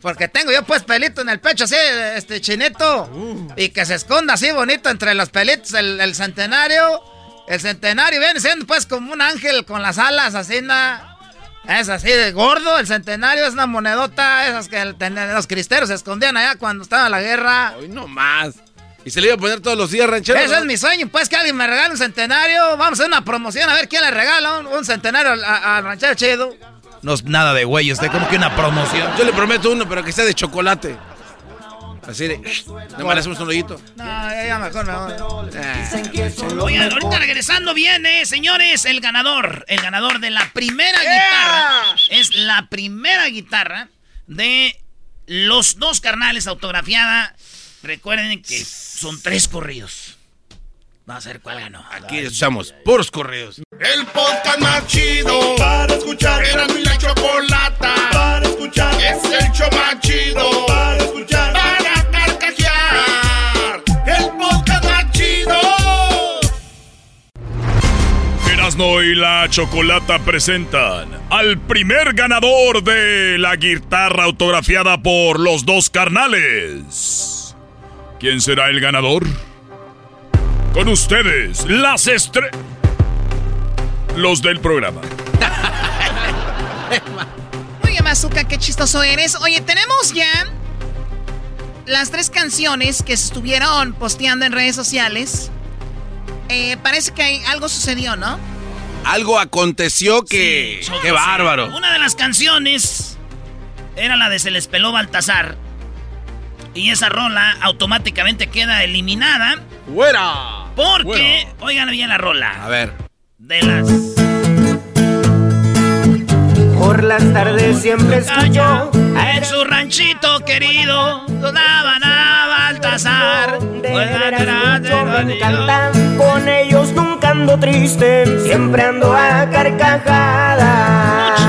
Porque tengo yo, pues, pelito en el pecho, así, este, chinito. Y que se esconda así bonito entre los pelitos el, el centenario. El centenario viene siendo, pues, como un ángel con las alas así, na. Es así de gordo, el centenario es una monedota, esas que el- los cristeros se escondían allá cuando estaba la guerra. Hoy no más. Y se le iba a poner todos los días, ranchero. Ese ¿no? es mi sueño, pues que alguien me regale un centenario. Vamos a hacer una promoción a ver quién le regala un, un centenario al, ranchero chido. No es nada de güey, usted como que una promoción. Yo le prometo uno, pero que sea de chocolate. Así de. Más le hacemos un hoyito. No, ya, ya mejor me voy. Oigan, ahorita regresando viene, señores, el ganador. El ganador de la primera guitarra. Es la primera guitarra de los dos carnales autografiada. Recuerden que son tres corridos. Vamos a ver cuál ganó. Aquí escuchamos puros correos. El podcast más chido para escuchar. Era mi la chocolata para escuchar. Es el show más chido para escuchar. Para carcajear. El podcast más chido. Erasno y la Chocolata presentan al primer ganador de la guitarra autografiada por los dos carnales. ¿Quién será el ganador? Con ustedes, las estrellas. Los del programa. Oye, Mazuka, qué chistoso eres. Oye, tenemos ya las tres canciones que se estuvieron posteando en redes sociales. Eh, parece que hay- algo sucedió, ¿no? Algo aconteció que. Sí, ¡Qué bárbaro! Una de las canciones era la de Se les peló Baltasar. Y esa rola automáticamente queda eliminada. ¡Fuera! Porque, oigan bien la rola. A ver. De las. Por las tardes siempre escucho En su ranchito querido, daban a Baltasar. de veras mucho me encantan. Con ellos nunca ando triste, siempre ando a carcajadas.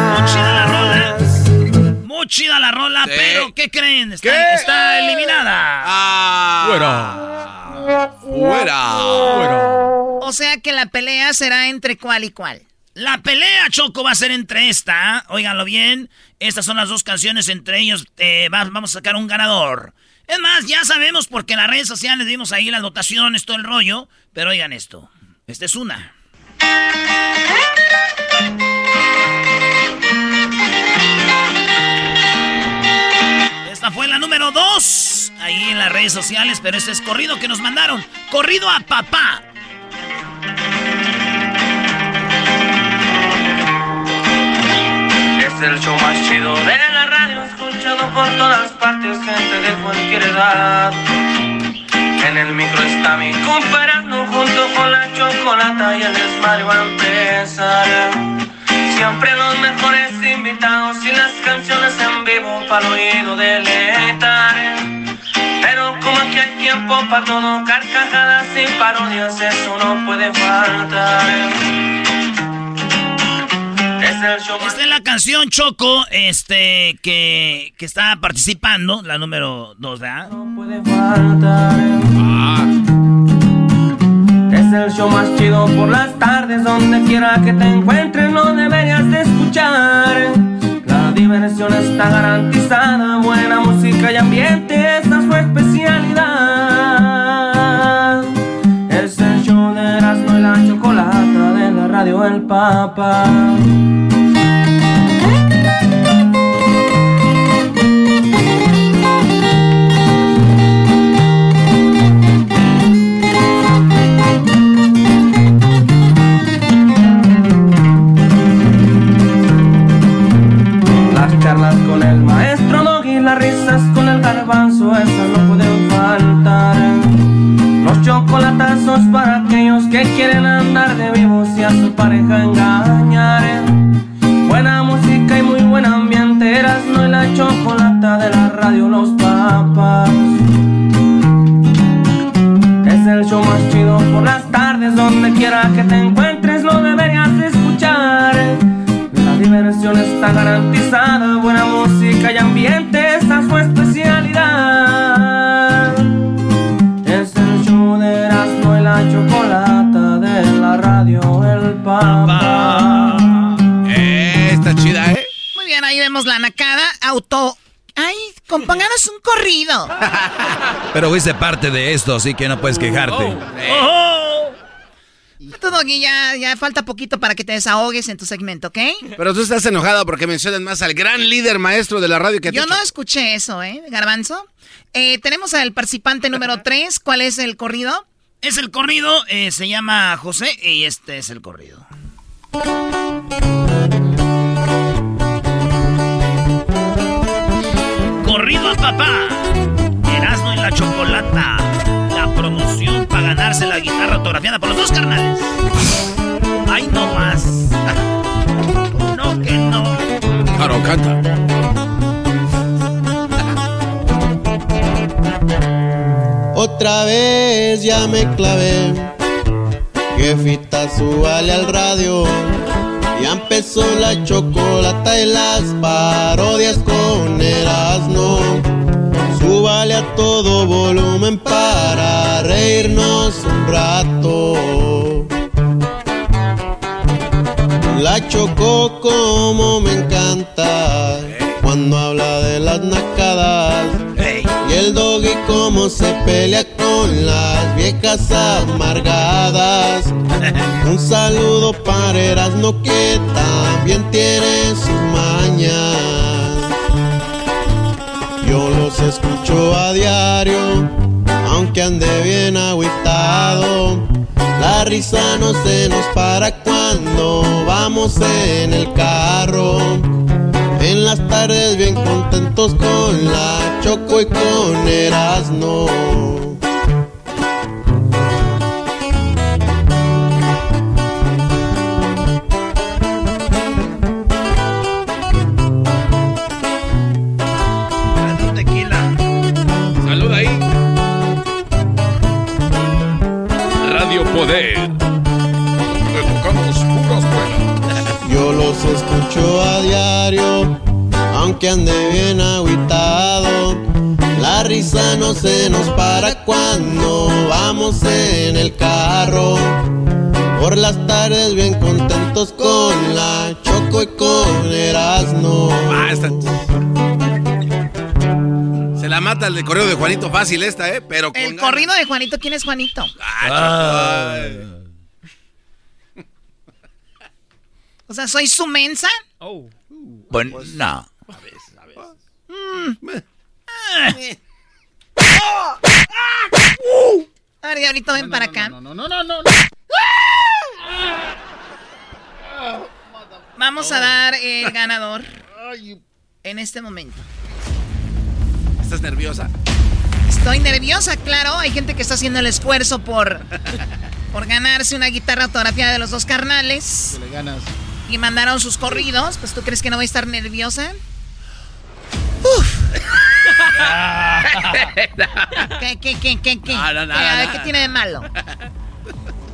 Chida la rola, pero ¿qué creen? Está, está eliminada. Fuera. Fuera. O sea que la pelea será entre cuál y cuál. La pelea, Choco, va a ser entre esta. Óiganlo bien. Estas son las dos canciones. Entre ellos eh, va- vamos a sacar un ganador. Es más, ya sabemos porque en las redes sociales vimos ahí las votaciones, todo el rollo. Pero oigan esto. Esta es una. Número dos. Ahí en las redes sociales. Pero este es corrido que nos mandaron. Corrido a papá. Es el show más chido de la radio, escuchado por todas partes, gente de cualquier edad. En el micro está mi comparando junto con la chocolata y el desmadre va a empezar. Siempre los mejores invitados y las canciones en vivo para el oído deleitar. Pero como aquí hay tiempo para todo, carcajadas y parodias, eso no puede faltar. Esta es la canción Choco, este, que, que está participando, la número 2, ¿verdad? puede faltar. Es el show más chido por las tardes, donde quiera que te encuentres, lo deberías de escuchar. La diversión está garantizada, buena música y ambiente, esta es su especialidad. Es el show de Erasmo y la chocolata de la radio El Papa. Esas no pueden faltar. Los chocolatazos para aquellos que quieren andar de vivos y a su pareja engañar. Buena música y muy buen ambiente, Erasmo y la chocolata de la radio Los Papas. Es el show más chido por las tardes, donde quiera que te encuentres, lo deberías de escuchar. La diversión está garantizada, buena música y ambiente, esa es su especialidad. Papa. Eh, está chida, ¿eh? Muy bien, ahí vemos la nacada. Auto. Ay, compónganos un corrido. Pero fuiste parte de esto, así que no puedes quejarte. Todo aquí ya, ya falta poquito para que te desahogues en tu segmento, ¿ok? Pero tú estás enojado porque mencionan más al gran líder maestro de la radio que Yo no escuché eso, ¿eh, Garbanzo? Eh, tenemos al participante número 3. ¿Cuál es el corrido? Es el corrido, eh, se llama José y este es el corrido. Corrido a papá. Erasmo y la chocolata. La promoción para ganarse la guitarra autografiada por los dos carnales. Ay, no más. No, que no. Claro, canta. Otra vez ya me clavé. Jefita, súbale al radio. Ya empezó la chocolata y las parodias con Erasmo. Súbale a todo volumen para reírnos un rato. La chocó como me encanta cuando habla de las nacadas. El doggy como se pelea con las viejas amargadas. Un saludo para Erasmo que también tiene sus mañas. Yo los escucho a diario, aunque ande bien agüitado. La risa no se nos para cuando vamos en el carro. En las tardes bien contentos con la Choco y con Erasmo. tequila. Salud ahí. Radio Poder. Donde tocamos puras buenas. Yo los escucho a diario, aunque ande bien agüitado. La risa no se nos para cuando vamos en el carro. Por las tardes bien contentos con la Choco y con Erasmo. Ah, esta- Se la mata el de correo de Juanito fácil esta, ¿eh? Pero con El corrido de Juanito, ¿quién es Juanito? Ah. O sea, ¿soy su mensa? Bueno, no. A ver, Diablito, ven para acá. No, no, no, no, no. Vamos a dar el ganador en este momento. ¿Estás nerviosa? Estoy nerviosa, claro. Hay gente que está haciendo el esfuerzo por, por ganarse una guitarra autografiada de los dos carnales. Que le ganas. Y mandaron sus corridos. Pues tú crees que no voy a estar nerviosa. ¿Qué, qué, qué, qué, qué? No, no, no, ¿Qué? A ver, ¿qué tiene de malo?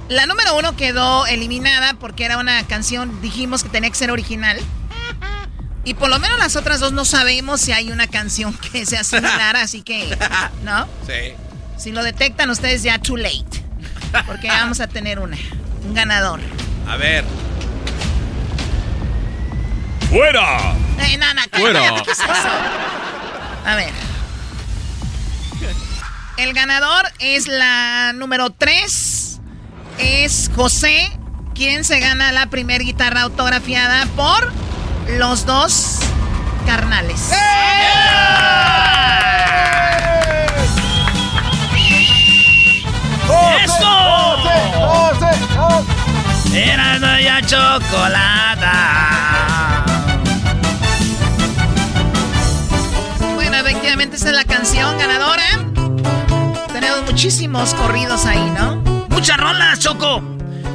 La número uno quedó eliminada porque era una canción, dijimos que tenía que ser original. Y por lo menos las otras dos no sabemos si hay una canción que sea similar, así que, ¿no? Sí. Si lo detectan ustedes ya too late. Porque vamos a tener una, un ganador. A ver. ¡Fuera! Eh, no, no, cállate, Fuera. ¿qué es eso? A ver. El ganador es la número 3. Es José, quien se gana la primer guitarra autografiada por los dos carnales. ¡Eso! Era ya chocolata. Efectivamente esta es la canción ganadora. Tenemos muchísimos corridos ahí, ¿no? Muchas rolas, Choco.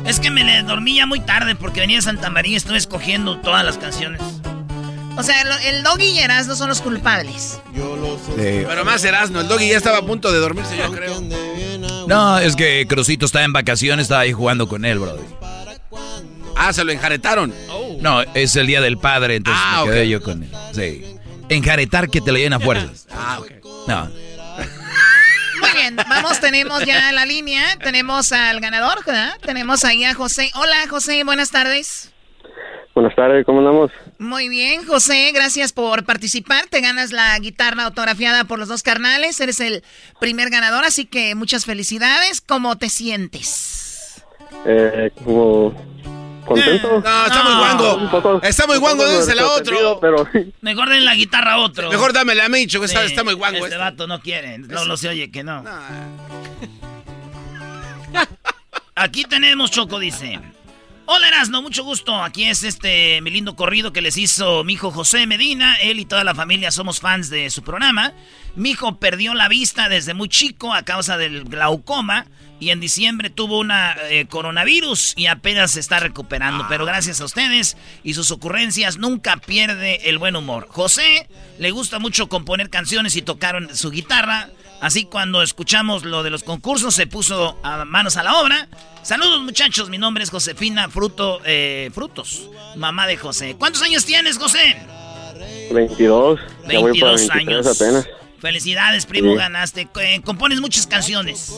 Es que me le dormí ya muy tarde porque venía de Santa María y estuve escogiendo todas las canciones. O sea, lo- el Doggy y Erasmo son los culpables. Pero más Erasmo, el doggy ya estaba a punto de dormirse, yo creo. No, es que Crucito estaba en vacaciones, estaba ahí jugando con él, bro. Ah, se lo enjaretaron. No, es el día del padre, entonces Ah, me quedé yo con él. Sí. Enjaretar que te lo lleven a fuerzas. Ah. No. Muy bien, vamos, tenemos ya la línea, tenemos al ganador, ¿verdad? Tenemos ahí a José. Hola, José, buenas tardes. Buenas tardes, ¿cómo andamos? Muy bien, José, gracias por participar. Te ganas la guitarra autografiada por los dos carnales. Eres el primer ganador, así que muchas felicidades. ¿Cómo te sientes? Eh, como contento. No, está muy guango. Está muy guango, désela a otro. Pero Mejor den la guitarra a otro. Mejor dámela a mí, Choco, está, Sí, está muy guango. Este este. vato no quiere. No, no se oye que no. Aquí tenemos Choco, dice. Hola Erasno, mucho gusto. Aquí es este mi lindo corrido que les hizo mi hijo José Medina. Él y toda la familia somos fans de su programa. Mi hijo perdió la vista desde muy chico a causa del glaucoma y en diciembre tuvo una eh, coronavirus y apenas se está recuperando. Pero gracias a ustedes y sus ocurrencias nunca pierde el buen humor. José le gusta mucho componer canciones y tocar su guitarra. Así cuando escuchamos lo de los concursos se puso a manos a la obra. Saludos muchachos, mi nombre es Josefina Fruto, eh, Frutos, mamá de José. ¿Cuántos años tienes, José? 22, ya voy para 22 23 años. apenas. Felicidades, primo, Sí. ganaste. Eh, compones muchas canciones.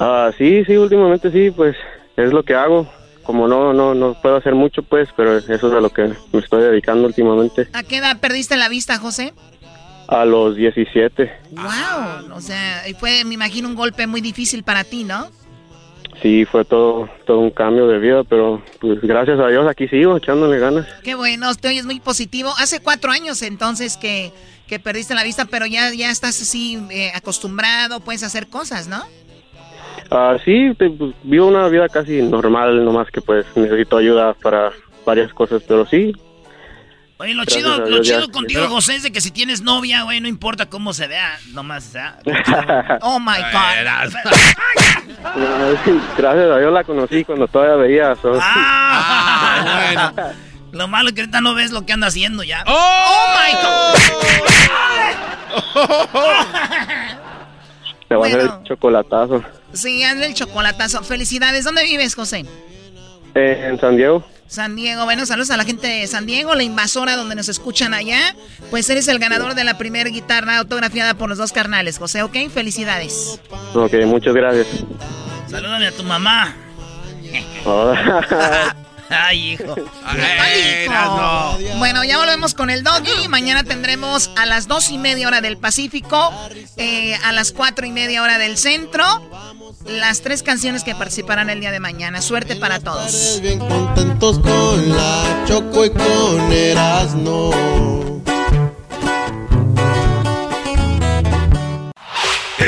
Ah, sí, sí, últimamente sí, pues es lo que hago. Como no, no, no puedo hacer mucho, pues, pero eso es a lo que me estoy dedicando últimamente. ¿A qué edad perdiste la vista, José? A los 17, Wow, o sea, fue, me imagino, un golpe muy difícil para ti, ¿no? sí, fue todo, todo un cambio de vida, pero pues gracias a Dios aquí sigo echándole ganas. Qué bueno, te oyes muy positivo. Hace cuatro años entonces que, que perdiste la vista, pero ya, ya estás así eh, acostumbrado, puedes hacer cosas, ¿no? Ah, sí, te- pues, vivo una vida casi normal, nomás que pues necesito ayuda para varias cosas, pero sí, Oye, lo Gracias chido, lo chido contigo, José, es de que si tienes novia, güey, no importa cómo se vea, nomás, ¿ah? Oh my God. Gracias a Dios la conocí cuando todavía veía. so- Ah, bueno. Lo malo es que ahorita no ves lo que anda haciendo ya. ¡Oh! my Te va a hacer el chocolatazo. Sí, hazle el chocolatazo. Felicidades. ¿Dónde vives, José? Eh, en San Diego. San Diego. Bueno, saludos a la gente de San Diego, la invasora donde nos escuchan allá. Pues eres el ganador de la primera guitarra autografiada por los dos carnales, José, ¿ok? Felicidades. Ok, muchas gracias. Salúdame a tu mamá. Ay, hijo. Bueno, ya volvemos con el doggy. Mañana tendremos a las dos y media hora del Pacífico, eh, a las cuatro y media hora del centro, las tres canciones que participarán el día de mañana. Suerte para todos. Bien contentos con la Choco y con Erasmo.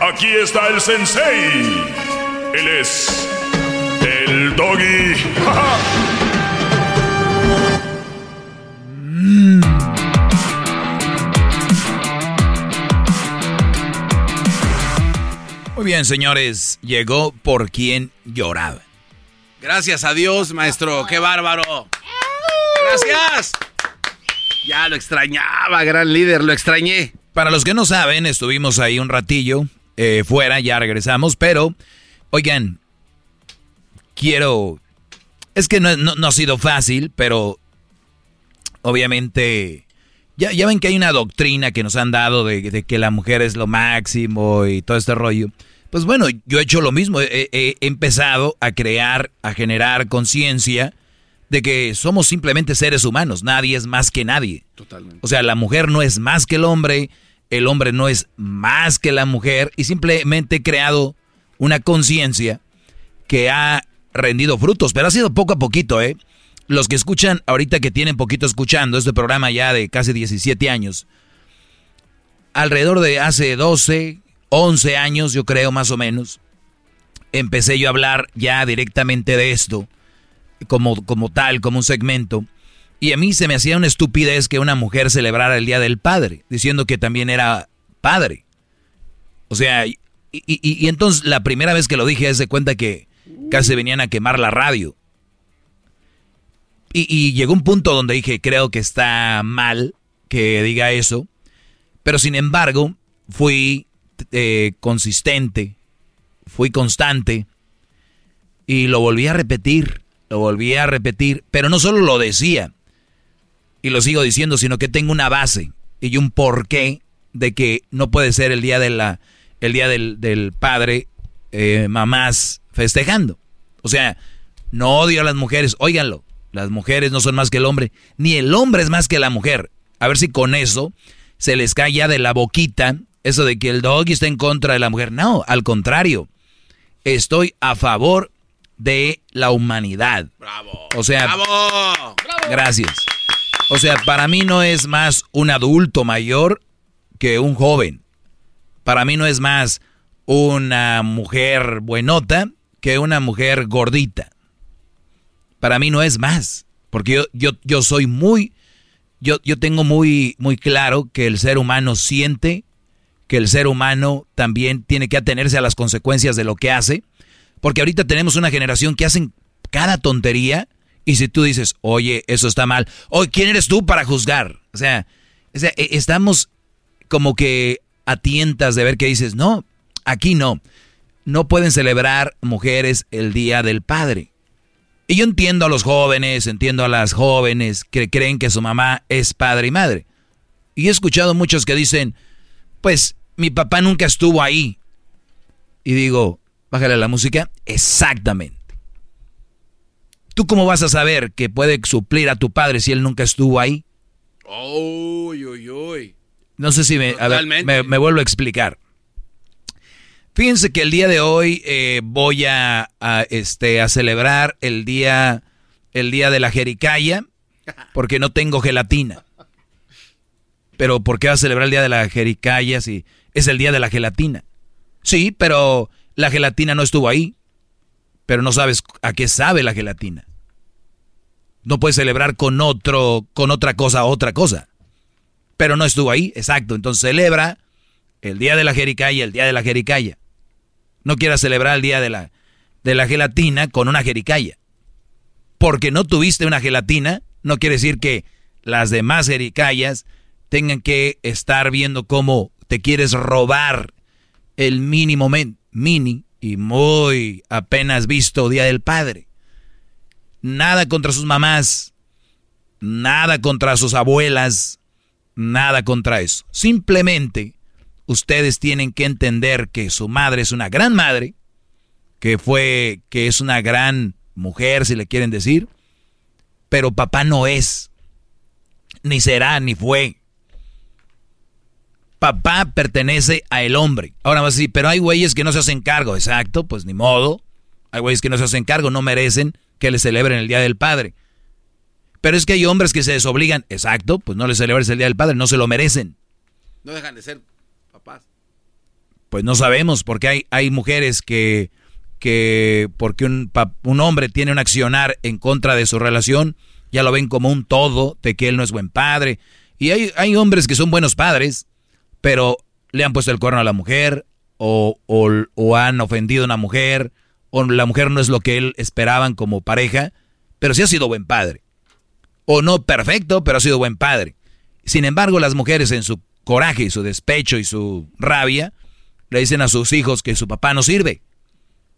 Aquí está el sensei. Él es el doggy. Muy bien, señores, llegó por quien lloraba. Gracias a Dios, maestro. ¡Qué bárbaro! ¡Gracias! Ya lo extrañaba, gran líder, lo extrañé. Para los que no saben, estuvimos ahí un ratillo eh, fuera, ya regresamos, pero, oigan, quiero... Es que no, no- no ha sido fácil, pero obviamente... Ya, ya ven que hay una doctrina que nos han dado de, de que la mujer es lo máximo y todo este rollo. Pues bueno, yo he hecho lo mismo. He, empezado a crear, a generar conciencia de que somos simplemente seres humanos. Nadie es más que nadie. Totalmente. O sea, la mujer no es más que el hombre, el hombre no es más que la mujer y simplemente he creado una conciencia que ha rendido frutos, pero ha sido poco a poquito, ¿eh? Los que escuchan ahorita que tienen poquito escuchando este programa ya de casi 17 años, alrededor de hace 12, 11 años, yo creo más o menos, empecé yo a hablar ya directamente de esto, como, como tal, como un segmento. Y a mí se me hacía una estupidez que una mujer celebrara el Día del Padre, diciendo que también era padre. O sea, y, entonces la primera vez que lo dije, es de cuenta que casi venían a quemar la radio. Y, y llegó un punto donde dije, creo que está mal que diga eso. Pero sin embargo, fui eh, consistente, fui constante y lo volví a repetir, lo volví a repetir, pero no solo lo decía y lo sigo diciendo, sino que tengo una base y un porqué de que no puede ser el día de la, el día del, del padre, eh, mamás festejando. O sea, no odio a las mujeres, óiganlo, las mujeres no son más que el hombre, ni el hombre es más que la mujer. A ver si con eso se les cae ya de la boquita eso de que el doggy está en contra de la mujer. No, al contrario, estoy a favor de la humanidad. Bravo. O sea, ¡Bravo! Gracias. O sea, para mí no es más un adulto mayor que un joven. Para mí no es más una mujer buenota que una mujer gordita. Para mí no es más. Porque yo, yo, yo soy muy, yo, yo tengo muy, muy claro que el ser humano siente, que el ser humano también tiene que atenerse a las consecuencias de lo que hace. Porque ahorita tenemos una generación que hacen cada tontería y si tú dices, oye, eso está mal, oye, ¿quién eres tú para juzgar? O sea, e- estamos como que a tientas de ver que dices, no, aquí no. No pueden celebrar mujeres el Día del Padre. Y yo entiendo a los jóvenes, entiendo a las jóvenes que creen que su mamá es padre y madre. Y he escuchado muchos que dicen, pues mi papá nunca estuvo ahí. Y digo, bájale la música, exactamente. ¿Tú cómo vas a saber que puede suplir a tu padre si él nunca estuvo ahí? Uy, uy, uy. No sé si me, a ver, me vuelvo a explicar. Fíjense que el día de hoy eh, voy a, a, este, a celebrar el día, el día de la jericaya, porque no tengo gelatina. Pero ¿por qué va a celebrar el día de la jericaya si es el día de la gelatina? Sí, pero la gelatina no estuvo ahí. Pero no sabes a qué sabe la gelatina. No puedes celebrar con otro, con otra cosa, otra cosa. Pero no estuvo ahí, exacto. Entonces celebra el día de la jericaya, el día de la jericaya. No quieras celebrar el día de la, de la gelatina con una jericaya. Porque no tuviste una gelatina, no quiere decir que las demás jericayas tengan que estar viendo cómo te quieres robar el mínimo mini y muy apenas visto Día del Padre. Nada contra sus mamás, nada contra sus abuelas, nada contra eso. Simplemente ustedes tienen que entender que su madre es una gran madre, que fue, que es una gran mujer, si le quieren decir, pero papá no es, ni será, ni fue. Papá pertenece a el hombre. Ahora vas a decir, pero hay güeyes que no se hacen cargo. Exacto, pues ni modo. Hay güeyes que no se hacen cargo, no merecen que le celebren el Día del Padre. Pero es que hay hombres que se desobligan. Exacto, pues no les celebres el Día del Padre, no se lo merecen. No dejan de ser papás. Pues no sabemos, porque hay, hay mujeres que, que porque un, un hombre tiene un accionar en contra de su relación, ya lo ven como un todo, de que él no es buen padre. Y hay, hay hombres que son buenos padres, pero le han puesto el cuerno a la mujer, o, o, o han ofendido a una mujer, o la mujer no es lo que él esperaban como pareja, pero sí ha sido buen padre. O no perfecto, pero ha sido buen padre. Sin embargo, las mujeres en su coraje y su despecho y su rabia, le dicen a sus hijos que su papá no sirve.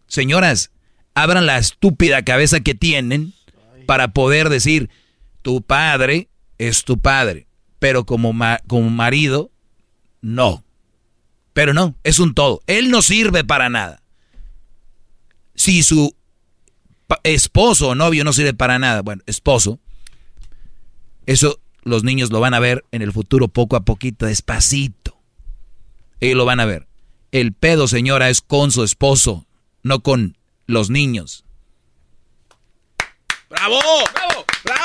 Señoras, abran la estúpida cabeza que tienen para poder decir, tu padre es tu padre, pero como, ma- como marido, no. Pero no, es un todo. Él no sirve para nada. Si su esposo o novio no sirve para nada, bueno, esposo, eso los niños lo van a ver en el futuro poco a poquito, despacito. Ellos lo van a ver. El pedo, señora, es con su esposo, no con los niños. ¡Bravo! ¡Bravo! ¡Bravo!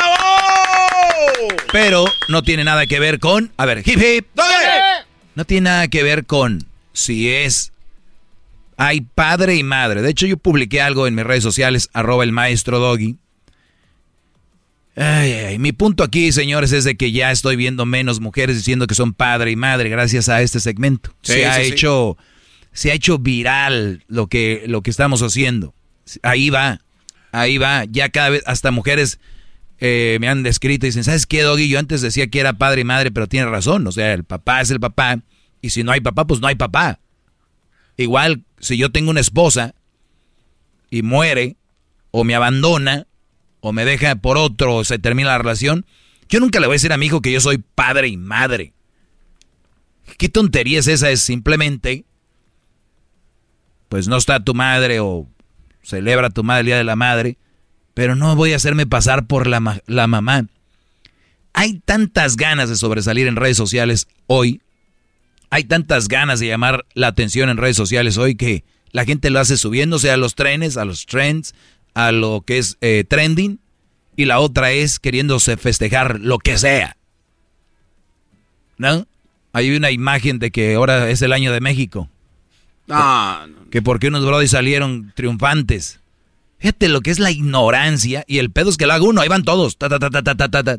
Pero no tiene nada que ver con... A ver, hip hip. No tiene nada que ver con si es... Hay padre y madre. De hecho, yo publiqué algo en mis redes sociales, arroba el maestro Doggy. Ay, ay, mi punto aquí, señores, es de que ya estoy viendo menos mujeres diciendo que son padre y madre gracias a este segmento. Sí, se ha sí, sí. hecho, se ha hecho viral lo que, lo que estamos haciendo. Ahí va, ahí va. Ya cada vez, hasta mujeres eh, me han descrito y dicen, ¿sabes qué, Doggy? Yo antes decía que era padre y madre, pero tiene razón. O sea, el papá es el papá. Y si no hay papá, pues no hay papá. Igual, si yo tengo una esposa y muere, o me abandona, o me deja por otro, o se termina la relación, yo nunca le voy a decir a mi hijo que yo soy padre y madre. ¿Qué tontería es esa? Es simplemente, pues no está tu madre o celebra tu madre el Día de la Madre, pero no voy a hacerme pasar por la, ma- la mamá. Hay tantas ganas de sobresalir en redes sociales hoy, hay tantas ganas de llamar la atención en redes sociales hoy que la gente lo hace subiéndose a los trenes, a los trends, a lo que es eh, trending, y la otra es queriéndose festejar lo que sea. ¿No? Hay una imagen de que ahora es el año de México. No, no. Que porque unos brodis salieron triunfantes. Fíjate lo que es la ignorancia y el pedo es que lo haga uno, ahí van todos, ta, ta, ta, ta, ta, ta, ta,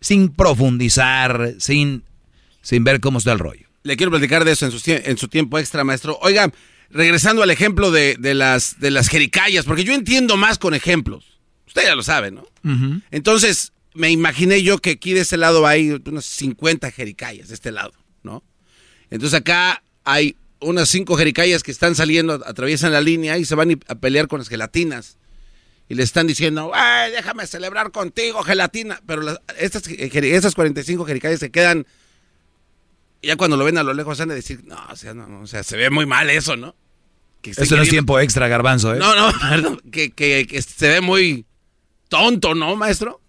sin profundizar, sin, sin ver cómo está el rollo. Le quiero platicar de eso en su, en su tiempo extra, maestro. Oiga, regresando al ejemplo de, de, las, de las jericayas, porque yo entiendo más con ejemplos. Usted ya lo sabe, ¿no? Entonces, me imaginé yo que aquí de este lado hay unas 50 jericayas, de este lado, ¿no? Entonces acá hay unas 5 jericayas que están saliendo, atraviesan la línea y se van a pelear con las gelatinas. Y le están diciendo, ¡ay, déjame celebrar contigo, gelatina! Pero las- estas, eh, jeri- estas 45 jericayas se quedan... y Ya cuando lo ven a lo lejos van a decir, no, o sea, no, no, o sea, se ve muy mal eso, ¿no? Que Eso no es tiempo extra, garbanzo, ¿eh? no, no, perdón, que, que- que se ve muy tonto, ¿no, maestro?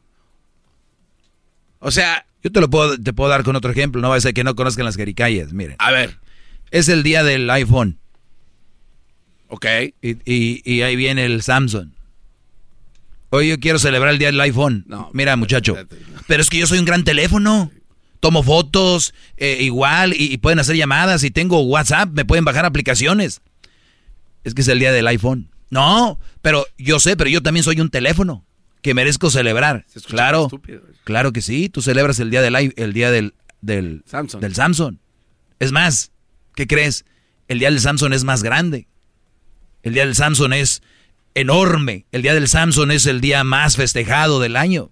O sea, Yo te lo puedo, te puedo dar con otro ejemplo, no va a ser que no conozcan las jericayas, miren. A ver. Es el día del iPhone. Ok. Y, y- y ahí viene el Samsung. Hoy yo quiero celebrar el día del iPhone. Mira, muchacho. Pero es que yo soy un gran teléfono. Tomo fotos, eh, igual, y, y pueden hacer llamadas, y tengo WhatsApp, me pueden bajar aplicaciones. Es que es el día del iPhone. No, pero yo sé, pero yo también soy un teléfono que merezco celebrar. Claro, claro que sí. Tú celebras el día del el día del del Samsung. del Samsung. Es más, ¿qué crees? El día del Samsung es más grande. El día del Samsung es enorme. El día del Samsung es el día más festejado del año.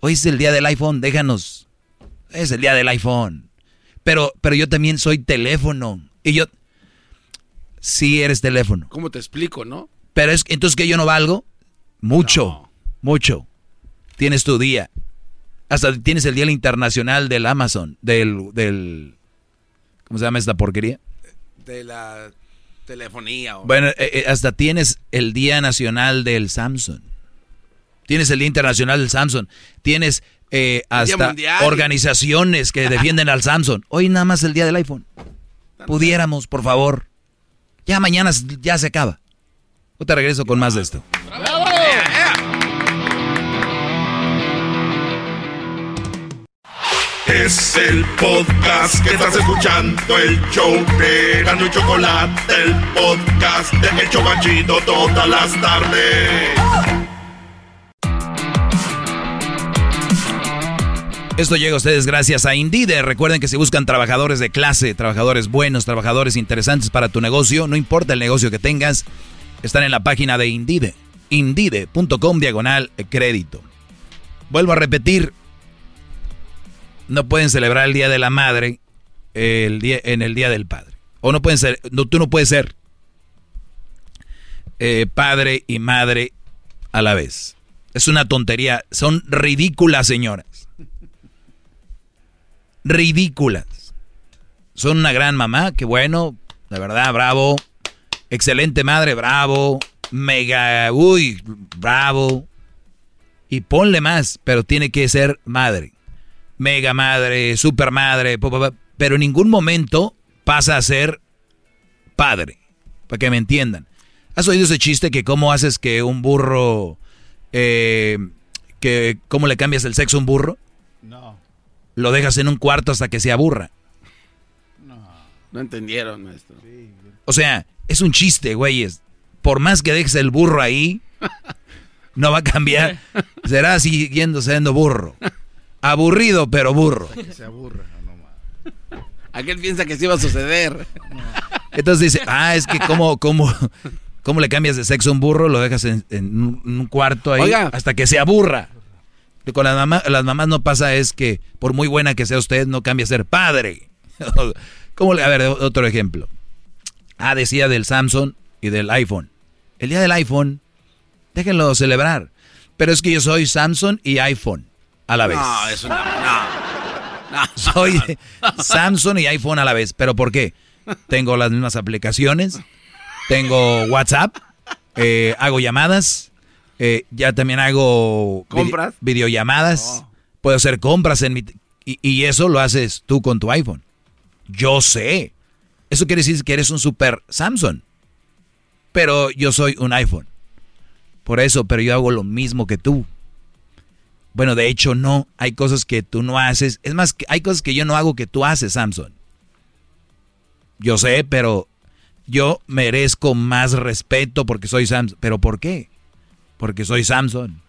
Hoy es el día del iPhone, déjanos. Es el día del iPhone. Pero, pero yo también soy teléfono. Y yo. Sí eres teléfono. ¿Cómo te explico, no? Pero es entonces que yo no valgo. Mucho. Mucho. Tienes tu día. Hasta tienes el día internacional del Amazon. Del. del ¿Cómo se llama esta porquería? De la telefonía. Bueno, eh, eh, hasta tienes el Día Nacional del Samsung. Tienes el Día Internacional del Samsung. Tienes eh, hasta organizaciones que defienden al Samsung. Hoy nada más el Día del iPhone. Pudiéramos, por favor. Ya mañana ya se acaba. Yo te regreso con más de esto. Es el podcast que estás escuchando, el show de Gano y Chocolate, el podcast de El Chocachito todas las tardes. Esto llega a ustedes gracias a Indide. Recuerden que si buscan trabajadores de clase, trabajadores buenos, trabajadores interesantes para tu negocio, no importa el negocio que tengas, están en la página de Indide. Indide.com diagonal crédito. Vuelvo a repetir, no pueden celebrar el Día de la Madre el día, en el Día del Padre. O no pueden ser, no, tú no puedes ser eh, padre y madre a la vez. Es una tontería. Son ridículas, señoras. Ridículas. Son una gran mamá, que bueno, de verdad, bravo. Excelente madre, bravo. Mega, uy, bravo. Y ponle más, pero tiene que ser madre. Mega madre, super madre, pero en ningún momento pasa a ser padre. Para que me entiendan. ¿Has oído ese chiste que cómo haces que un burro, eh, que cómo le cambias el sexo a un burro? No. Lo dejas en un cuarto hasta que se aburra. No entendieron, maestro. O sea, es un chiste, güeyes. Por más que dejes el burro ahí, no va a cambiar. Será siguiendo siendo burro. Aburrido, pero burro. Se aburre. Aquel piensa que sí va a suceder. Entonces dice, ah, es que cómo, cómo, cómo le cambias de sexo a un burro, lo dejas en, en un, en un cuarto ahí Oiga. hasta que se aburra. Y con las, mamá- las mamás no pasa es que por muy buena que sea usted, no cambia a ser padre. ¿Cómo le- a ver, otro ejemplo. Ah, decía del Samsung y del iPhone. El día del iPhone, déjenlo celebrar. Pero es que yo soy Samsung y iPhone a la vez. No, eso no. no. Soy Samsung y iPhone a la vez. ¿Pero por qué? Tengo las mismas aplicaciones. Tengo WhatsApp. eh, hago llamadas. eh, ya también hago ¿Compras? videollamadas. Puedo hacer compras en mi... y eso lo haces tú con tu iPhone. Yo sé. Eso quiere decir que eres un super Samsung. Pero yo soy un iPhone. Por eso, pero yo hago lo mismo que tú. Bueno, de hecho no, hay cosas que tú no haces. Es más, hay cosas que yo no hago que tú haces, Samson. Yo sé, pero yo merezco más respeto porque soy Samson. ¿Pero por qué? Porque soy Samson.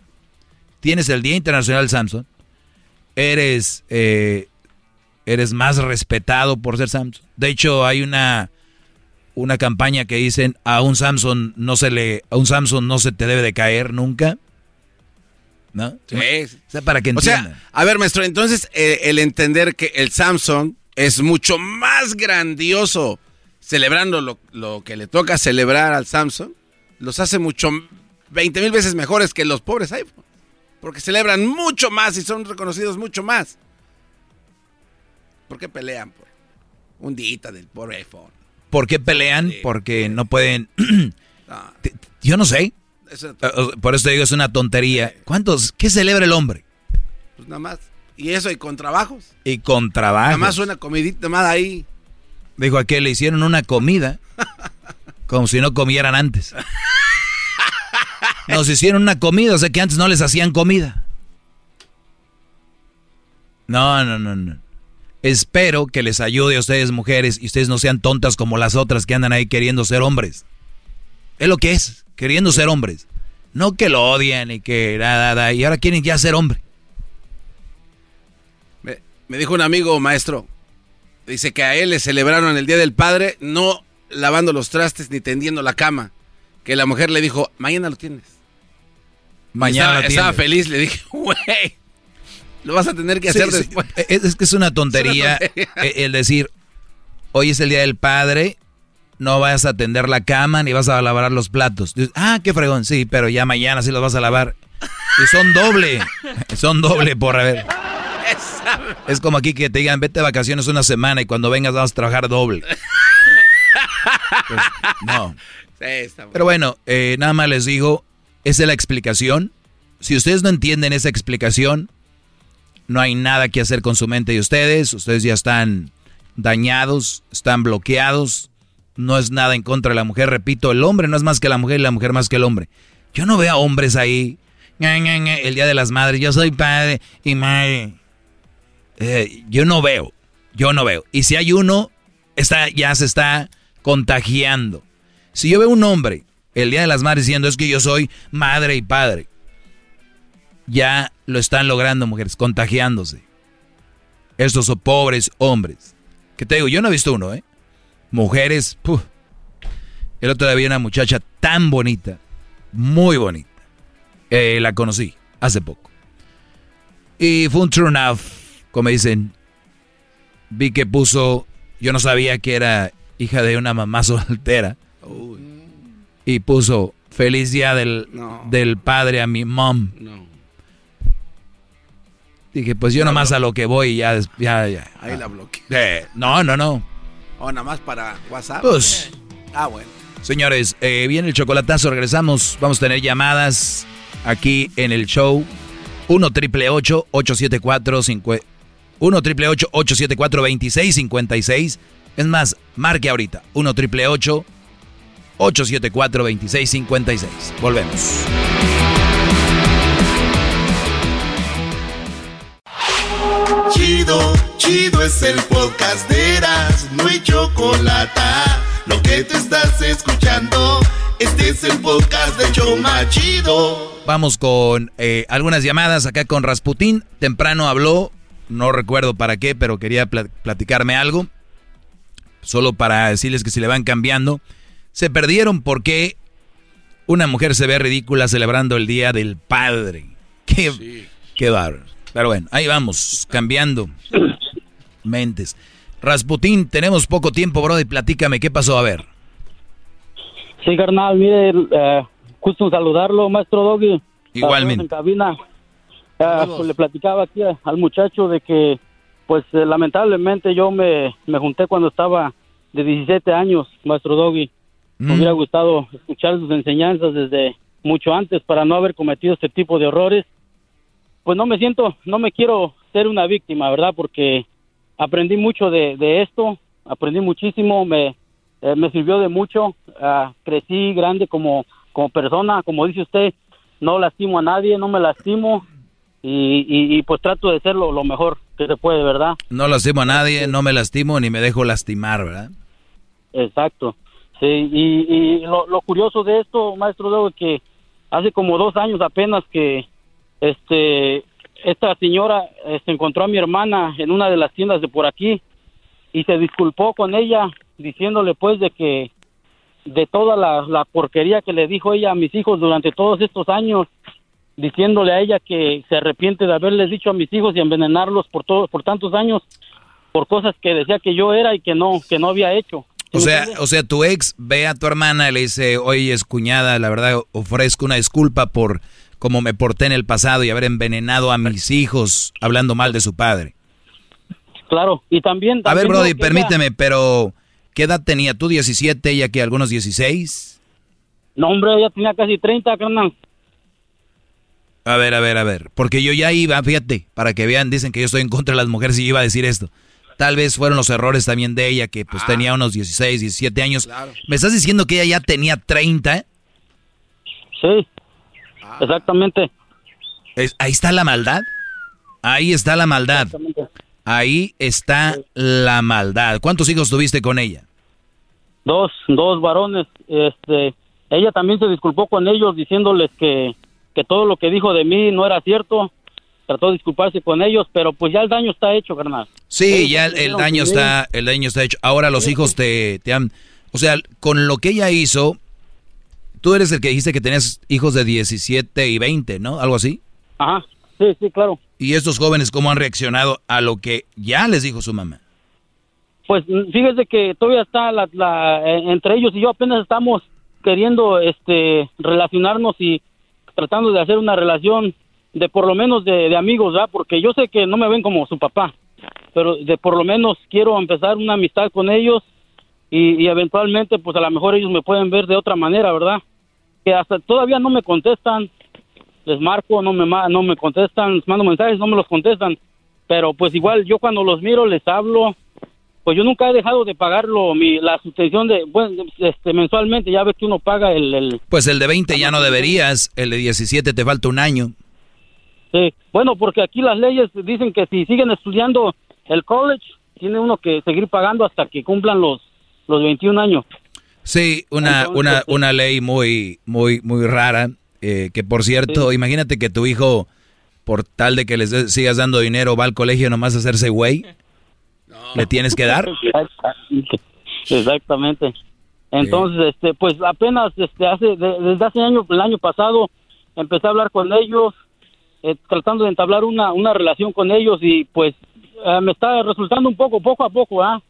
Tienes el Día Internacional Samson. Eres, eh, eres más respetado por ser Samson. De hecho, hay una, una campaña que dicen a un Samson no se le, a un Samson no se te debe de caer nunca. ¿No? Sí. O sea, para que O entiendan. sea, a ver, maestro, entonces eh, el entender que el Samsung es mucho más grandioso celebrando lo, lo que le toca celebrar al Samsung, los hace mucho, 20 mil veces mejores que los pobres iPhone. Porque celebran mucho más y son reconocidos mucho más. ¿Por qué pelean por un día del pobre iPhone? ¿Por qué pelean? Porque no pueden. No, Yo no sé. Eh, Por eso te digo, es una tontería. ¿Cuántos? ¿Qué celebra el hombre? pues nada más. Y eso, y con trabajos. Y con trabajo. Nada más una comidita más ahí. Dijo aquel, le hicieron una comida como si no comieran antes. Nos hicieron una comida, o sea que antes no les hacían comida. No, no, no, no. Espero que les ayude a ustedes mujeres y ustedes no sean tontas como las otras que andan ahí queriendo ser hombres. Es lo que es, queriendo ser hombres. No que lo odian y que nada, nada, y ahora quieren ya ser hombre. Me, me dijo un amigo maestro, dice que a él le celebraron el Día del Padre no lavando los trastes ni tendiendo la cama. Que la mujer le dijo, mañana lo tienes. Mañana estaba, lo estaba tienes. feliz, le dije, güey, lo vas a tener que Sí, hacer sí. después. Es, que es una tontería, Es una tontería. el decir, hoy es el día del padre, no vas a tender la cama ni vas a lavar los platos. Dices, ah, qué fregón, sí, pero ya mañana sí los vas a lavar. Y son doble, son doble por haber. Es como aquí que te digan, vete de vacaciones una semana y cuando vengas vas a trabajar doble. Pues, no. Pero bueno, eh, nada más les digo, esa es la explicación. Si ustedes no entienden esa explicación, no hay nada que hacer con su mente de ustedes. Ustedes ya están dañados, están bloqueados. No es nada en contra de la mujer. Repito, el hombre no es más que la mujer y la mujer más que el hombre. Yo no veo a hombres ahí. El día de las madres, yo soy padre y madre. Eh, yo no veo, yo no veo. Y si hay uno, está, ya se está contagiando. Si yo veo un hombre el día de las madres diciendo es que yo soy madre y padre, ya lo están logrando mujeres, contagiándose. Estos son pobres hombres. Que te digo, yo no he visto uno, ¿eh? Mujeres, puf. El otro día había una muchacha tan bonita, muy bonita. Eh, la conocí hace poco. Y fue un turn off, como dicen. Vi que puso, yo no sabía que era hija de una mamá soltera. Y puso, feliz día del, No. del padre a mi mom. No. Dije, pues yo No, nomás no. a lo que voy y ya, ya, ya. Ahí la bloqueé. Eh, no, no, no. O nada más para WhatsApp. Pues. Ah, bueno. Señores, eh, viene el chocolatazo, regresamos. Vamos a tener llamadas aquí en el show. 1 triple 874 1 triple 874 2656 Es más, marque ahorita. 1 triple 874 2656 Volvemos. Chido, chido es el podcast de Eras, no hay chocolate. Lo que te estás escuchando, este es el podcast de Choma Chido. Vamos con eh, algunas llamadas acá con Rasputín. Temprano habló, no recuerdo para qué, pero quería pla- platicarme algo. Solo para decirles que si le van cambiando. Se perdieron porque una mujer se ve ridícula celebrando el Día del Padre. Qué, qué bárbaro. Pero bueno, ahí vamos, cambiando mentes. Rasputín, tenemos poco tiempo, bro, y platícame qué pasó. A ver. Sí, carnal, mire, eh, gusto saludarlo, maestro Doggy. Igualmente. En cabina. Eh, pues, le platicaba aquí al muchacho de que, pues eh, lamentablemente yo me, me junté cuando estaba de 17 años, maestro Doggy. Me hubiera gustado escuchar sus enseñanzas desde mucho antes para no haber cometido este tipo de errores. Pues no me siento, no me quiero ser una víctima, ¿verdad? Porque aprendí mucho de, de esto, aprendí muchísimo, me, eh, me sirvió de mucho, ah, crecí grande como, como persona, como dice usted, no lastimo a nadie, no me lastimo y, y, y, pues trato de ser lo, mejor que se puede, ¿verdad? No lastimo a nadie, no me lastimo ni me dejo lastimar, ¿verdad? Exacto. Sí, y, y lo, lo curioso de esto, maestro es que hace como dos años apenas que este esta señora eh, se encontró a mi hermana en una de las tiendas de por aquí y se disculpó con ella diciéndole pues de que de toda la, la porquería que le dijo ella a mis hijos durante todos estos años diciéndole a ella que se arrepiente de haberles dicho a mis hijos y envenenarlos por todos por tantos años por cosas que decía que yo era y que no que no había hecho. O sea, o sea, tu ex ve a tu hermana y le dice, oye, es cuñada, la verdad ofrezco una disculpa por cómo me porté en el pasado y haber envenenado a mis hijos hablando mal de su padre. Claro, y también... A ver, Brody, permíteme, pero ¿qué edad tenía tú? ¿17? ¿Ella que algunos 16? ella- No, hombre, ella tenía casi 30, carnal. A ver, a ver, a ver. Porque yo ya iba, fíjate, para que vean, dicen que yo estoy en contra de las mujeres y iba a decir esto. Tal vez fueron los errores también de ella, que pues Ah. tenía unos 16, 17 años. ¿Me estás diciendo que ella ya tenía 30? Sí, exactamente. Es- ahí está la maldad. Ahí está la maldad. Ahí está la maldad. ¿Cuántos hijos tuviste con ella? Dos, dos varones. Este, ella también se disculpó con ellos diciéndoles que, que todo lo que dijo de mí no era cierto. Trató de disculparse con ellos, pero pues ya el daño está hecho, carnal. Sí, Ellos ya el, el daño está, el daño está hecho. Ahora los hijos te, te han, o sea, con lo que ella hizo, tú eres el que dijiste que tenías hijos de 17 y 20, ¿no? Algo así. Ajá, sí, sí, claro. ¿Y estos jóvenes cómo han reaccionado a lo que ya les dijo su mamá? Pues mm, fíjese que todavía está la, la- eh, entre ellos y yo apenas estamos queriendo este relacionarnos y tratando de hacer una relación de por lo menos de, de amigos, ¿verdad? Porque yo sé que no me ven como su papá, pero de por lo menos quiero empezar una amistad con ellos y, y eventualmente pues a lo mejor ellos me pueden ver de otra manera, ¿verdad? Que hasta todavía no me contestan, les marco, no me no me contestan, les mando mensajes, no me los contestan, pero pues igual yo cuando los miro les hablo, pues yo nunca he dejado de pagarlo mi la suspensión de bueno, este mensualmente, ya ves que uno paga el, el Pues el de 20 ya no deberías, el de 17 te falta un año. Sí, bueno, porque aquí las leyes dicen que si siguen estudiando el college, tiene uno que seguir pagando hasta que cumplan los, los 21 años. Sí, una, Entonces, una, una ley muy, muy, muy rara, eh, que por cierto, imagínate que tu hijo, por tal de que les de- sigas dando dinero, va al colegio nomás a hacerse güey. ¿Le tienes que dar? Exactamente. Entonces, este, pues apenas este, hace, de- desde hace año, el año pasado, empecé a hablar con ellos, eh, tratando de entablar una, una relación con ellos y pues eh, me está resultando un poco, poco a poco, ¿ah?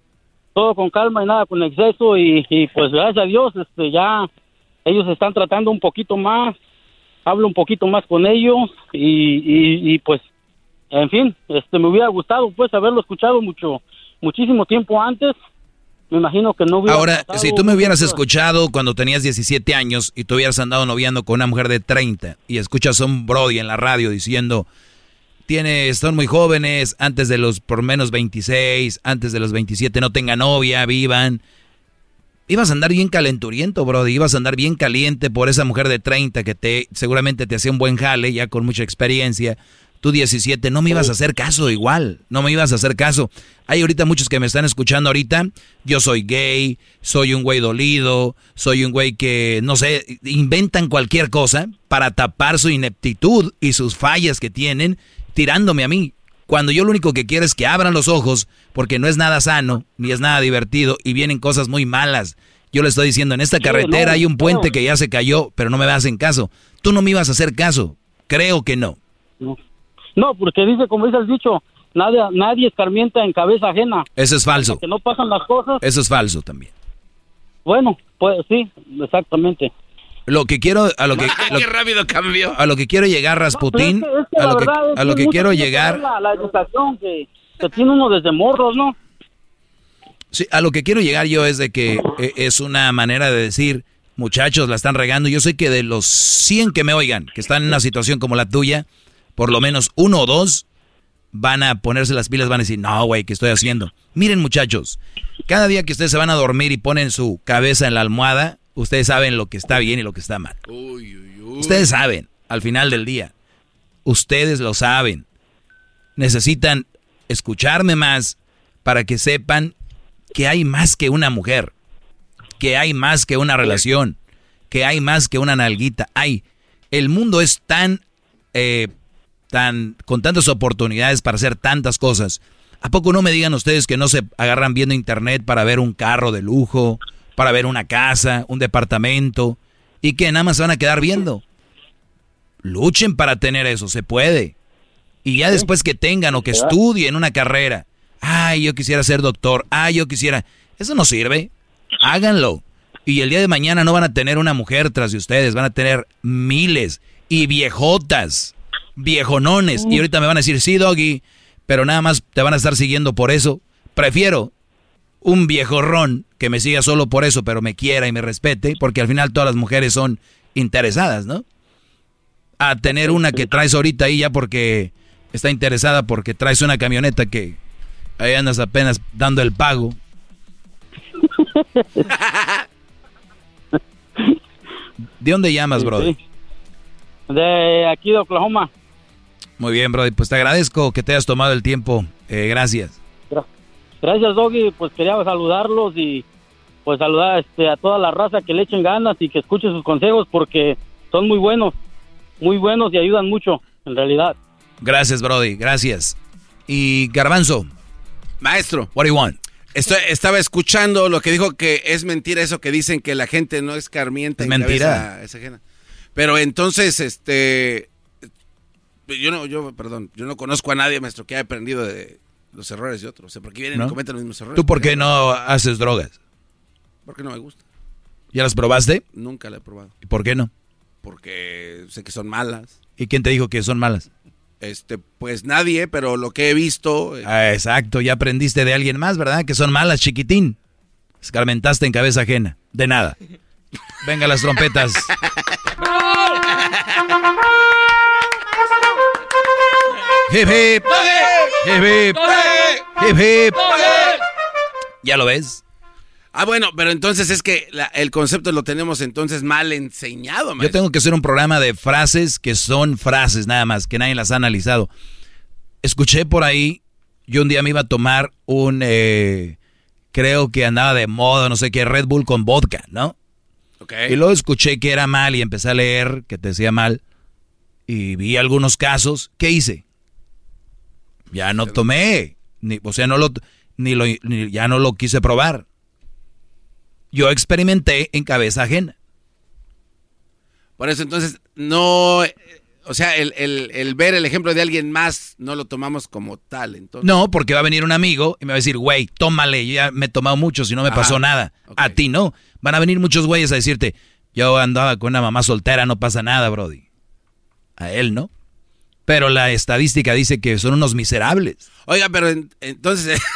Todo con calma y nada con exceso y, y, pues gracias a Dios, este, ya ellos están tratando un poquito más, hablo un poquito más con ellos y, y, y, pues, en fin, este, me hubiera gustado pues haberlo escuchado mucho, muchísimo tiempo antes. Me imagino que no hubiera Ahora, si tú me hubieras escuchado cuando tenías 17 años y tú hubieras andado noviando con una mujer de 30 y escuchas a un Brody en la radio diciendo, tiene, son muy jóvenes, antes de los por menos 26, antes de los 27 no tengan novia, vivan. Ibas a andar bien calenturiento, Brody, ibas a andar bien caliente por esa mujer de 30 que te seguramente te hacía un buen jale, ya con mucha experiencia. Tú 17, no me ibas a hacer caso igual, no me ibas a hacer caso. Hay ahorita muchos que me están escuchando ahorita, yo soy gay, soy un güey dolido, soy un güey que, no sé, inventan cualquier cosa para tapar su ineptitud y sus fallas que tienen, tirándome a mí. Cuando yo lo único que quiero es que abran los ojos, porque no es nada sano, ni es nada divertido, y vienen cosas muy malas. Yo le estoy diciendo, en esta carretera hay un puente que ya se cayó, pero no me hacen caso. Tú no me ibas a hacer caso. Creo que no. No, porque dice, como dice el dicho, nadie, nadie escarmienta en cabeza ajena. Eso es falso. Que no pasan las cosas. Eso es falso también. Bueno, pues sí, exactamente. Lo que quiero, a lo que, lo- Qué rápido cambió. a lo que quiero llegar, Rasputín, Pero es que- es que a lo que, verdad a lo que quiero llegar, La, la educación que, que tiene uno desde morros, ¿no? Sí, a lo que quiero llegar yo es de que eh, es una manera de decir, muchachos, la están regando. Yo sé que de los 100 que me oigan, que están en una situación como la tuya, por lo menos uno o dos van a ponerse las pilas, van a decir, no, güey, ¿qué estoy haciendo? Miren, muchachos, cada día que ustedes se van a dormir y ponen su cabeza en la almohada, ustedes saben lo que está bien y lo que está mal. Ustedes saben, al final del día. Ustedes lo saben. Necesitan escucharme más para que sepan que hay más que una mujer, que hay más que una relación, que hay más que una nalguita. Hay. El mundo es tan, eh, tan, con tantas oportunidades para hacer tantas cosas. ¿A poco no me digan ustedes que no se agarran viendo internet para ver un carro de lujo, para ver una casa, un departamento, y que nada más se van a quedar viendo? Luchen para tener eso, se puede. Y ya después que tengan o que estudien una carrera, ay, yo quisiera ser doctor, ay, yo quisiera, eso no sirve, háganlo. Y el día de mañana no van a tener una mujer tras de ustedes, van a tener miles y viejotas, viejonones. Y ahorita me van a decir, sí, doggy, pero nada más te van a estar siguiendo por eso. Prefiero un viejorrón que me siga solo por eso, pero me quiera y me respete, porque al final todas las mujeres son interesadas, ¿no? a tener una que traes ahorita ahí ya porque está interesada porque traes una camioneta que ahí andas apenas dando el pago. ¿De dónde llamas, brother? De aquí de Oklahoma. Muy bien, brother. Pues te agradezco que te hayas tomado el tiempo. Eh, gracias. Gracias, Doggy. Pues quería saludarlos y pues saludar este, a toda la raza que le echen ganas y que escuchen sus consejos porque son muy buenos, muy buenos y ayudan mucho, en realidad. Gracias, Brody. Gracias. Y Garbanzo. Maestro. What do you want? Estoy, estaba escuchando lo que dijo que es mentira eso que dicen que la gente no es carmienta. Es en mentira. cabeza es ajena. Pero entonces, este, yo no, yo, perdón, yo no conozco a nadie, maestro, que haya aprendido de los errores de otros. O sea, porque vienen ¿No? y cometen los mismos errores. ¿Tú por qué no haces drogas? Porque no me gusta. ¿Ya las probaste? Nunca la he probado. ¿Y por qué no? Porque sé que son malas. ¿Y quién te dijo que son malas? Este, pues nadie, pero lo que he visto. eh, Ah, exacto, ya aprendiste de alguien más, ¿verdad? Que son malas, chiquitín. Escarmentaste en cabeza ajena. De nada. Venga las trompetas. Hip hip. Hip hip. Hip hip. ¿Ya lo ves? Ah, bueno, pero entonces es que la- el concepto lo tenemos entonces mal enseñado, Yo tengo que hacer un programa de frases que son frases nada más, que nadie las ha analizado. Escuché por ahí, yo un día me iba a tomar un, eh, creo que andaba de moda, no sé qué, Red Bull con vodka, ¿no? Ok. Y luego escuché que era mal y empecé a leer que te decía mal y vi algunos casos. ¿Qué hice? Ya no tomé, ni, o sea, no lo, ni lo, ni- ya no lo quise probar. Yo experimenté en cabeza ajena. Por eso entonces no, o sea, el, el- el ver el ejemplo de alguien más no lo tomamos como tal, entonces. No, porque va a venir un amigo y me va a decir, güey, tómale, yo ya me he tomado mucho, si no me Ajá, pasó nada. A ti no. Van a venir muchos güeyes a decirte, yo andaba con una mamá soltera, no pasa nada, Brody. A él no. Pero la estadística dice que son unos miserables. Oiga, pero en- entonces...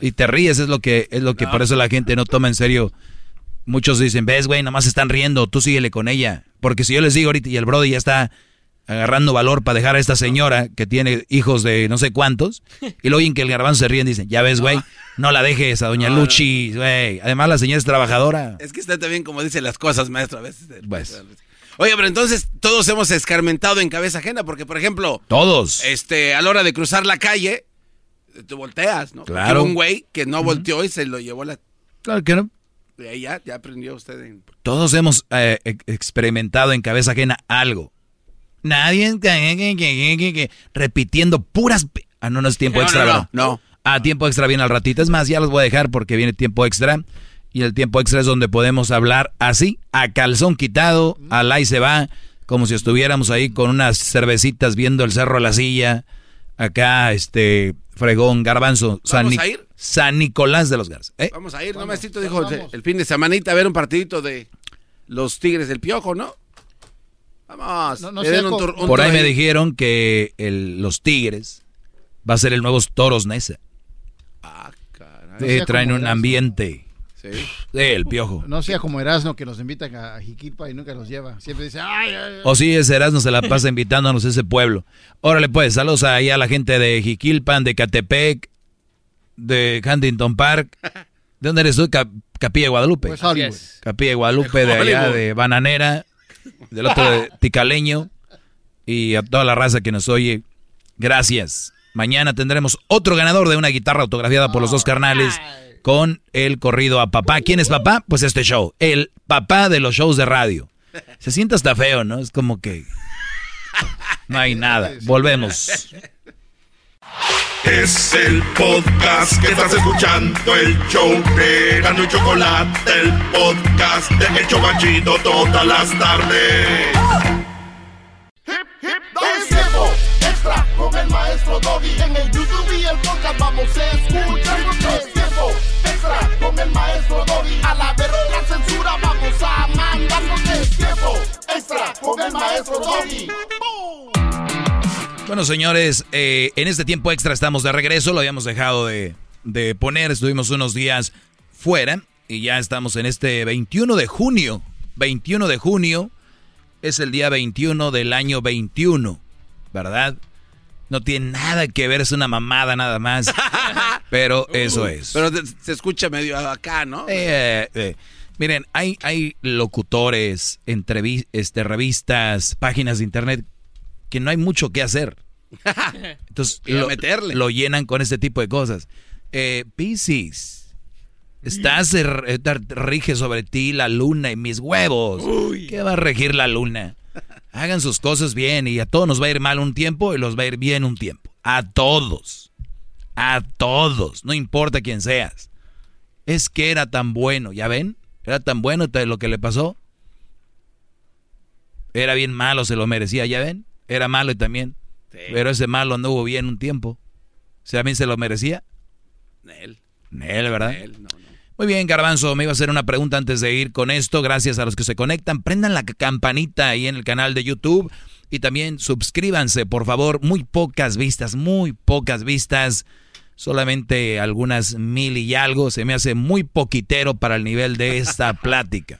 Y te ríes, es lo que, es lo que por eso la gente no toma en serio. Muchos dicen, ves, güey, nomás están riendo, tú síguele con ella. Porque si yo les digo ahorita y el Brody ya está agarrando valor para dejar a esta señora que tiene hijos de no sé cuántos, y luego oyen que el garbanzo se ríen, dicen, ya ves, güey, no la dejes a doña no. Luchi, güey. Además la señora es trabajadora. Es que está también como dice las cosas, maestro, a veces. Pues. Oye, pero entonces todos hemos escarmentado en cabeza ajena, porque por ejemplo, Todos. este, a la hora de cruzar la calle, tú volteas, ¿no? Claro. un güey que no volteó y se lo llevó la... Claro que no. Y ahí ya, ya aprendió usted en... Todos hemos eh, ex- experimentado en cabeza ajena algo. Nadie repitiendo puras... Ah, no, no es tiempo No, extra, no, no, ¿verdad? no. Ah, tiempo extra viene al ratito. Es más, ya los voy a dejar porque viene tiempo extra. Y el tiempo extra es donde podemos hablar así, a calzón quitado, al ahí se va, como si estuviéramos ahí con unas cervecitas viendo el cerro a la silla. Acá, este, fregón, garbanzo, San, ¿Vamos Ni- a ir? San Nicolás de los Garza. ¿Eh? Vamos a ir, ¿no, maestrito? Dijo el, el fin de semanita a ver un partidito de los Tigres del Piojo, ¿no? Vamos. No, no un tur- un Por ahí me dijeron que el- los Tigres va a ser el nuevo Toros Nesa. Ah, caray. No Eh, traen un ambiente. Sí. El piojo. No sea como Erasmo que nos invita a Jiquilpa y nunca los lleva. Siempre dice, ay, ay, ay. O sí, ese Erasmo se la pasa invitándonos a ese pueblo. Órale, pues, saludos ahí a la gente de Jiquilpan, de Catepec, de Huntington Park. ¿De dónde eres tú? Cap- Capilla de Guadalupe. Pues Hollywood. Capilla de Guadalupe, de allá, de Bananera, del otro de Ticaleño. Y a toda la raza que nos oye, gracias. Mañana tendremos otro ganador de una guitarra autografiada por los dos carnales con el corrido a papá. ¿Quién es papá? Pues este show. El papá de los shows de radio. Se siente hasta feo, ¿no? Es como que no hay nada. Volvemos. Es el podcast que estás escuchando, el show de Gano y Chocolate, el podcast de El Chobachito todas las tardes. Es tiempo extra con el maestro Doggy. En el YouTube y el podcast vamos a escuchar. Extra con el maestro Doggy. A la verga censura vamos a mandar. Es tiempo extra con el maestro Doggy. Bueno, señores, eh, en este tiempo extra estamos de regreso. Lo habíamos dejado de, de poner. Estuvimos unos días fuera y ya estamos en este 21 de junio 21 de junio es el día 21 del año 21, ¿verdad? No tiene nada que ver, es una mamada nada más. Pero eso es. Pero se escucha medio acá, ¿no? Eh, eh, miren, hay, hay locutores, este, revistas, páginas de internet que no hay mucho que hacer. Entonces lo, meterle. lo llenan con este tipo de cosas. Eh, Piscis, estás er- eh, rige sobre ti la luna y mis huevos. ¿Qué va a regir la luna? Hagan sus cosas bien y a todos nos va a ir mal un tiempo y los va a ir bien un tiempo. A todos. A todos. No importa quién seas. Es que era tan bueno, ¿ya ven? Era tan bueno lo que le pasó. Era bien malo, se lo merecía, ¿ya ven? Era malo y también. Pero ese malo anduvo bien un tiempo. O sea, también se lo merecía. Nel. Él, ¿verdad? Nel, no. Muy bien, Garbanzo, me iba a hacer una pregunta antes de ir con esto. Gracias a los que se conectan. Prendan la campanita ahí en el canal de YouTube y también suscríbanse, por favor. Muy pocas vistas, muy pocas vistas. Solamente algunas mil y algo. Se me hace muy poquitero para el nivel de esta plática.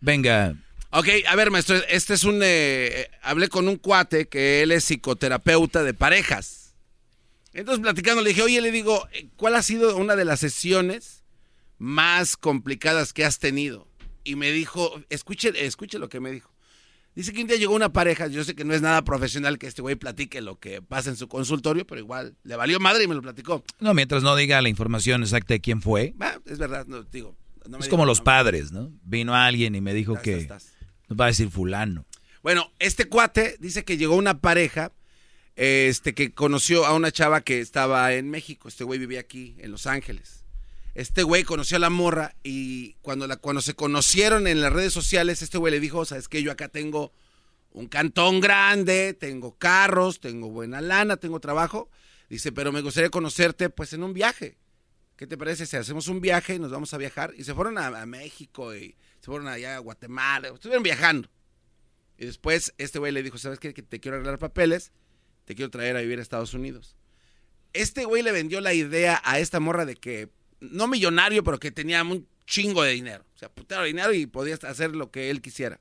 Venga. Ok, a ver, maestro, este es un... eh, hablé con un cuate que él es psicoterapeuta de parejas. Entonces, platicando, le dije, oye, le digo, eh, ¿cuál ha sido una de las sesiones más complicadas que has tenido? Y me dijo, escuche, escuche lo que me dijo. Dice que un día llegó una pareja, yo sé que no es nada profesional que este güey platique lo que pasa en su consultorio, pero igual le valió madre y me lo platicó. No, mientras no diga la información exacta de quién fue. Es verdad, no, digo. no me es como los padres, ¿no? Vino alguien y me dijo que... estás. Nos va a decir fulano. Bueno, este cuate dice que llegó una pareja este, que conoció a una chava que estaba en México. Este güey vivía aquí, en Los Ángeles. Este güey conoció a la morra y cuando, cuando se conocieron en las redes sociales, este güey le dijo, sabes que yo acá tengo un cantón grande, tengo carros, tengo buena lana, tengo trabajo. Dice, pero me gustaría conocerte pues en un viaje. ¿Qué te parece si hacemos un viaje y nos vamos a viajar? Y se fueron a, a México y se fueron allá a Guatemala, estuvieron viajando. Y después este güey le dijo, ¿sabes qué? Que te quiero arreglar papeles, te quiero traer a vivir a Estados Unidos. Este güey le vendió la idea a esta morra de que, no millonario, pero que tenía un chingo de dinero. O sea, putero de dinero y podía hacer lo que él quisiera.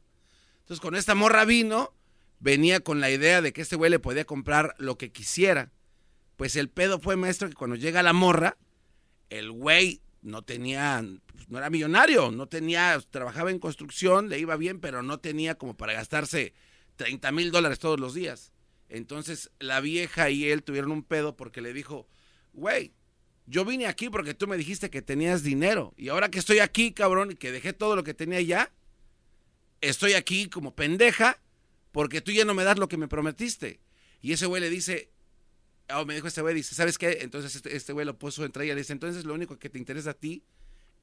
Entonces, con esta morra vino, venía con la idea de que este güey le podía comprar lo que quisiera. Pues el pedo fue, maestro, que cuando llega la morra, el güey no tenía, pues, no era millonario, no tenía, trabajaba en construcción, le iba bien, pero no tenía como para gastarse 30 mil dólares todos los días. Entonces la vieja y él tuvieron un pedo porque le dijo, güey, yo vine aquí porque tú me dijiste que tenías dinero y ahora que estoy aquí, cabrón, y que dejé todo lo que tenía ya, estoy aquí como pendeja porque tú ya no me das lo que me prometiste. Y ese güey le dice, oh, me dijo este güey, dice, ¿sabes qué? Entonces este, este güey lo puso entre ella, le dice, entonces lo único que te interesa a ti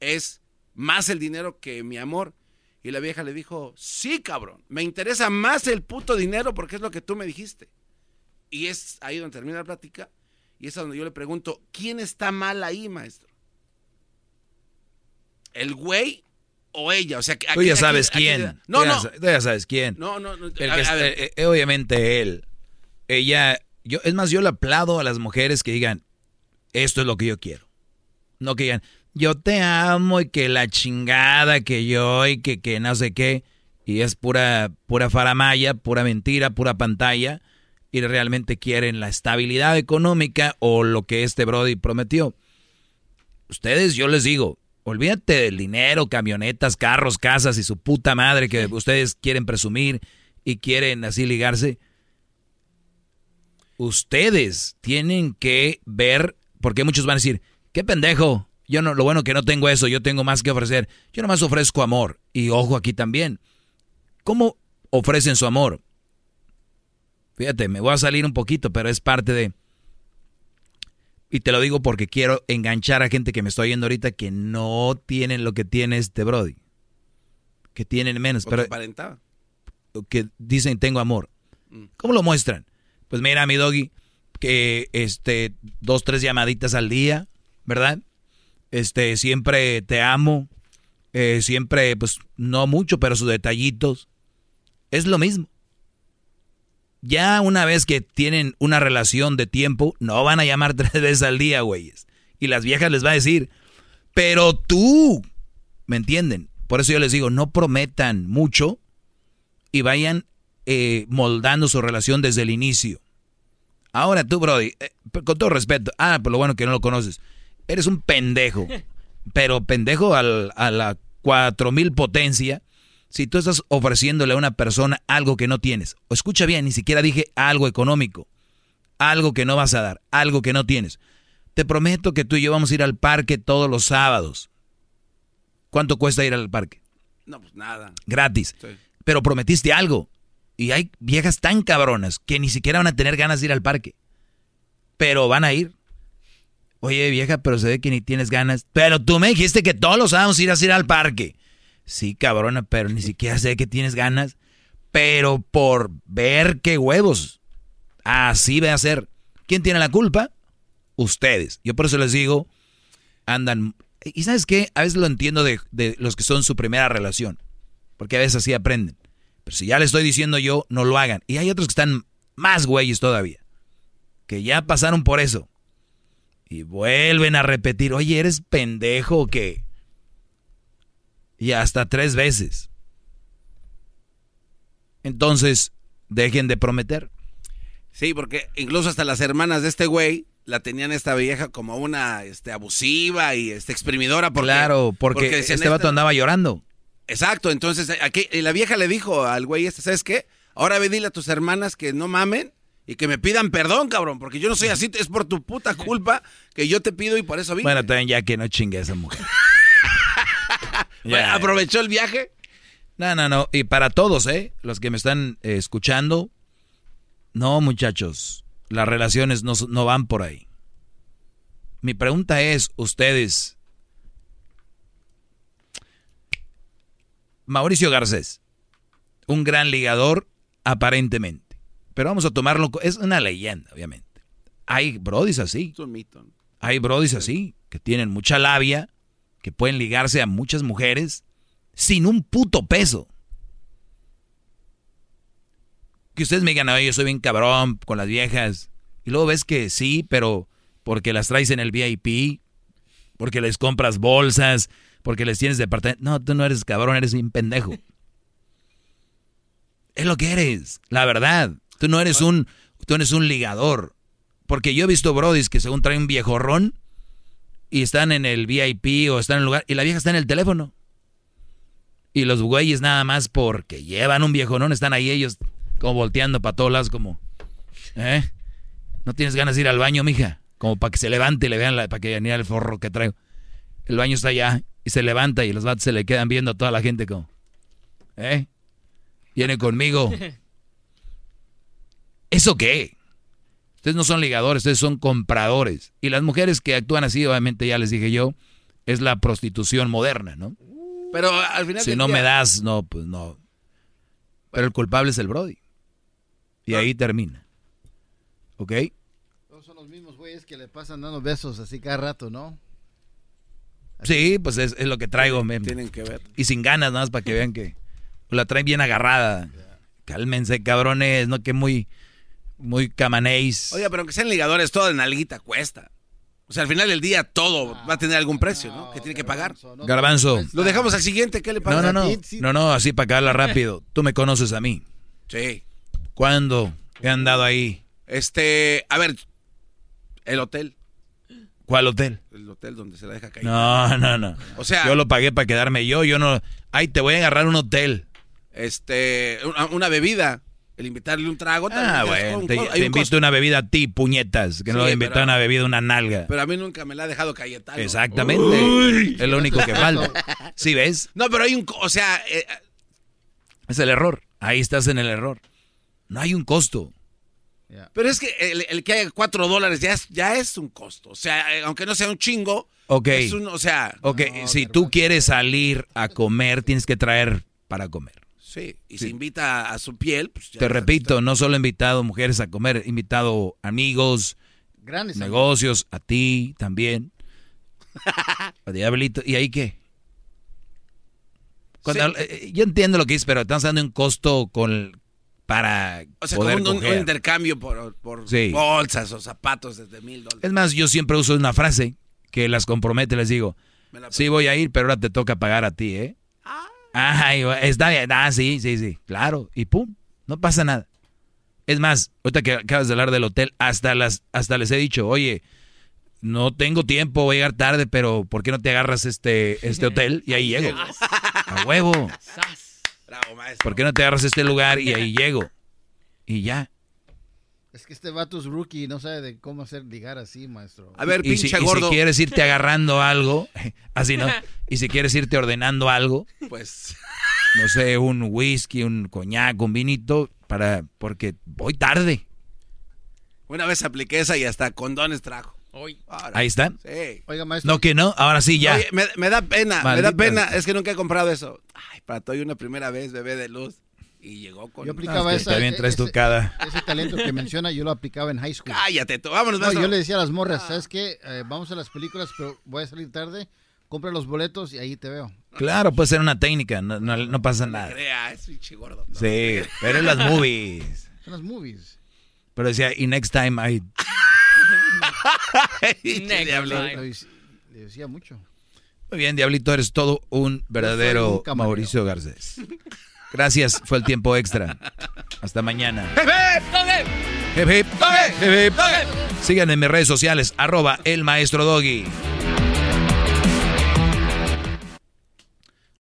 es más el dinero que mi amor. Y la vieja le dijo, sí, cabrón, me interesa más el puto dinero porque es lo que tú me dijiste. Y es ahí donde termina la plática y es donde yo le pregunto, ¿quién está mal ahí, maestro? ¿El güey o ella? O sea, que Tú ya aquí- sabes aquí- quién. aquí- no, Tú ya no. sa- Tú ya sabes quién. No, no, no. El a- que a está- ver. eh, obviamente él. Ella, yo, es más, yo le aplaudo a las mujeres que digan, esto es lo que yo quiero. No que digan, yo te amo y que la chingada que yo y que, que no sé qué. Y es pura, pura faramaya, pura mentira, pura pantalla. Y realmente quieren la estabilidad económica o lo que este Brody prometió. Ustedes, yo les digo, olvídate del dinero, camionetas, carros, casas y su puta madre que ustedes quieren presumir y quieren así ligarse. Ustedes tienen que ver, porque muchos van a decir, qué pendejo, yo no, lo bueno que no tengo eso, yo tengo más que ofrecer. Yo nomás ofrezco amor. Y ojo aquí también. ¿Cómo ofrecen su amor? Fíjate, me voy a salir un poquito, pero es parte de... Y te lo digo porque quiero enganchar a gente que me estoy oyendo ahorita que no tienen lo que tiene este Brody. Que tienen menos, O pero que que dicen tengo amor. ¿Cómo lo muestran? Pues mira, mi doggy, que este, dos, tres llamaditas al día, ¿verdad? Este, siempre te amo, eh, siempre, pues, no mucho, pero sus detallitos. Es lo mismo. Ya una vez que tienen una relación de tiempo, no van a llamar tres veces al día, güeyes. Y las viejas les va a decir, pero tú, ¿me entienden? Por eso yo les digo, no prometan mucho y vayan eh, moldando su relación desde el inicio. Ahora tú, Brody, eh, con todo respeto, ah, por lo bueno que no lo conoces, eres un pendejo, pero pendejo al, a la 4000 potencia. Si tú estás ofreciéndole a una persona algo que no tienes, o escucha bien, ni siquiera dije algo económico, algo que no vas a dar, algo que no tienes. Te prometo que tú y yo vamos a ir al parque todos los sábados. ¿Cuánto cuesta ir al parque? No, pues nada. Gratis. Pero prometiste algo. Y hay viejas tan cabronas que ni siquiera van a tener ganas de ir al parque. Pero van a ir. Oye, vieja, pero se ve que ni tienes ganas. Pero tú me dijiste que todos los sábados irás a ir al parque. Sí, cabrona, pero ni siquiera sé que tienes ganas. Pero por ver qué huevos. Así va a ser. ¿Quién tiene la culpa? Ustedes. Yo por eso les digo, andan... Y sabes qué? A veces lo entiendo de, los que son su primera relación. Porque a veces así aprenden. Pero si ya le estoy diciendo yo, no lo hagan. Y hay otros que están más güeyes todavía. Que ya pasaron por eso. Y vuelven a repetir, oye, ¿eres pendejo o qué? Y hasta tres veces. Entonces, dejen de prometer. Sí, porque incluso hasta las hermanas de este güey la tenían esta vieja como una este, abusiva y este, exprimidora. Porque, claro, porque, este decían, vato esta- andaba llorando. Exacto, entonces aquí y la vieja le dijo al güey este, ¿sabes qué? Ahora ve dile a tus hermanas que no mamen y que me pidan perdón, cabrón, porque yo no soy así, es por tu puta culpa que yo te pido y por eso vine. Bueno, también ya que no chingue a esa mujer. Bueno, ¿Aprovechó el viaje? No, no, no. Y para todos, ¿eh? Los que me están eh, escuchando, no, muchachos, las relaciones no, no van por ahí. Mi pregunta es, ustedes, Mauricio Garcés, un gran ligador, aparentemente. Pero vamos a tomarlo, es una leyenda, obviamente. Hay brodis así. Es un mito. Hay brodis así, que tienen mucha labia, que pueden ligarse a muchas mujeres sin un puto peso. Que ustedes me digan, oye, yo soy bien cabrón con las viejas. Y luego ves que sí, pero porque las traes en el VIP, porque les compras bolsas, porque les tienes departamento. No, tú no eres cabrón, eres un pendejo. Es lo que eres, la verdad. Tú no eres un, tú eres un ligador. Porque yo he visto brodis que según traen un viejorrón y están en el VIP o están en el lugar y la vieja está en el teléfono. Y los güeyes nada más porque llevan un viejorrón están ahí ellos como volteando para todos lados como, ¿eh? ¿No tienes ganas de ir al baño, mija? Como para que se levante y le vean la, para que vean el forro que traigo. El baño está allá y se levanta y los vatos se le quedan viendo a toda la gente como, ¿eh? Viene conmigo. ¿Eso qué? Ustedes no son ligadores, ustedes son compradores. Y las mujeres que actúan así, obviamente ya les dije yo, es la prostitución moderna, ¿no? Pero al final Si no día- me das, no, pues no. Pero el culpable es el Brody. Y ahí termina. ¿Ok? Todos son los mismos güeyes que le pasan dando besos así cada rato, ¿no? Sí, pues es, es lo que traigo. men. Tienen que ver. Y sin ganas, nada más para que vean que la traen bien agarrada. Cálmense, cabrones, no que muy, muy camanéis. Oiga, pero que sean ligadores, todo en alguita cuesta. O sea, al final del día todo va a tener algún precio, ¿no? Que tiene que pagar. Garbanzo. Lo dejamos al siguiente, ¿qué le No, pasa? no, no. No, no, así para acabarla rápido. Tú me conoces a mí. Sí. ¿Cuándo he andado ahí? Este, a ver, el hotel. ¿Cuál hotel? El hotel donde se la deja caer. No, no, no. O sea- yo lo pagué para quedarme yo. Yo no. Ay, te voy a agarrar un hotel. Este, una, una bebida. El invitarle un trago. Ah, también, bueno. con- Te, con- te invito costo. una bebida a ti, puñetas. Que no le invito pero- una bebida, una nalga. Pero a mí nunca me la ha dejado Cayetano. Exactamente. Uy. es lo único que falta. ¿Sí ves? No, pero hay un, o sea, eh, Es el error. Ahí estás en el error. No hay un costo. pero es que el, el que haya cuatro dólares ya es, ya es un costo. O sea, eh, aunque no sea un chingo, Ok. es un, o sea, Ok, si tú quieres salir a comer, tienes que traer para comer. Sí, y se invita a, su piel, pues ya Te repito, no solo he invitado mujeres a comer, he invitado amigos, Grandes negocios, a ti también. a Diablito. ¿Y ahí qué? Cuando eh, yo entiendo lo que dices, pero estamos dando un costo con para O sea, como poder un, un- intercambio por, por Sí. bolsas o zapatos desde mil dólares. Es más, yo siempre uso una frase que las compromete, les digo, sí voy a ir, pero ahora te toca pagar a ti, ¿eh? Ah. Ay, está bien. Ah, sí, sí, sí. Claro. Y pum, no pasa nada. Es más, ahorita que acabas de hablar del hotel, hasta, las, hasta les he dicho, oye, no tengo tiempo, voy a llegar tarde, pero ¿por qué no te agarras este, este hotel? Y ahí llego. A huevo. Bravo, maestro. ¿Por qué no te agarras este lugar y ahí llego? Y ya. Es que este vato es rookie y no sabe de cómo hacer ligar así, maestro. A ver, y pinche si, gordo. Y si quieres irte agarrando algo, así no. Y si quieres irte ordenando algo, Pues. no sé, un whisky, un coñac, un vinito, para, porque voy tarde. Una vez apliqué esa y hasta condones trajo. Ahora. Ahí está. Sí. Oiga, maestro. No que no, ahora sí ya. Oye, me, me da pena, me da pena. Es que nunca he comprado eso. Ay, para todo y una primera vez, bebé de luz. Y llegó con... Yo aplicaba esa, también traes tu ese, cada. ese talento que menciona, yo lo aplicaba en high school. Cállate, tú, vámonos, No, yo le decía a las morras, ¿sabes qué? Eh, vamos a las películas, pero voy a salir tarde. Compra los boletos y ahí te veo. Claro, puede ser una técnica, no, no, no pasa nada. Crea, es pinche gordo. Sí, pero en las movies. Son las movies. Pero decía, y next time I... Pinche diablo. Le, le decía mucho. Muy bien, Diablito, eres todo un verdadero un. Mauricio Garcés. Gracias, fue el tiempo extra. Hasta mañana. Síganme en mis redes sociales, arroba el maestro Doggy.